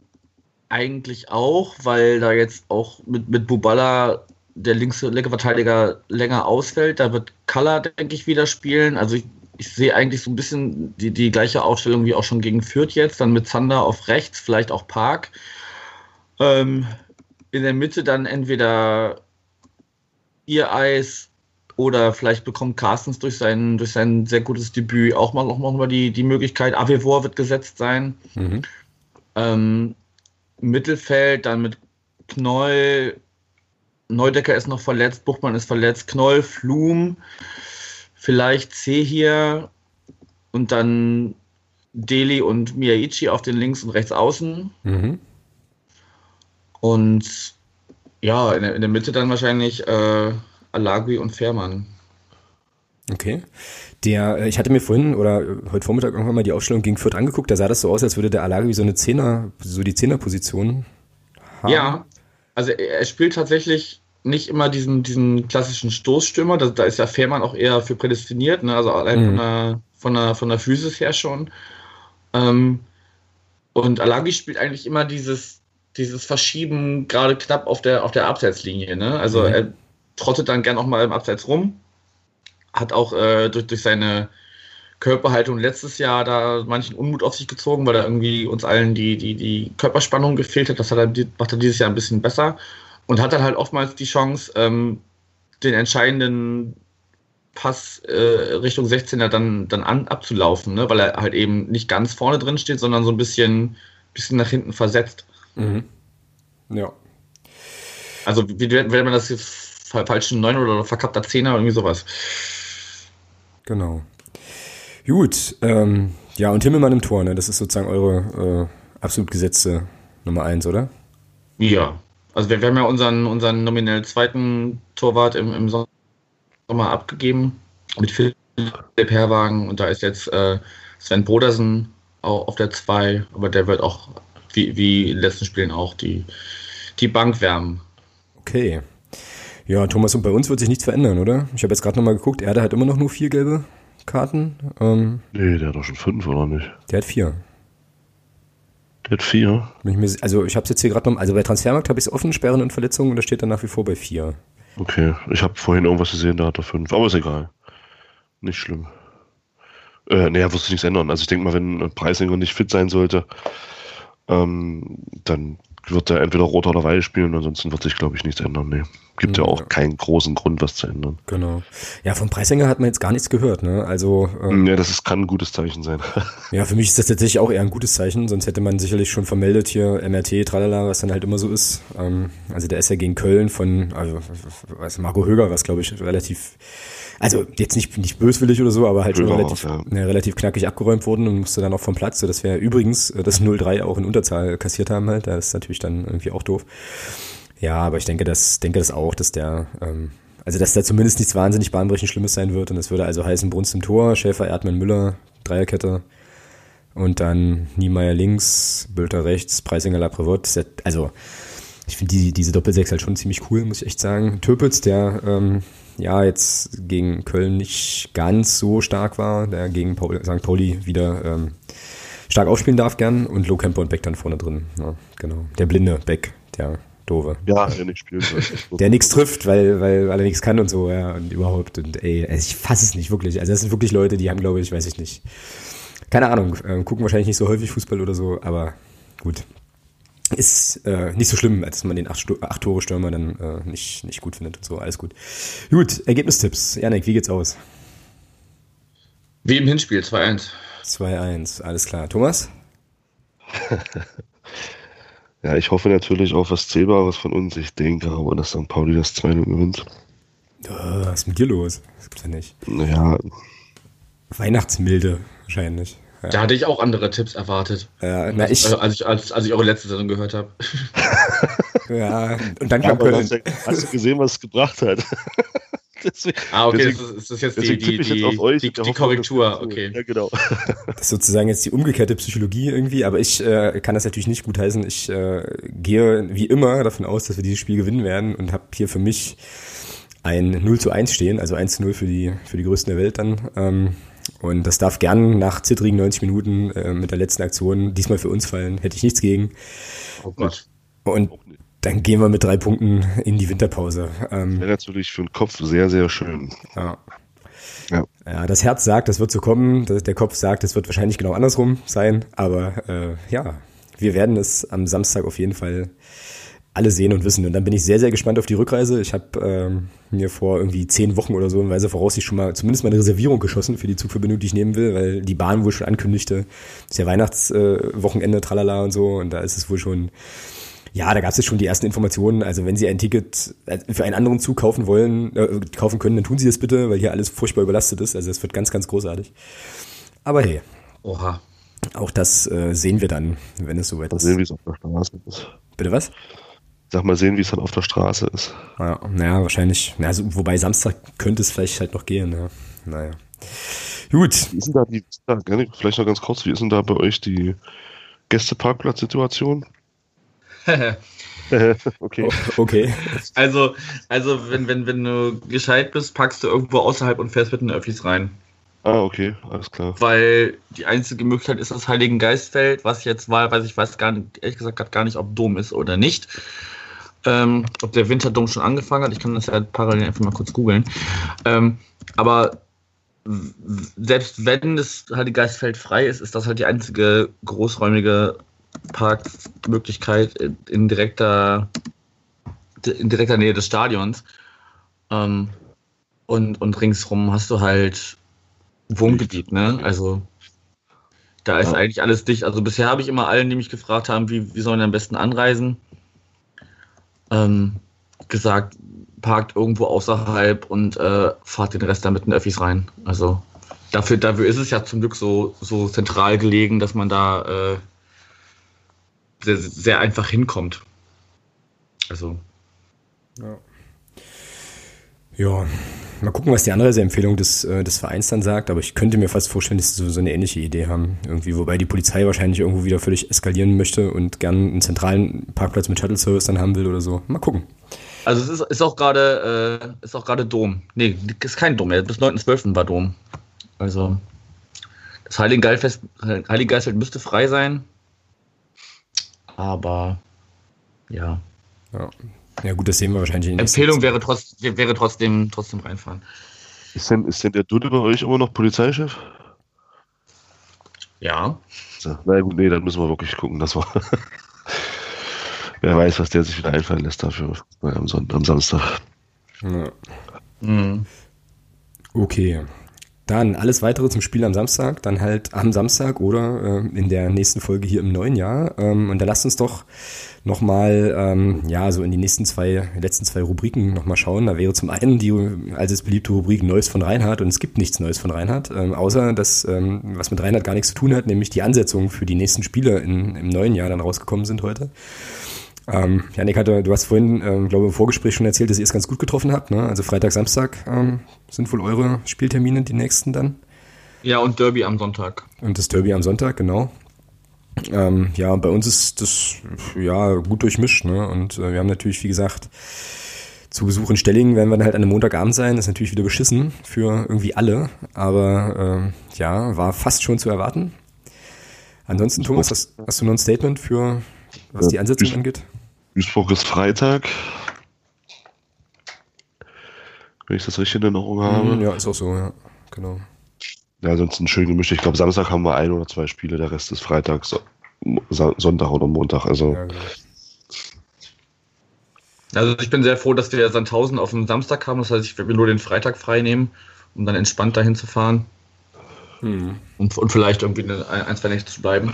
eigentlich auch, weil da jetzt auch mit, mit Bubala der linke, linke Verteidiger länger ausfällt. Da wird Kalla, denke ich, wieder spielen. Also ich, ich sehe eigentlich so ein bisschen die, die gleiche Aufstellung wie auch schon gegen Fürth jetzt. Dann mit Zander auf rechts, vielleicht auch Park. Ähm, in der Mitte dann entweder ihr Eis oder vielleicht bekommt Carstens durch sein, durch sein sehr gutes Debüt auch mal noch, mal die, die Möglichkeit. Avevor wird gesetzt sein. Mhm. Ähm, Mittelfeld dann mit Knoll, Neudecker ist noch verletzt, Buchmann ist verletzt, Knoll, Flum, vielleicht C hier und dann Deli und Miyaichi auf den Links- und Rechtsaußen. Mhm. Und ja, in der, in der, Mitte dann wahrscheinlich äh, Alagui und Fährmann. Okay. Der, äh, ich hatte mir vorhin oder heute Vormittag irgendwann mal die Aufstellung gegen Fürth angeguckt, da sah das so aus, als würde der Alagui so eine Zehner, so die Zehnerposition haben. Ja, also er spielt tatsächlich nicht immer diesen, diesen klassischen Stoßstürmer, da, da ist ja Fährmann auch eher für prädestiniert, ne? also allein mhm. von, der, von, der, von der Physis her schon. Ähm, und Alagi spielt eigentlich immer dieses, dieses Verschieben gerade knapp auf der, auf der Abseitslinie. Ne? Also mhm. er trottet dann gern auch mal im Abseits rum, hat auch äh, durch, durch seine Körperhaltung letztes Jahr da manchen Unmut auf sich gezogen, weil da irgendwie uns allen die, die, die Körperspannung gefehlt hat. Das hat er, macht er dieses Jahr ein bisschen besser und hat dann halt oftmals die Chance, ähm, den entscheidenden Pass äh, Richtung 16er dann, dann an, abzulaufen, ne? weil er halt eben nicht ganz vorne drin steht, sondern so ein bisschen, bisschen nach hinten versetzt. Mhm. Ja. Also, wie wäre man das jetzt falschen 9 oder verkappter 10er, irgendwie sowas. Genau. Gut, ähm, ja, und Himmelmann im Tor, ne? Das ist sozusagen eure äh, absolut gesetzte Nummer 1, oder? Ja. Also wir, wir, haben ja unseren, unseren nominell zweiten Torwart im, im Sommer abgegeben mit Philipp Herwagen und da ist jetzt äh, Sven Brodersen auch auf der 2, aber der wird auch wie, wie in den letzten Spielen auch die, die Bank wärmen. Okay. Ja, Thomas, und bei uns wird sich nichts verändern, oder? Ich habe jetzt gerade nochmal geguckt, er hat immer noch nur vier gelbe Karten. Ähm, nee, der hat doch schon fünf, oder nicht? Der hat vier. Der hat vier? also ich habe es jetzt hier gerade noch, also bei Transfermarkt habe ich es offen, Sperren und Verletzungen und da steht dann nach wie vor bei vier. Okay, ich habe vorhin irgendwas gesehen, da hat er fünf, aber ist egal. Nicht schlimm. Äh, naja, wird sich nichts ändern. Also ich denke mal, wenn Preisinger nicht fit sein sollte, ähm, dann wird er entweder rot oder weiß spielen, ansonsten wird sich, glaube ich, nichts ändern. Nee. Gibt ja, ja auch keinen großen Grund, was zu ändern. Genau. Ja, vom Preisinger hat man jetzt gar nichts gehört, ne? Also. Ähm, ja, das ist, kann ein gutes Zeichen sein. ja, für mich ist das tatsächlich auch eher ein gutes Zeichen, sonst hätte man sicherlich schon vermeldet hier MRT, tralala, was dann halt immer so ist. Ähm, also der ist ja gegen Köln von, also, was, Marco Höger, was glaube ich relativ also jetzt nicht, nicht böswillig oder so, aber halt schon relativ, ja. Ja, relativ knackig abgeräumt worden und musste dann auch vom Platz, sodass wir übrigens äh, das 0-3 auch in Unterzahl kassiert haben halt. Das ist natürlich dann irgendwie auch doof. Ja, aber ich denke, das, denke das auch, dass der, ähm, also dass da zumindest nichts wahnsinnig bahnbrechend Schlimmes sein wird. Und das würde also heißen, Brunst im Tor, Schäfer, Erdmann, Müller, Dreierkette. Und dann Niemeyer links, Bülter rechts, Preisinger, Laprevot. Also, ich finde die, diese Doppelsechs halt schon ziemlich cool, muss ich echt sagen. Töpitz, der ähm, ja jetzt gegen Köln nicht ganz so stark war, der gegen Paul, St. Pauli wieder ähm, stark aufspielen darf gern und Low Camper und Beck dann vorne drin. Ja, genau. Der blinde Beck, der doofe. Ja, der nicht spielt. der nichts trifft, weil, weil, weil er nichts kann und so, ja, und überhaupt. Und ey, also ich fasse es nicht wirklich. Also das sind wirklich Leute, die haben, glaube ich, weiß ich nicht. Keine Ahnung, äh, gucken wahrscheinlich nicht so häufig Fußball oder so, aber gut ist äh, nicht so schlimm, als man den 8-Tore-Stürmer dann äh, nicht, nicht gut findet und so. Alles gut. Gut, Ergebnistipps. Janik, wie geht's aus? Wie im Hinspiel, 2-1. 2-1, alles klar. Thomas? ja, ich hoffe natürlich auf was Zählbares von uns. Ich denke aber, dass St. Pauli das 2-0 gewinnt. Oh, was ist mit dir los? Das gibt's ja nicht. Naja. Weihnachtsmilde, wahrscheinlich. Ja. Da hatte ich auch andere Tipps erwartet. Ja, na ich, also, als, ich, als, als ich eure letzte Saison gehört habe. ja, und dann kam Köln. Hast, hast, du gesehen, was es gebracht hat? deswegen, ah, okay, deswegen, das, ist, das ist jetzt die, die, die, euch, die, die Korrektur. Okay. Ja, genau. Das ist sozusagen jetzt die umgekehrte Psychologie irgendwie, aber ich äh, kann das natürlich nicht gut heißen. Ich äh, gehe wie immer davon aus, dass wir dieses Spiel gewinnen werden und habe hier für mich ein 0 zu 1 stehen, also 1 zu 0 für die, für die Größten der Welt dann. Ähm, und das darf gern nach zittrigen 90 Minuten äh, mit der letzten Aktion diesmal für uns fallen. Hätte ich nichts gegen. Oh Gott. Und dann gehen wir mit drei Punkten in die Winterpause. Ähm, Wäre natürlich für den Kopf sehr, sehr schön. Ja. Ja. ja, das Herz sagt, das wird so kommen. Der Kopf sagt, es wird wahrscheinlich genau andersrum sein. Aber äh, ja, wir werden es am Samstag auf jeden Fall alle sehen und wissen. Und dann bin ich sehr, sehr gespannt auf die Rückreise. Ich habe ähm, mir vor irgendwie zehn Wochen oder so in Weise voraussicht schon mal zumindest mal eine Reservierung geschossen für die Zugverbindung, die ich nehmen will, weil die Bahn wohl schon ankündigte, ist ja Weihnachtswochenende, äh, tralala und so. Und da ist es wohl schon, ja, da gab es jetzt schon die ersten Informationen. Also wenn Sie ein Ticket äh, für einen anderen Zug kaufen wollen, äh, kaufen können, dann tun Sie das bitte, weil hier alles furchtbar überlastet ist. Also es wird ganz, ganz großartig. Aber hey. Oha. Auch das äh, sehen wir dann, wenn es soweit ist. Sehen, wie es auf der Straße ist. Bitte was? Sag mal sehen, wie es dann auf der Straße ist. Ja, naja, wahrscheinlich. Also, wobei Samstag könnte es vielleicht halt noch gehen. Ja. Naja. Gut. Wie ist denn da die, vielleicht noch ganz kurz, wie ist denn da bei euch die Gästeparkplatz-Situation? okay. okay. Also, also wenn, wenn, wenn du gescheit bist, packst du irgendwo außerhalb und fährst mit den Öffis rein. Ah, okay, alles klar. Weil die einzige Möglichkeit ist das Heiligen Geistfeld, was jetzt war, weiß ich weiß gar nicht, ehrlich gesagt gar nicht, ob Dom ist oder nicht ähm, ob der Winterdom schon angefangen hat. Ich kann das ja parallel einfach mal kurz googeln. Ähm, aber selbst wenn das halt die Geistfeld frei ist, ist das halt die einzige großräumige Parkmöglichkeit in direkter, in direkter Nähe des Stadions. Ähm, Und, und ringsrum hast du halt Wohngebiet, ne? Also da ist ja. eigentlich alles dicht. Also bisher habe ich immer allen, die mich gefragt haben, wie, wie sollen wir am besten anreisen, ähm, gesagt, parkt irgendwo außerhalb und äh, fahrt den Rest dann mit den Öffis rein. Also dafür, dafür ist es ja zum Glück so, so zentral gelegen, dass man da äh, sehr, sehr einfach hinkommt. Also. Ja. Ja, mal gucken, was die Anreiseempfehlung des, äh, des Vereins dann sagt, aber ich könnte mir fast vorstellen, dass sie so, eine ähnliche Idee haben. Irgendwie, wobei die Polizei wahrscheinlich irgendwo wieder völlig eskalieren möchte und gern einen zentralen Parkplatz mit Shuttle-Service dann haben will oder so. Mal gucken. Also es ist, ist auch gerade äh, ist auch gerade Dom. Nee, ist kein Dom mehr. Bis 9.12. war Dom. Also das Heiligengeistfeld Heiligen müsste frei sein. Aber ja. Ja, ja gut, das sehen wir wahrscheinlich in Empfehlung wäre, trotz, wäre trotzdem, trotzdem reinfahren. Ist denn, ist denn der Dude bei euch immer noch Polizeichef? Ja. So, na gut, nee, dann müssen wir wirklich gucken, dass wir. Wer weiß, was der sich wieder einfallen lässt dafür am, Sonntag, am Samstag. Ja. Mhm. Okay. Dann alles weitere zum Spiel am Samstag, dann halt am Samstag oder äh, in der nächsten Folge hier im neuen Jahr. Ähm, und da lasst uns doch nochmal, ähm, ja, so in die nächsten zwei, letzten zwei Rubriken nochmal schauen. Da wäre zum einen die als es beliebte Rubrik Neues von Reinhardt und es gibt nichts Neues von Reinhardt, ähm, außer das, ähm, was mit Reinhardt gar nichts zu tun hat, nämlich die Ansetzungen für die nächsten Spiele in, im neuen Jahr dann rausgekommen sind heute. Ähm, Janik, hatte, du hast vorhin, ähm, glaube ich, im Vorgespräch schon erzählt, dass ihr es ganz gut getroffen habt. Ne? Also Freitag, Samstag ähm, sind wohl eure Spieltermine, die nächsten dann. Ja, und Derby am Sonntag. Und das Derby am Sonntag, genau. Ähm, ja, bei uns ist das ja gut durchmischt. Ne? Und äh, wir haben natürlich, wie gesagt, zu Besuch in Stellingen werden wir dann halt an einem Montagabend sein. Das ist natürlich wieder beschissen für irgendwie alle. Aber äh, ja, war fast schon zu erwarten. Ansonsten, Thomas, hast, hast du noch ein Statement für was die Ansetzung angeht? Duisburg ist Freitag. Wenn ich das richtig in Erinnerung habe. Mhm, ja, ist auch so, ja. Genau. Ja, ansonsten schön gemischt. Ich glaube, Samstag haben wir ein oder zwei Spiele, der Rest ist Freitag, so, Sonntag oder Montag. Also. Ja, genau. Also ich bin sehr froh, dass wir Sandhausen auf den Samstag haben. Das heißt, ich werde mir nur den Freitag frei nehmen, um dann entspannt dahin zu fahren. Hm. Und, und, vielleicht irgendwie eine, ein, zwei Nächte zu bleiben.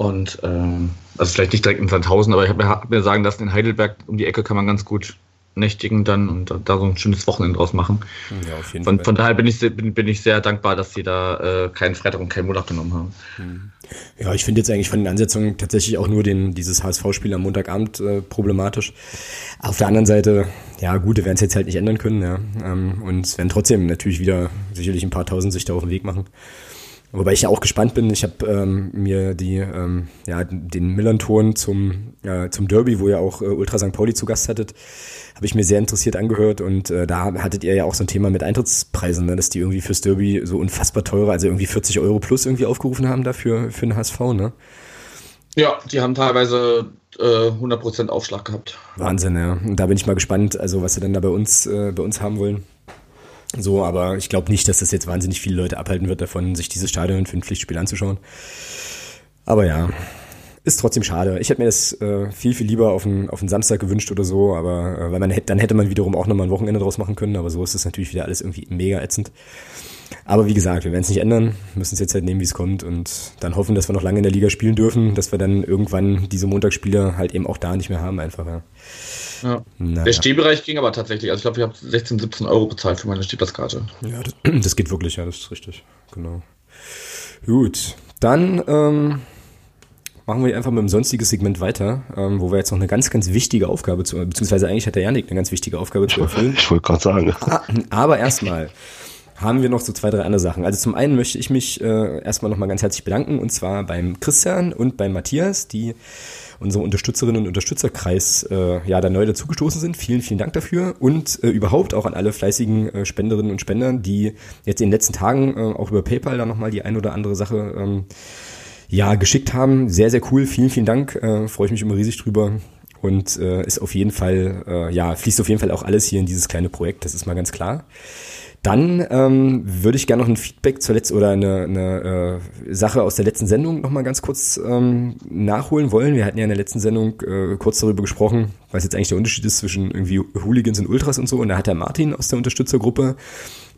Und ähm, also vielleicht nicht direkt in Sandhausen, aber ich habe mir, hab mir, sagen lassen, in Heidelberg um die Ecke kann man ganz gut nächtigen dann und da so ein schönes Wochenende draus machen. Ja, auf jeden von, Fall. von daher bin ich, bin, bin ich sehr dankbar, dass sie da äh, keinen Freitag und keinen Montag genommen haben. Hm. Ja, ich finde jetzt eigentlich von den Ansetzungen tatsächlich auch nur den, dieses HSV-Spiel am Montagabend äh, problematisch. Auf der anderen Seite, ja gut, wir werden es jetzt halt nicht ändern können, ja. Ähm, und es werden trotzdem natürlich wieder sicherlich ein paar tausend sich da auf den Weg machen. Wobei ich ja auch gespannt bin. Ich habe ähm, mir die, ähm, ja, den Millanton zum, äh, zum Derby, wo ihr auch äh, Ultra St. Pauli zu Gast hattet, habe ich mir sehr interessiert angehört. Und äh, da hattet ihr ja auch so ein Thema mit Eintrittspreisen, ne, dass die irgendwie fürs Derby so unfassbar teure, also irgendwie 40 Euro plus irgendwie aufgerufen haben dafür für den HSV, ne? Ja, die haben teilweise äh, 100% Aufschlag gehabt. Wahnsinn, ja. Und da bin ich mal gespannt, also was sie denn da bei uns, äh, bei uns haben wollen. So, aber ich glaube nicht, dass das jetzt wahnsinnig viele Leute abhalten wird davon, sich dieses Stadion für ein Pflichtspiel anzuschauen. Aber ja, ist trotzdem schade. Ich hätte mir das äh, viel, viel lieber auf einen, auf einen Samstag gewünscht oder so, aber äh, weil man hätte, dann hätte man wiederum auch nochmal ein Wochenende draus machen können, aber so ist es natürlich wieder alles irgendwie mega ätzend. Aber wie gesagt, wir werden es nicht ändern, müssen es jetzt halt nehmen, wie es kommt und dann hoffen, dass wir noch lange in der Liga spielen dürfen, dass wir dann irgendwann diese Montagsspiele halt eben auch da nicht mehr haben, einfach. Ja. Ja. Der Stehbereich ging aber tatsächlich. Also ich glaube, ich habe 16, 17 Euro bezahlt für meine Stehplatzkarte. Ja, das, das, geht wirklich, ja, das ist richtig. Genau. Gut, dann ähm, machen wir einfach mit dem sonstigen Segment weiter, ähm, wo wir jetzt noch eine ganz, ganz wichtige Aufgabe zu, beziehungsweise eigentlich hat der Janik eine ganz wichtige Aufgabe zu erfüllen. Ich wollte gerade sagen. Ah, aber erstmal haben wir noch so zwei, drei andere Sachen. Also zum einen möchte ich mich äh, erstmal nochmal ganz herzlich bedanken und zwar beim Christian und beim Matthias, die unsere Unterstützerinnen und Unterstützerkreis äh, ja da neu dazugestoßen sind. Vielen, vielen Dank dafür und äh, überhaupt auch an alle fleißigen äh, Spenderinnen und Spendern, die jetzt in den letzten Tagen äh, auch über PayPal da nochmal die ein oder andere Sache ähm, ja geschickt haben. Sehr, sehr cool. Vielen, vielen Dank. Äh, Freue ich mich immer riesig drüber. Und äh, ist auf jeden Fall, äh, ja, fließt auf jeden Fall auch alles hier in dieses kleine Projekt, das ist mal ganz klar. Dann ähm, würde ich gerne noch ein Feedback zur letzten oder eine, eine äh, Sache aus der letzten Sendung noch mal ganz kurz ähm, nachholen wollen. Wir hatten ja in der letzten Sendung äh, kurz darüber gesprochen, was jetzt eigentlich der Unterschied ist zwischen irgendwie Hooligans und Ultras und so. Und da hat der Martin aus der Unterstützergruppe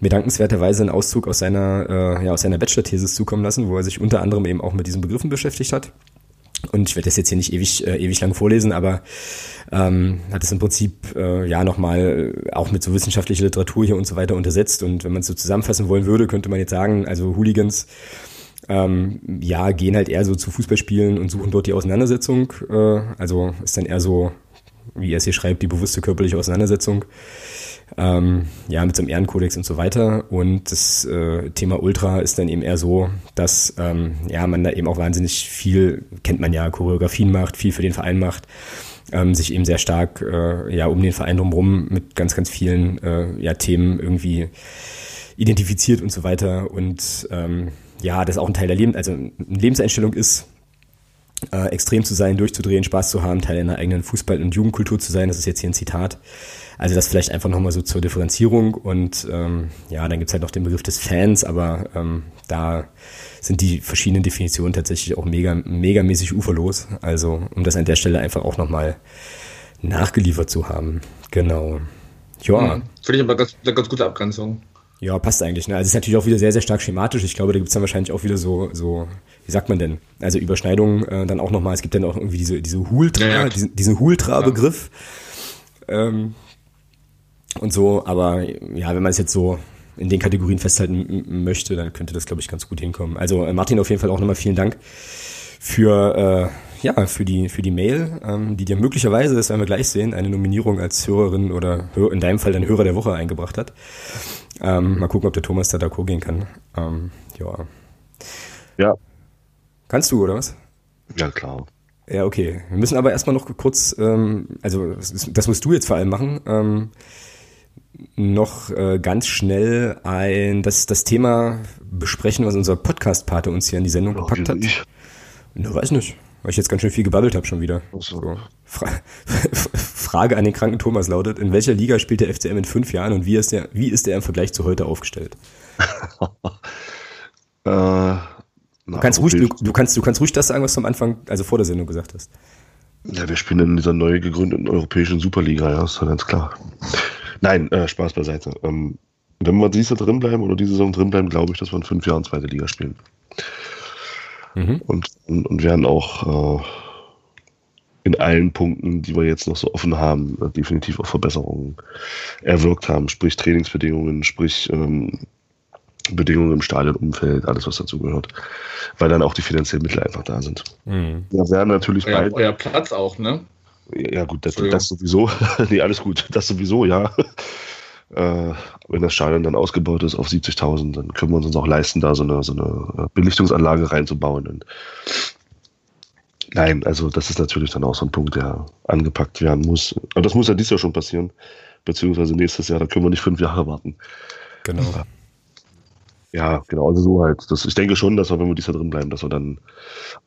mir dankenswerterweise einen Auszug aus seiner, äh, ja, aus seiner Bachelor-Thesis zukommen lassen, wo er sich unter anderem eben auch mit diesen Begriffen beschäftigt hat. Und ich werde das jetzt hier nicht ewig, äh, ewig lang vorlesen, aber ähm, hat es im Prinzip äh, ja nochmal auch mit so wissenschaftlicher Literatur hier und so weiter untersetzt. Und wenn man es so zusammenfassen wollen würde, könnte man jetzt sagen, also Hooligans ähm, ja, gehen halt eher so zu Fußballspielen und suchen dort die Auseinandersetzung. Äh, also ist dann eher so, wie er es hier schreibt, die bewusste körperliche Auseinandersetzung ähm, ja, mit so einem Ehrenkodex und so weiter. Und das äh, Thema Ultra ist dann eben eher so, dass ähm, ja, man da eben auch wahnsinnig viel, kennt man ja, Choreografien macht, viel für den Verein macht, ähm, sich eben sehr stark äh, ja, um den Verein drumherum mit ganz, ganz vielen äh, ja, Themen irgendwie identifiziert und so weiter. Und ähm, ja, das auch ein Teil der Leben, also eine Lebenseinstellung ist, äh, extrem zu sein, durchzudrehen, Spaß zu haben, Teil einer eigenen Fußball- und Jugendkultur zu sein. Das ist jetzt hier ein Zitat. Also das vielleicht einfach nochmal so zur Differenzierung und ähm, ja, dann gibt's halt noch den Begriff des Fans, aber ähm, da sind die verschiedenen Definitionen tatsächlich auch mega, megamäßig uferlos. Also um das an der Stelle einfach auch nochmal nachgeliefert zu haben. Genau. Ja. Hm, Finde ich aber ganz, eine ganz gute Abgrenzung. Ja, passt eigentlich. Ne? Also es ist natürlich auch wieder sehr, sehr stark schematisch. Ich glaube, da gibt's dann wahrscheinlich auch wieder so, so, wie sagt man denn? Also Überschneidungen äh, dann auch nochmal. Es gibt dann auch irgendwie diese, diese Hultra, ja, ja. diesen, diesen Hultra-Begriff. Ja. Ähm, und so, aber ja, wenn man es jetzt so in den Kategorien festhalten möchte, dann könnte das, glaube ich, ganz gut hinkommen. Also äh, Martin, auf jeden Fall auch nochmal vielen Dank für, äh, ja, für die, für die Mail, ähm, die dir möglicherweise, das werden wir gleich sehen, eine Nominierung als Hörerin oder in deinem Fall dann Hörer der Woche eingebracht hat. Ähm, mal gucken, ob der Thomas da d'accord gehen kann. Ähm, ja. Ja. Kannst du, oder was? Ja, klar. Ja, okay. Wir müssen aber erstmal noch kurz, ähm, also das musst du jetzt vor allem machen. Ähm, noch äh, ganz schnell ein das, das Thema besprechen, was unser Podcast-Pate uns hier in die Sendung ja, gepackt hat. Ich. Na, weiß nicht, weil ich jetzt ganz schön viel gebabbelt habe schon wieder. So. So. Fra Frage an den kranken Thomas lautet, in welcher Liga spielt der FCM in fünf Jahren und wie ist der, wie ist der im Vergleich zu heute aufgestellt? äh, na, du, kannst ruhig, du, du, kannst, du kannst ruhig das sagen, was du am Anfang, also vor der Sendung gesagt hast. Ja, wir spielen in dieser neu gegründeten europäischen Superliga, ja, ist ja ganz klar. Nein, äh, Spaß beiseite. Ähm, wenn wir dieses Jahr drin bleiben oder diese Saison drin bleiben, glaube ich, dass wir in fünf Jahren zweite Liga spielen. Mhm. Und, und, und, werden auch äh, in allen Punkten, die wir jetzt noch so offen haben, äh, definitiv auch Verbesserungen erwirkt haben. Sprich Trainingsbedingungen, sprich ähm, Bedingungen im Stadionumfeld, alles was dazu gehört. Weil dann auch die finanziellen Mittel einfach da sind. Mhm. Wir werden natürlich euer, euer Platz auch, ne? Ja, gut, das, das sowieso. nee, alles gut. Das sowieso, ja. Äh, wenn das Stadion dann ausgebaut ist auf 70.000, dann können wir uns auch leisten, da so eine, so eine Belichtungsanlage reinzubauen. Und nein, also das ist natürlich dann auch so ein Punkt, der angepackt werden muss. Aber das muss ja dieses Jahr schon passieren, beziehungsweise nächstes Jahr, da können wir nicht fünf Jahre warten. Genau. Ja, genau, also so halt. Das, ich denke schon, dass wir, wenn wir dieses Jahr drin bleiben, dass wir dann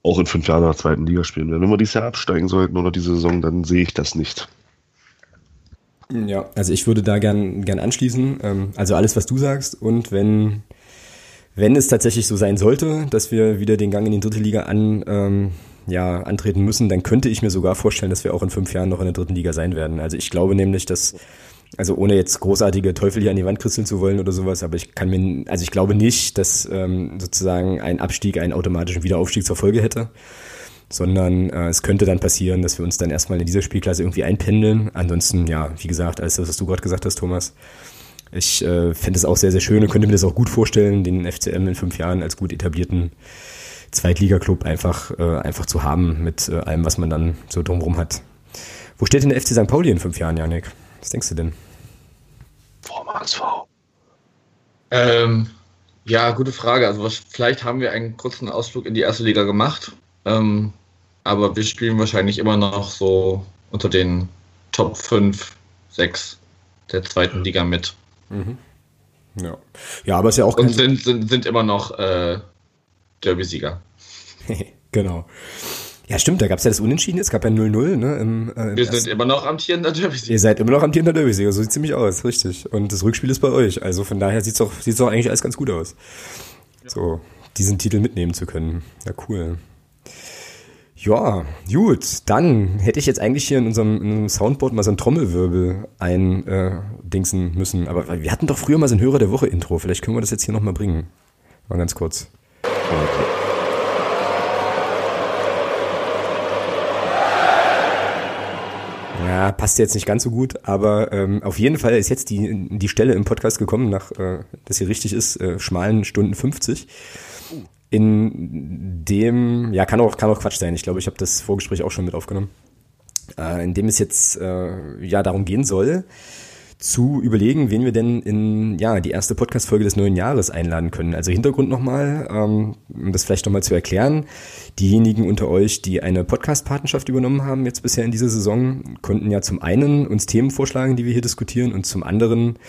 auch in fünf Jahren in der zweiten Liga spielen werden. Wenn wir dieses Jahr absteigen sollten oder diese Saison, dann sehe ich das nicht. Ja, also ich würde da gern, gern anschließen. Ähm, also alles, was du sagst. Und wenn, wenn es tatsächlich so sein sollte, dass wir wieder den Gang in die dritte Liga an, ähm, ja, antreten müssen, dann könnte ich mir sogar vorstellen, dass wir auch in fünf Jahren noch in der dritten Liga sein werden. Also ich glaube nämlich, dass also ohne jetzt großartige Teufel hier an die Wand kristeln zu wollen oder sowas, aber ich kann mir, also ich glaube nicht, dass ähm, sozusagen ein Abstieg einen automatischen Wiederaufstieg zur Folge hätte, sondern äh, es könnte dann passieren, dass wir uns dann erstmal in dieser Spielklasse irgendwie einpendeln. Ansonsten, ja, wie gesagt, alles das, was du gerade gesagt hast, Thomas. Ich äh, fände es auch sehr, sehr schön und könnte mir das auch gut vorstellen, den FCM in fünf Jahren als gut etablierten Zweitliga-Club einfach, äh, einfach zu haben mit äh, allem, was man dann so drumherum hat. Wo steht denn der FC St. Pauli in fünf Jahren, Janik? Was denkst du denn? HSV. Ähm, ja, gute Frage. Also was, vielleicht haben wir einen kurzen Ausflug in die erste Liga gemacht, ähm, aber wir spielen wahrscheinlich immer noch so unter den Top 5, 6 der zweiten Liga mit. Mhm. Ja. ja, aber es ist ja auch. Und sind, sind, sind immer noch äh, Derby-Sieger. genau. Ja, stimmt, da gab es ja das Unentschieden, es gab ja 0-0. Ne, im, äh, Wir sind immer noch amtierender Derby-Sieger. Ihr seid immer noch amtierender Derby-Sieger, so sieht ziemlich aus, richtig. Und das Rückspiel ist bei euch, also von daher sieht es doch, sieht's doch eigentlich alles ganz gut aus. Ja. So, diesen Titel mitnehmen zu können. Ja, cool. Ja, gut. Dann hätte ich jetzt eigentlich hier in unserem, in unserem Soundboard mal so einen Trommelwirbel eindingsen äh, müssen. Aber wir hatten doch früher mal so ein Hörer der Woche Intro. Vielleicht können wir das jetzt hier nochmal bringen. Mal ganz kurz. Okay. Passt jetzt nicht ganz so gut, aber ähm, auf jeden Fall ist jetzt die, die Stelle im Podcast gekommen, nach, äh, dass hier richtig ist, äh, schmalen Stunden 50. In dem, ja, kann auch, kann auch Quatsch sein. Ich glaube, ich habe das Vorgespräch auch schon mit aufgenommen. Äh, in dem es jetzt äh, ja darum gehen soll, zu überlegen, wen wir denn in ja die erste Podcast-Folge des neuen Jahres einladen können. Also Hintergrund nochmal, ähm, um das vielleicht nochmal zu erklären. Diejenigen unter euch, die eine Podcast-Patenschaft übernommen haben jetzt bisher in dieser Saison, konnten ja zum einen uns Themen vorschlagen, die wir hier diskutieren, und zum anderen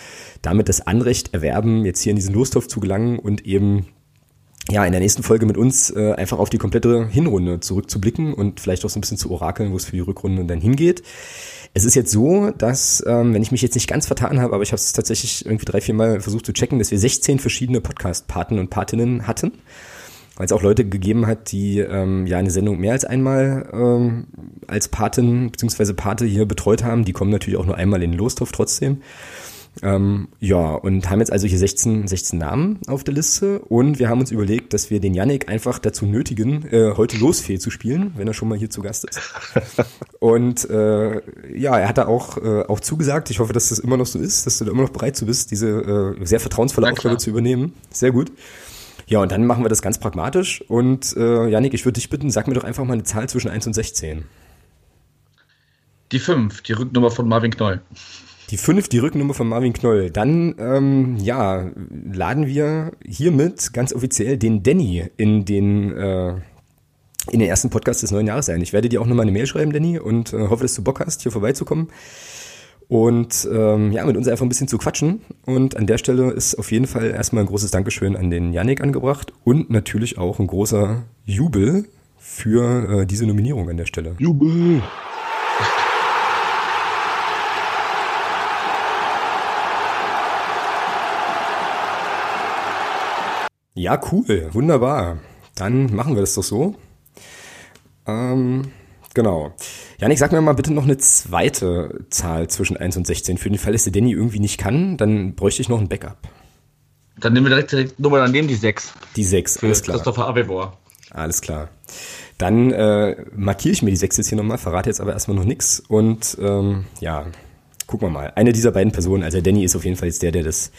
damit das Anrecht erwerben, jetzt hier in diesen Lostopf zu gelangen und eben ja, in der nächsten Folge mit uns äh, einfach auf die komplette Hinrunde zurückzublicken und vielleicht auch so ein bisschen zu orakeln, wo es für die Rückrunde dann hingeht. Es ist jetzt so, dass, ähm, wenn ich mich jetzt nicht ganz vertan habe, aber ich habe es tatsächlich irgendwie drei, vier Mal versucht zu checken, dass wir 16 verschiedene Podcast-Paten und Patinnen hatten. Weil es auch Leute gegeben hat, die ähm, ja eine Sendung mehr als einmal ähm, als Patin bzw. Pate hier betreut haben. Die kommen natürlich auch nur einmal in den Lostopf trotzdem. Ähm, ja, und haben jetzt also hier 16, 16 Namen auf der Liste und wir haben uns überlegt, dass wir den Yannick einfach dazu nötigen, äh, heute Losfee zu spielen, wenn er schon mal hier zu Gast ist. und äh, ja, er hat da auch, äh, auch zugesagt. Ich hoffe, dass das immer noch so ist, dass du da immer noch bereit zu bist, diese äh, sehr vertrauensvolle Aufgabe zu übernehmen. Sehr gut. Ja, und dann machen wir das ganz pragmatisch. Und äh, Yannick, ich würde dich bitten, sag mir doch einfach mal eine Zahl zwischen 1 und 16. Die 5, die Rücknummer von Marvin Knoll. Die fünf, die Rücknummer von Marvin Knoll. Dann, ähm, ja, laden wir hiermit ganz offiziell den Danny in den, äh, in den ersten Podcast des neuen Jahres ein. Ich werde dir auch nochmal eine Mail schreiben, Danny, und äh, hoffe, dass du Bock hast, hier vorbeizukommen. Und ähm, ja, mit uns einfach ein bisschen zu quatschen. Und an der Stelle ist auf jeden Fall erstmal ein großes Dankeschön an den Yannick angebracht und natürlich auch ein großer Jubel für äh, diese Nominierung an der Stelle. Jubel! Ja, cool, wunderbar. Dann machen wir das doch so. Ähm, genau. Janik, sag mir mal bitte noch eine zweite Zahl zwischen 1 und 16. Für den Fall, dass der Danny irgendwie nicht kann, dann bräuchte ich noch ein Backup. Dann nehmen wir direkt die Nummer daneben, die 6. Die 6, alles klar. Christopher Abevor. Alles klar. Dann äh, markiere ich mir die 6 jetzt hier nochmal, verrate jetzt aber erstmal noch nichts und ähm, ja, gucken wir mal. Eine dieser beiden Personen, also der Danny ist auf jeden Fall jetzt der, der das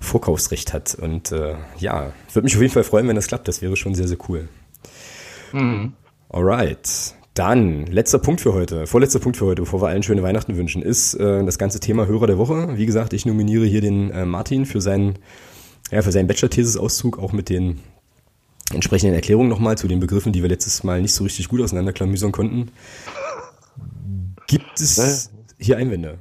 Vorkaufsrecht hat. Und äh, ja, würde mich auf jeden Fall freuen, wenn das klappt. Das wäre schon sehr, sehr cool. Mhm. Alright. Dann, letzter Punkt für heute, vorletzter Punkt für heute, bevor wir allen schöne Weihnachten wünschen, ist äh, das ganze Thema Hörer der Woche. Wie gesagt, ich nominiere hier den äh, Martin für seinen, ja, für seinen Bachelor-Thesis-Auszug, auch mit den entsprechenden Erklärungen nochmal zu den Begriffen, die wir letztes Mal nicht so richtig gut auseinanderklamüsern konnten. Gibt es hier Einwände?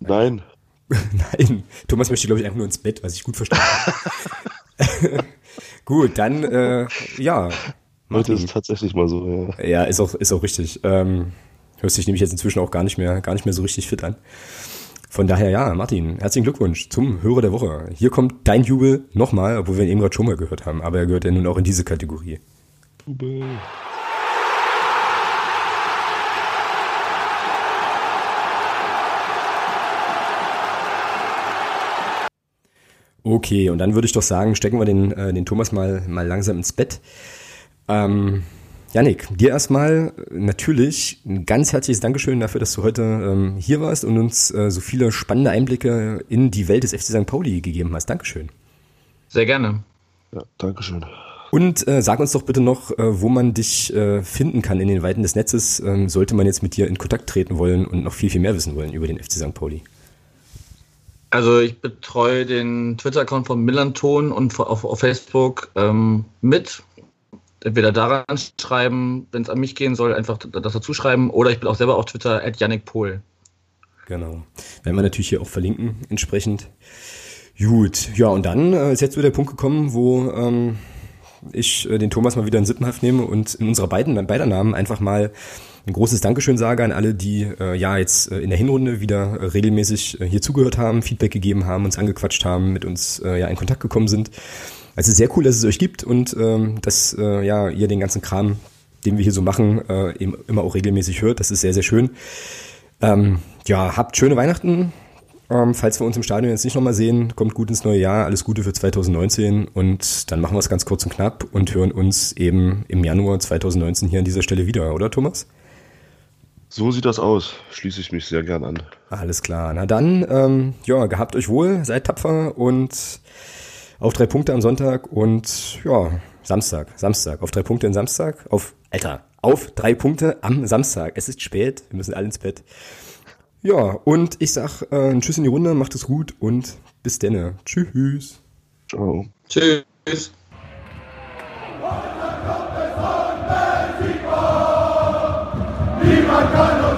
Nein. Nein, Thomas möchte, glaube ich, einfach nur ins Bett, was ich gut verstanden habe. gut, dann, äh, ja. Heute ist es tatsächlich mal so, ja. Ja, ist auch, ist auch richtig. Ähm, hörst dich nämlich jetzt inzwischen auch gar nicht mehr, gar nicht mehr so richtig fit an. Von daher, ja, Martin, herzlichen Glückwunsch zum Hörer der Woche. Hier kommt dein Jubel nochmal, obwohl wir ihn eben gerade schon mal gehört haben, aber er gehört ja nun auch in diese Kategorie. Jubel. Okay, und dann würde ich doch sagen, stecken wir den, äh, den Thomas mal, mal langsam ins Bett. Ähm, Janik, dir erstmal natürlich ein ganz herzliches Dankeschön dafür, dass du heute ähm, hier warst und uns äh, so viele spannende Einblicke in die Welt des FC St. Pauli gegeben hast. Dankeschön. Sehr gerne. Ja, Dankeschön. Und äh, sag uns doch bitte noch, äh, wo man dich äh, finden kann in den Weiten des Netzes, ähm, sollte man jetzt mit dir in Kontakt treten wollen und noch viel, viel mehr wissen wollen über den FC St. Pauli. Also ich betreue den Twitter-Account von Millanton und auf, auf Facebook ähm, mit. Entweder daran schreiben, wenn es an mich gehen soll, einfach das dazu schreiben, oder ich bin auch selber auf Twitter at Yannick Pohl. Genau. Werden wir natürlich hier auch verlinken, entsprechend. Gut, ja, und dann äh, ist jetzt so der Punkt gekommen, wo ähm, ich äh, den Thomas mal wieder in Sippenhaft nehme und in unserer beiden, beider Namen einfach mal ein großes Dankeschön sage an alle, die äh, ja jetzt äh, in der Hinrunde wieder äh, regelmäßig äh, hier zugehört haben, Feedback gegeben haben, uns angequatscht haben, mit uns äh, ja in Kontakt gekommen sind. Es ist sehr cool, dass es euch gibt und ähm, dass äh, ja ihr den ganzen Kram, den wir hier so machen, eben immer auch regelmäßig hört. Das ist sehr, sehr schön. Ähm, ja, habt schöne Weihnachten. Ähm, falls wir uns im Stadion jetzt nicht nochmal sehen, kommt gut ins neue Jahr. Alles Gute für 2019 und dann machen wir es ganz kurz und knapp und hören uns eben im Januar 2019 hier an dieser Stelle wieder, oder Thomas? So sieht das aus. Schließe ich mich sehr gern an. Alles klar. Na dann, ähm, ja, gehabt euch wohl, seid tapfer und auf drei Punkte am Sonntag und ja, Samstag, Samstag, auf drei Punkte in Samstag, auf, Alter, auf drei Punkte am Samstag. Es ist spät, wir müssen alle ins Bett. Ja, und ich sag äh, ein Tschüss in die Runde, macht es gut und bis denne. Tschüss. Ciao. Tschüss. ¡Viva Carlos!